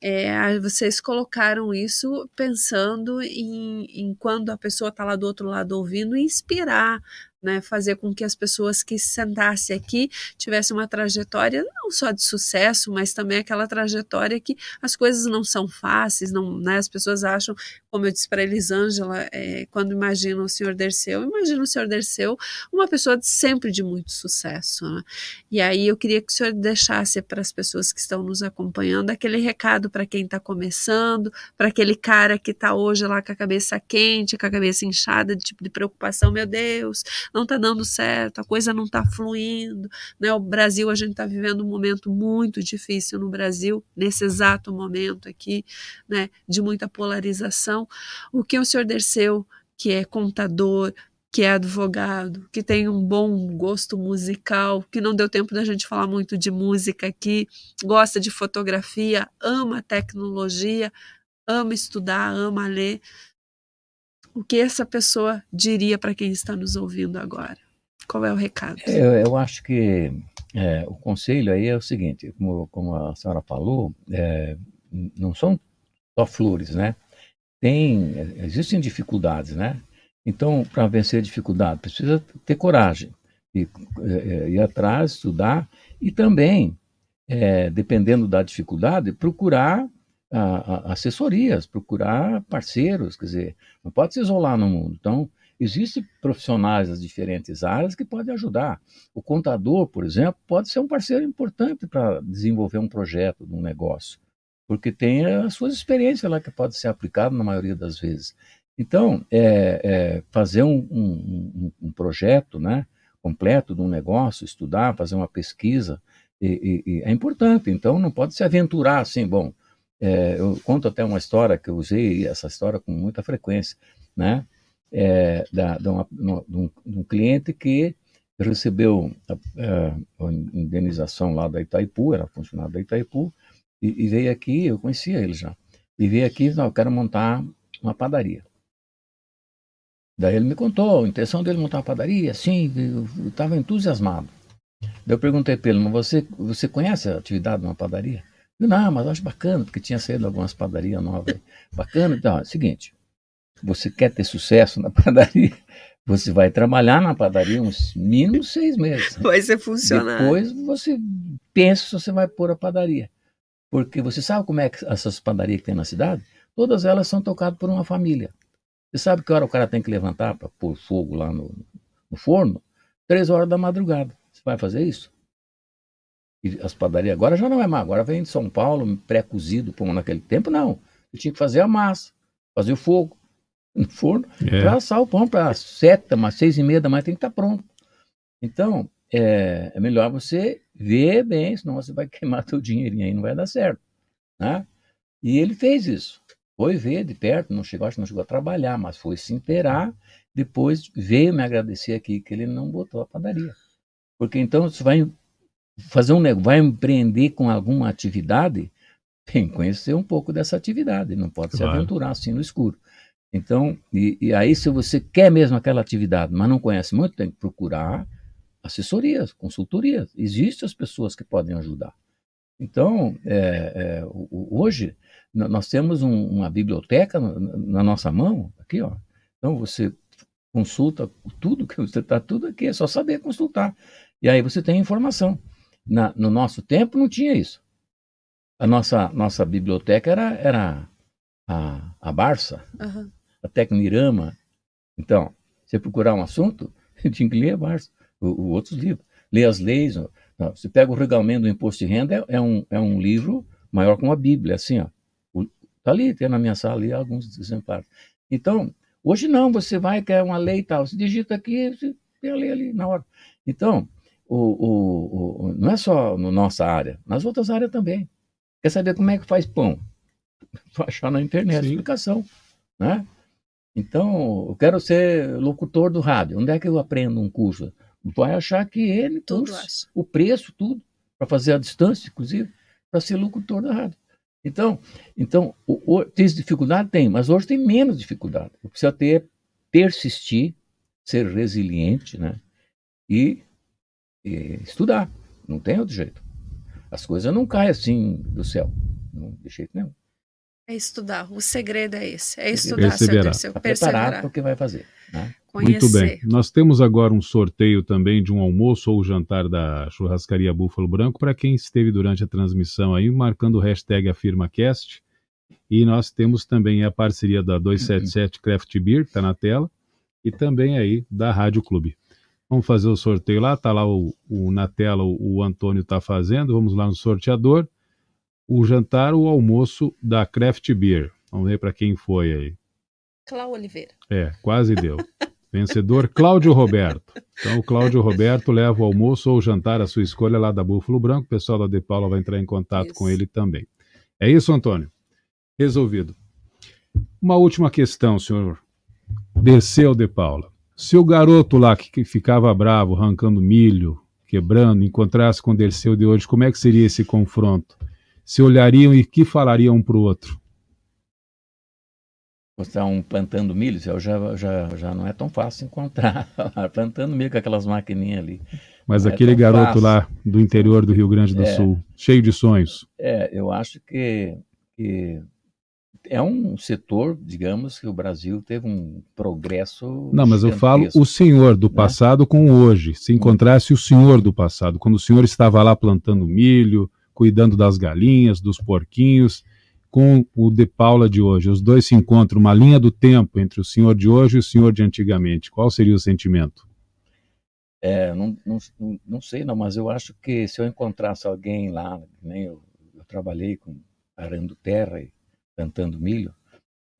é, vocês colocaram isso pensando em, em quando a pessoa está lá do outro lado ouvindo, inspirar né, fazer com que as pessoas que se sentassem aqui tivessem uma trajetória não só de sucesso, mas também aquela trajetória que as coisas não são fáceis, não, né, as pessoas acham, como eu disse para Elisângela, é, quando imaginam o senhor Derceu, imagina o senhor Derceu uma pessoa de, sempre de muito sucesso. Né? E aí eu queria que o senhor deixasse para as pessoas que estão nos acompanhando aquele recado para quem está começando, para aquele cara que está hoje lá com a cabeça quente, com a cabeça inchada, de tipo de preocupação, meu Deus, não está dando certo, a coisa não está fluindo. Né? O Brasil, a gente está vivendo um momento muito difícil no Brasil, nesse exato momento aqui, né, de muita polarização. O que o senhor Derceu, que é contador, que é advogado, que tem um bom gosto musical, que não deu tempo da gente falar muito de música aqui, gosta de fotografia, ama tecnologia, ama estudar, ama ler o que essa pessoa diria para quem está nos ouvindo agora? Qual é o recado? Eu, eu acho que é, o conselho aí é o seguinte, como, como a senhora falou, é, não são só flores, né? Tem, existem dificuldades, né? Então, para vencer a dificuldade, precisa ter coragem, ir, é, é, ir atrás, estudar e também, é, dependendo da dificuldade, procurar a, a, assessorias, procurar parceiros, quer dizer, não pode se isolar no mundo. Então, existem profissionais das diferentes áreas que podem ajudar. O contador, por exemplo, pode ser um parceiro importante para desenvolver um projeto, um negócio, porque tem as suas experiências lá que pode ser aplicado na maioria das vezes. Então, é, é fazer um, um, um, projeto né, completo de um negócio, estudar, fazer uma pesquisa, e, e, e é importante. Então, não pode se aventurar assim, bom, é, eu conto até uma história que eu usei essa história com muita frequência, né? É, da, de, uma, de, um, de, um, cliente que recebeu a, a, a, indenização lá da Itaipu, era funcionário da Itaipu, e, e, veio aqui, eu conhecia ele já, e veio aqui, não, eu quero montar uma padaria. Daí ele me contou a intenção dele montar uma padaria, sim, eu estava entusiasmado. Daí eu perguntei para ele, mas você, você conhece a atividade de uma padaria? Não, mas eu acho bacana, porque tinha saído algumas padarias novas. Bacana, então, é o seguinte, você quer ter sucesso na padaria, você vai trabalhar na padaria uns mínimo seis meses. Vai ser funcionar. Depois você pensa se você vai pôr a padaria. Porque você sabe como é que essas padarias que tem na cidade? Todas elas são tocadas por uma família. Você sabe que hora o cara tem que levantar para pôr fogo lá no, no forno? Três horas da madrugada. Você vai fazer isso? E as padarias agora já não é mais, agora vem de São Paulo, pré-cozido, como naquele tempo, não. Eu tinha que fazer a massa, fazer o fogo no forno, é. para assar o pão para sete, mas seis e meia da manhã tem que estar tá pronto. Então, é, é, melhor você ver bem, senão você vai queimar seu dinheirinho aí, não vai dar certo. Né? E ele fez isso. Foi ver de perto, não chegou, acho que não chegou a trabalhar, mas foi se inteirar, depois veio me agradecer aqui que ele não botou a padaria. Porque então você vai fazer um negócio, vai empreender com alguma atividade, tem que conhecer um pouco dessa atividade, não pode claro. se aventurar assim no escuro. Então, e, e, aí se você quer mesmo aquela atividade, mas não conhece muito, tem que procurar assessorias, consultorias. Existem as pessoas que podem ajudar. Então, é, é, hoje nós temos um, uma biblioteca na nossa mão, aqui, ó. Então você consulta tudo que você está tudo aqui, é só saber consultar. E aí você tem informação. Na, no nosso tempo não tinha isso. A nossa, nossa biblioteca era, era a, a Barça, uhum. a Tecnirama. Então, você procurar um assunto, tinha que ler a Barça, o, outros livros. Ler as leis. Não, você pega o regulamento do imposto de renda, é, é, um, é um livro maior que uma Bíblia, assim, ó. Está ali, tem na minha sala ali alguns exemplares. Então, Hoje não, você vai, quer uma lei e tal, você digita aqui, você tem a lei ali na hora. Então, o, o, o, não é só na nossa área, nas outras áreas também. Quer saber como é que faz pão? Vai achar na internet Sim. explicação. Né? Então, eu quero ser locutor do rádio. Onde é que eu aprendo um curso? Vai achar que ele, tudo o preço, tudo, para fazer a distância, inclusive, para ser locutor da rádio. Então, então o, o, tem dificuldade? Tem, mas hoje tem menos dificuldade. Precisa ter, persistir, ser resiliente, né? E, estudar. Não tem outro jeito. As coisas não caem assim do céu. Não, de jeito nenhum. É estudar. O segredo é esse. É estudar, perseverar. seu Tá preparado para o que vai fazer. Né? Muito bem. Nós temos agora um sorteio também de um almoço ou jantar da churrascaria Búfalo Branco para quem esteve durante a transmissão aí, marcando o hashtag AfirmaCast. E nós temos também a parceria da 277 uhum. Craft Beer, que está na tela, e também aí da Rádio Clube. Vamos fazer o sorteio lá, está lá o, o, na tela o, o Antônio está fazendo, vamos lá no sorteador. O jantar, o almoço da Craft Beer. Vamos ver para quem foi aí. Cláudio Oliveira. É, quase deu. Vencedor Cláudio Roberto. Então, o Cláudio Roberto leva o almoço ou o jantar à sua escolha lá da Búfalo Branco. O pessoal da De Paula vai entrar em contato isso. com ele também. É isso, Antônio? Resolvido. Uma última questão, senhor Desceu De Paula. Se o garoto lá que ficava bravo, arrancando milho, quebrando, encontrasse com o Derceu de hoje, como é que seria esse confronto? Se olhariam e que falariam um para o outro? Você um plantando milho, já, já, já não é tão fácil encontrar. plantando milho com aquelas maquininhas ali. Mas não é aquele é garoto fácil. lá do interior do Rio Grande do é, Sul, cheio de sonhos. É, eu acho que, que é um setor, digamos, que o Brasil teve um progresso. Não, mas eu falo o senhor do né? passado com o hoje. Se encontrasse o senhor do passado, quando o senhor estava lá plantando milho, cuidando das galinhas, dos porquinhos com o de Paula de hoje? Os dois se encontram, uma linha do tempo entre o senhor de hoje e o senhor de antigamente. Qual seria o sentimento? É, não, não, não sei não, mas eu acho que se eu encontrasse alguém lá, nem eu, eu trabalhei com arando terra e plantando milho,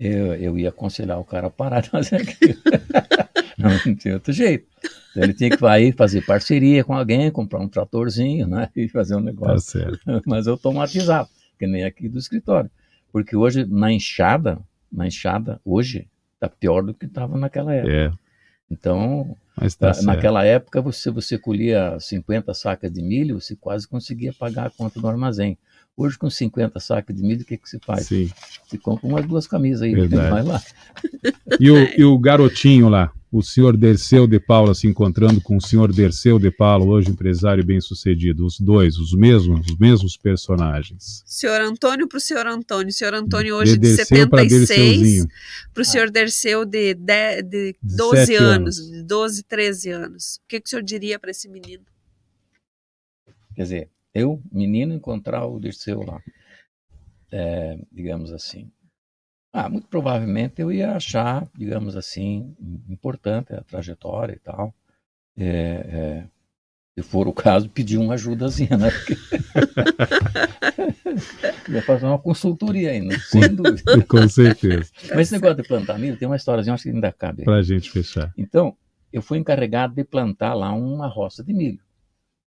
eu, eu ia aconselhar o cara a parar de fazer aquilo. não, não tinha outro jeito. Então, ele tinha que ir fazer parceria com alguém, comprar um tratorzinho, né, e fazer um negócio. Tá mas eu automatizado, que nem aqui do escritório. Porque hoje, na enxada, na enxada, hoje, está pior do que estava naquela época. É. Então, tá naquela época, você, você colhia 50 sacas de milho, você quase conseguia pagar a conta do armazém. Hoje, com 50 sacas de milho, o que, que se faz? Sim. Você compra umas duas camisas aí, vai lá. E o, e o garotinho lá? o senhor Derceu de Paula se encontrando com o senhor Derceu de Paula, hoje empresário bem-sucedido, os dois, os mesmos, os mesmos personagens. Senhor Antônio para o senhor Antônio, senhor Antônio hoje de, de 76, para o senhor Derceu de, de, de 12 anos, anos, 12, 13 anos. O que, que o senhor diria para esse menino? Quer dizer, eu, menino, encontrar o Derceu lá, é, digamos assim, ah, muito provavelmente eu ia achar, digamos assim, importante a trajetória e tal. É, é, se for o caso, pedir uma ajudazinha, né? Porque... ia fazer uma consultoria ainda, sem dúvida. Com certeza. Mas esse negócio de plantar milho tem uma historiazinha, acho que ainda cabe. Para a gente fechar. Então, eu fui encarregado de plantar lá uma roça de milho.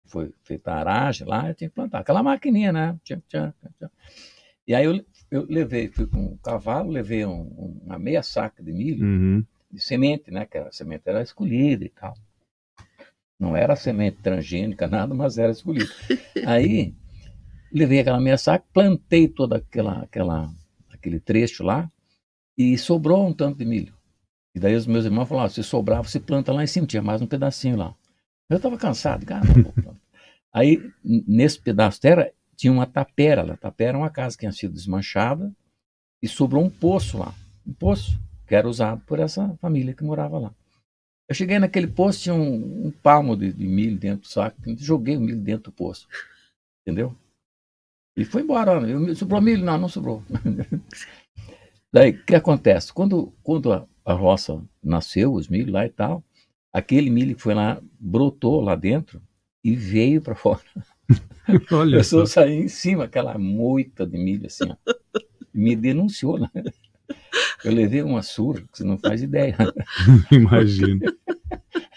Foi feita a aragem lá, eu tinha que plantar. Aquela maquininha, né? E aí eu eu levei, fui com um cavalo, levei um, uma meia saca de milho, uhum. de semente, né? Que a semente era escolhida e tal. Não era semente transgênica, nada, mas era escolhida. Aí, levei aquela meia saca, plantei toda aquela, aquela, aquele trecho lá e sobrou um tanto de milho. E daí os meus irmãos falaram, ah, se sobrar, você planta lá em cima, tinha mais um pedacinho lá. Eu estava cansado, cara. Aí, nesse pedaço de terra, tinha uma tapera. A tapera era uma casa que tinha sido desmanchada e sobrou um poço lá. Um poço que era usado por essa família que morava lá. Eu cheguei naquele poço, tinha um, um palmo de, de, milho dentro do saco, joguei o milho dentro do poço. Entendeu? E foi embora. Eu, sobrou milho? Não, não sobrou. Daí, o que acontece? Quando, quando a, a roça nasceu, os milho lá e tal, aquele milho que foi lá, brotou lá dentro e veio para fora. Olha a sair em cima, aquela moita de milho assim, ó, me denunciou, né? Eu levei uma surra, que você não faz ideia. Imagino.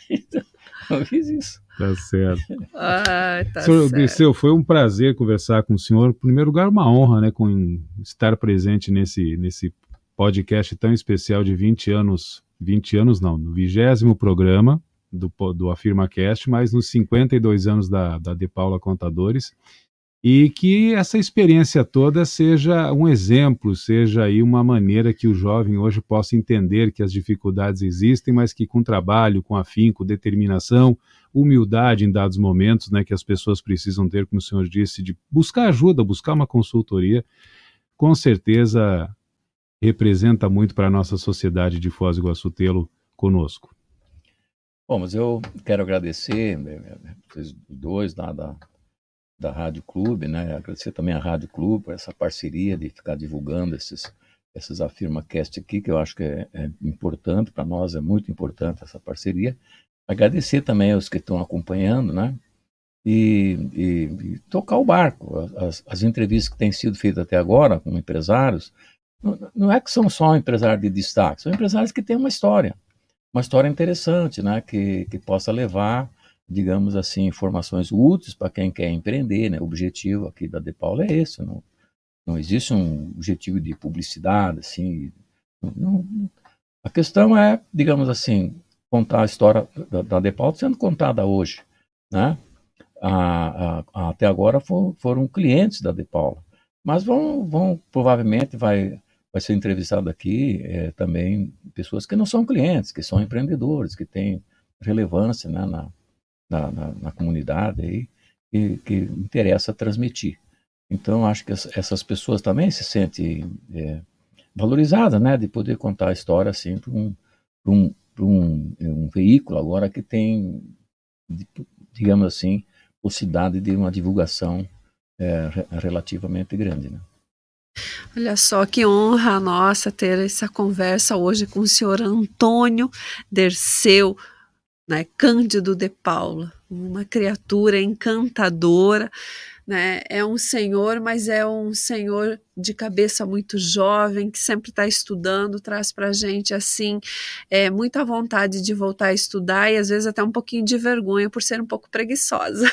então, eu fiz isso. Tá certo. Ah, tá senhor. Dirceu, foi um prazer conversar com o senhor. Em primeiro lugar, uma honra, né, com estar presente nesse, nesse podcast tão especial de 20 anos, 20 anos não, no vigésimo programa do, do AfirmaCast, mas nos 52 anos da, da De Paula Contadores, e que essa experiência toda seja um exemplo, seja aí uma maneira que o jovem hoje possa entender que as dificuldades existem, mas que com trabalho, com afinco, determinação, humildade em dados momentos, né, que as pessoas precisam ter, como o senhor disse, de buscar ajuda, buscar uma consultoria, com certeza representa muito para a nossa sociedade de Foz do Iguaçu tê-lo conosco. Bom, mas eu quero agradecer vocês dois da, da, da Rádio Clube, né? Agradecer também à Rádio Clube por essa parceria de ficar divulgando esses, esses AfirmaCast aqui, que eu acho que é, é importante, para nós é muito importante essa parceria. Agradecer também aos que estão acompanhando, né? E, e, e tocar o barco. As, as, entrevistas que têm sido feitas até agora com empresários, não, é que são só empresários de destaque, são empresários que têm uma história, uma história interessante, né? Que, que possa levar digamos assim, informações úteis para quem quer empreender. Né? O objetivo aqui da De Paula é esse. Não, não existe um objetivo de publicidade. Assim, não, não, a questão é, digamos assim, contar a história da, da De Paula sendo contada hoje. Né? A, a, até agora for, foram clientes da De Paula. Mas vão, vão provavelmente vai, vai ser entrevistado aqui é, também pessoas que não são clientes, que são empreendedores, que têm relevância né, na, na, na, na comunidade aí, que, que, interessa transmitir. Então, acho que essas pessoas também se sentem é, valorizadas, né, de poder contar a história assim para um, um, um, um veículo agora que tem, digamos assim, possibilidade de uma divulgação é, relativamente grande, né. Olha só que honra nossa ter essa conversa hoje com o senhor Antônio Derceu, né, Cândido de Paula, uma criatura encantadora, né? É um senhor, mas é um senhor de cabeça muito jovem, que sempre está estudando, traz para a gente assim é, muita vontade de voltar a estudar e às vezes até um pouquinho de vergonha por ser um pouco preguiçosa.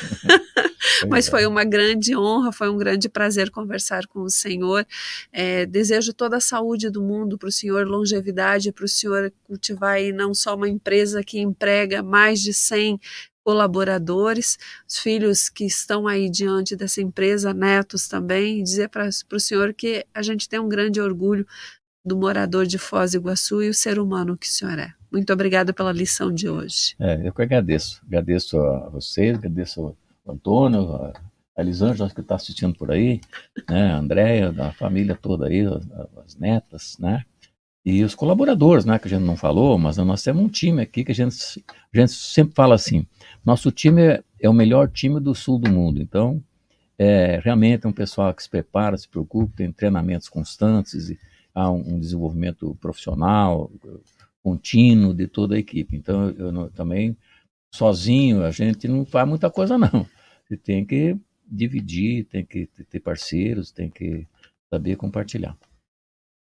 mas foi uma grande honra, foi um grande prazer conversar com o senhor. É, desejo toda a saúde do mundo para o senhor, longevidade para o senhor cultivar aí não só uma empresa que emprega mais de 100 colaboradores, os filhos que estão aí diante dessa empresa, netos também, e dizer para o senhor que a gente tem um grande orgulho do morador de Foz do Iguaçu e o ser humano que o senhor é. Muito obrigada pela lição de hoje. É, eu que agradeço. Agradeço a vocês, agradeço ao Antônio, a Elisângela que está assistindo por aí, né, a Andréia, a família toda aí, as netas, né? E os colaboradores, né, que a gente não falou, mas nós temos um time aqui que a gente, a gente sempre fala assim, nosso time é, é o melhor time do sul do mundo, então é, realmente é um pessoal que se prepara, se preocupa, tem treinamentos constantes, e há um, um desenvolvimento profissional, contínuo de toda a equipe. Então, eu, eu também, sozinho, a gente não faz muita coisa não. Você tem que dividir, tem que ter parceiros, tem que saber compartilhar.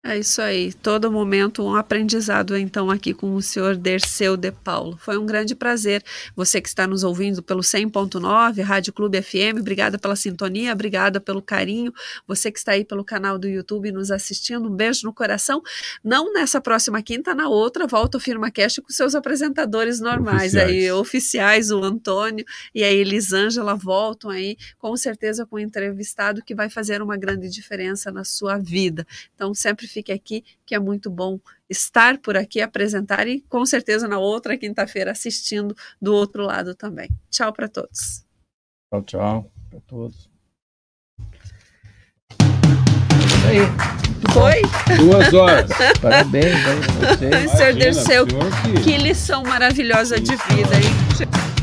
É isso aí, todo momento um aprendizado então aqui com o senhor Derceu de Paulo. Foi um grande prazer. Você que está nos ouvindo pelo 100.9, Rádio Clube FM, obrigada pela sintonia, obrigada pelo carinho. Você que está aí pelo canal do YouTube nos assistindo, um beijo no coração. Não nessa próxima quinta, na outra, volta o FirmaCast com seus apresentadores normais oficiais. aí, oficiais, o Antônio e a Elisângela voltam aí, com certeza com um entrevistado que vai fazer uma grande diferença na sua vida. Então, sempre fique aqui, que é muito bom estar por aqui, apresentar e com certeza na outra quinta-feira assistindo do outro lado também. Tchau para todos. Tchau, tchau para todos. Aí. Foi? Duas horas. Parabéns aí você. Senhor Derceu, que... que lição maravilhosa de vida, hein?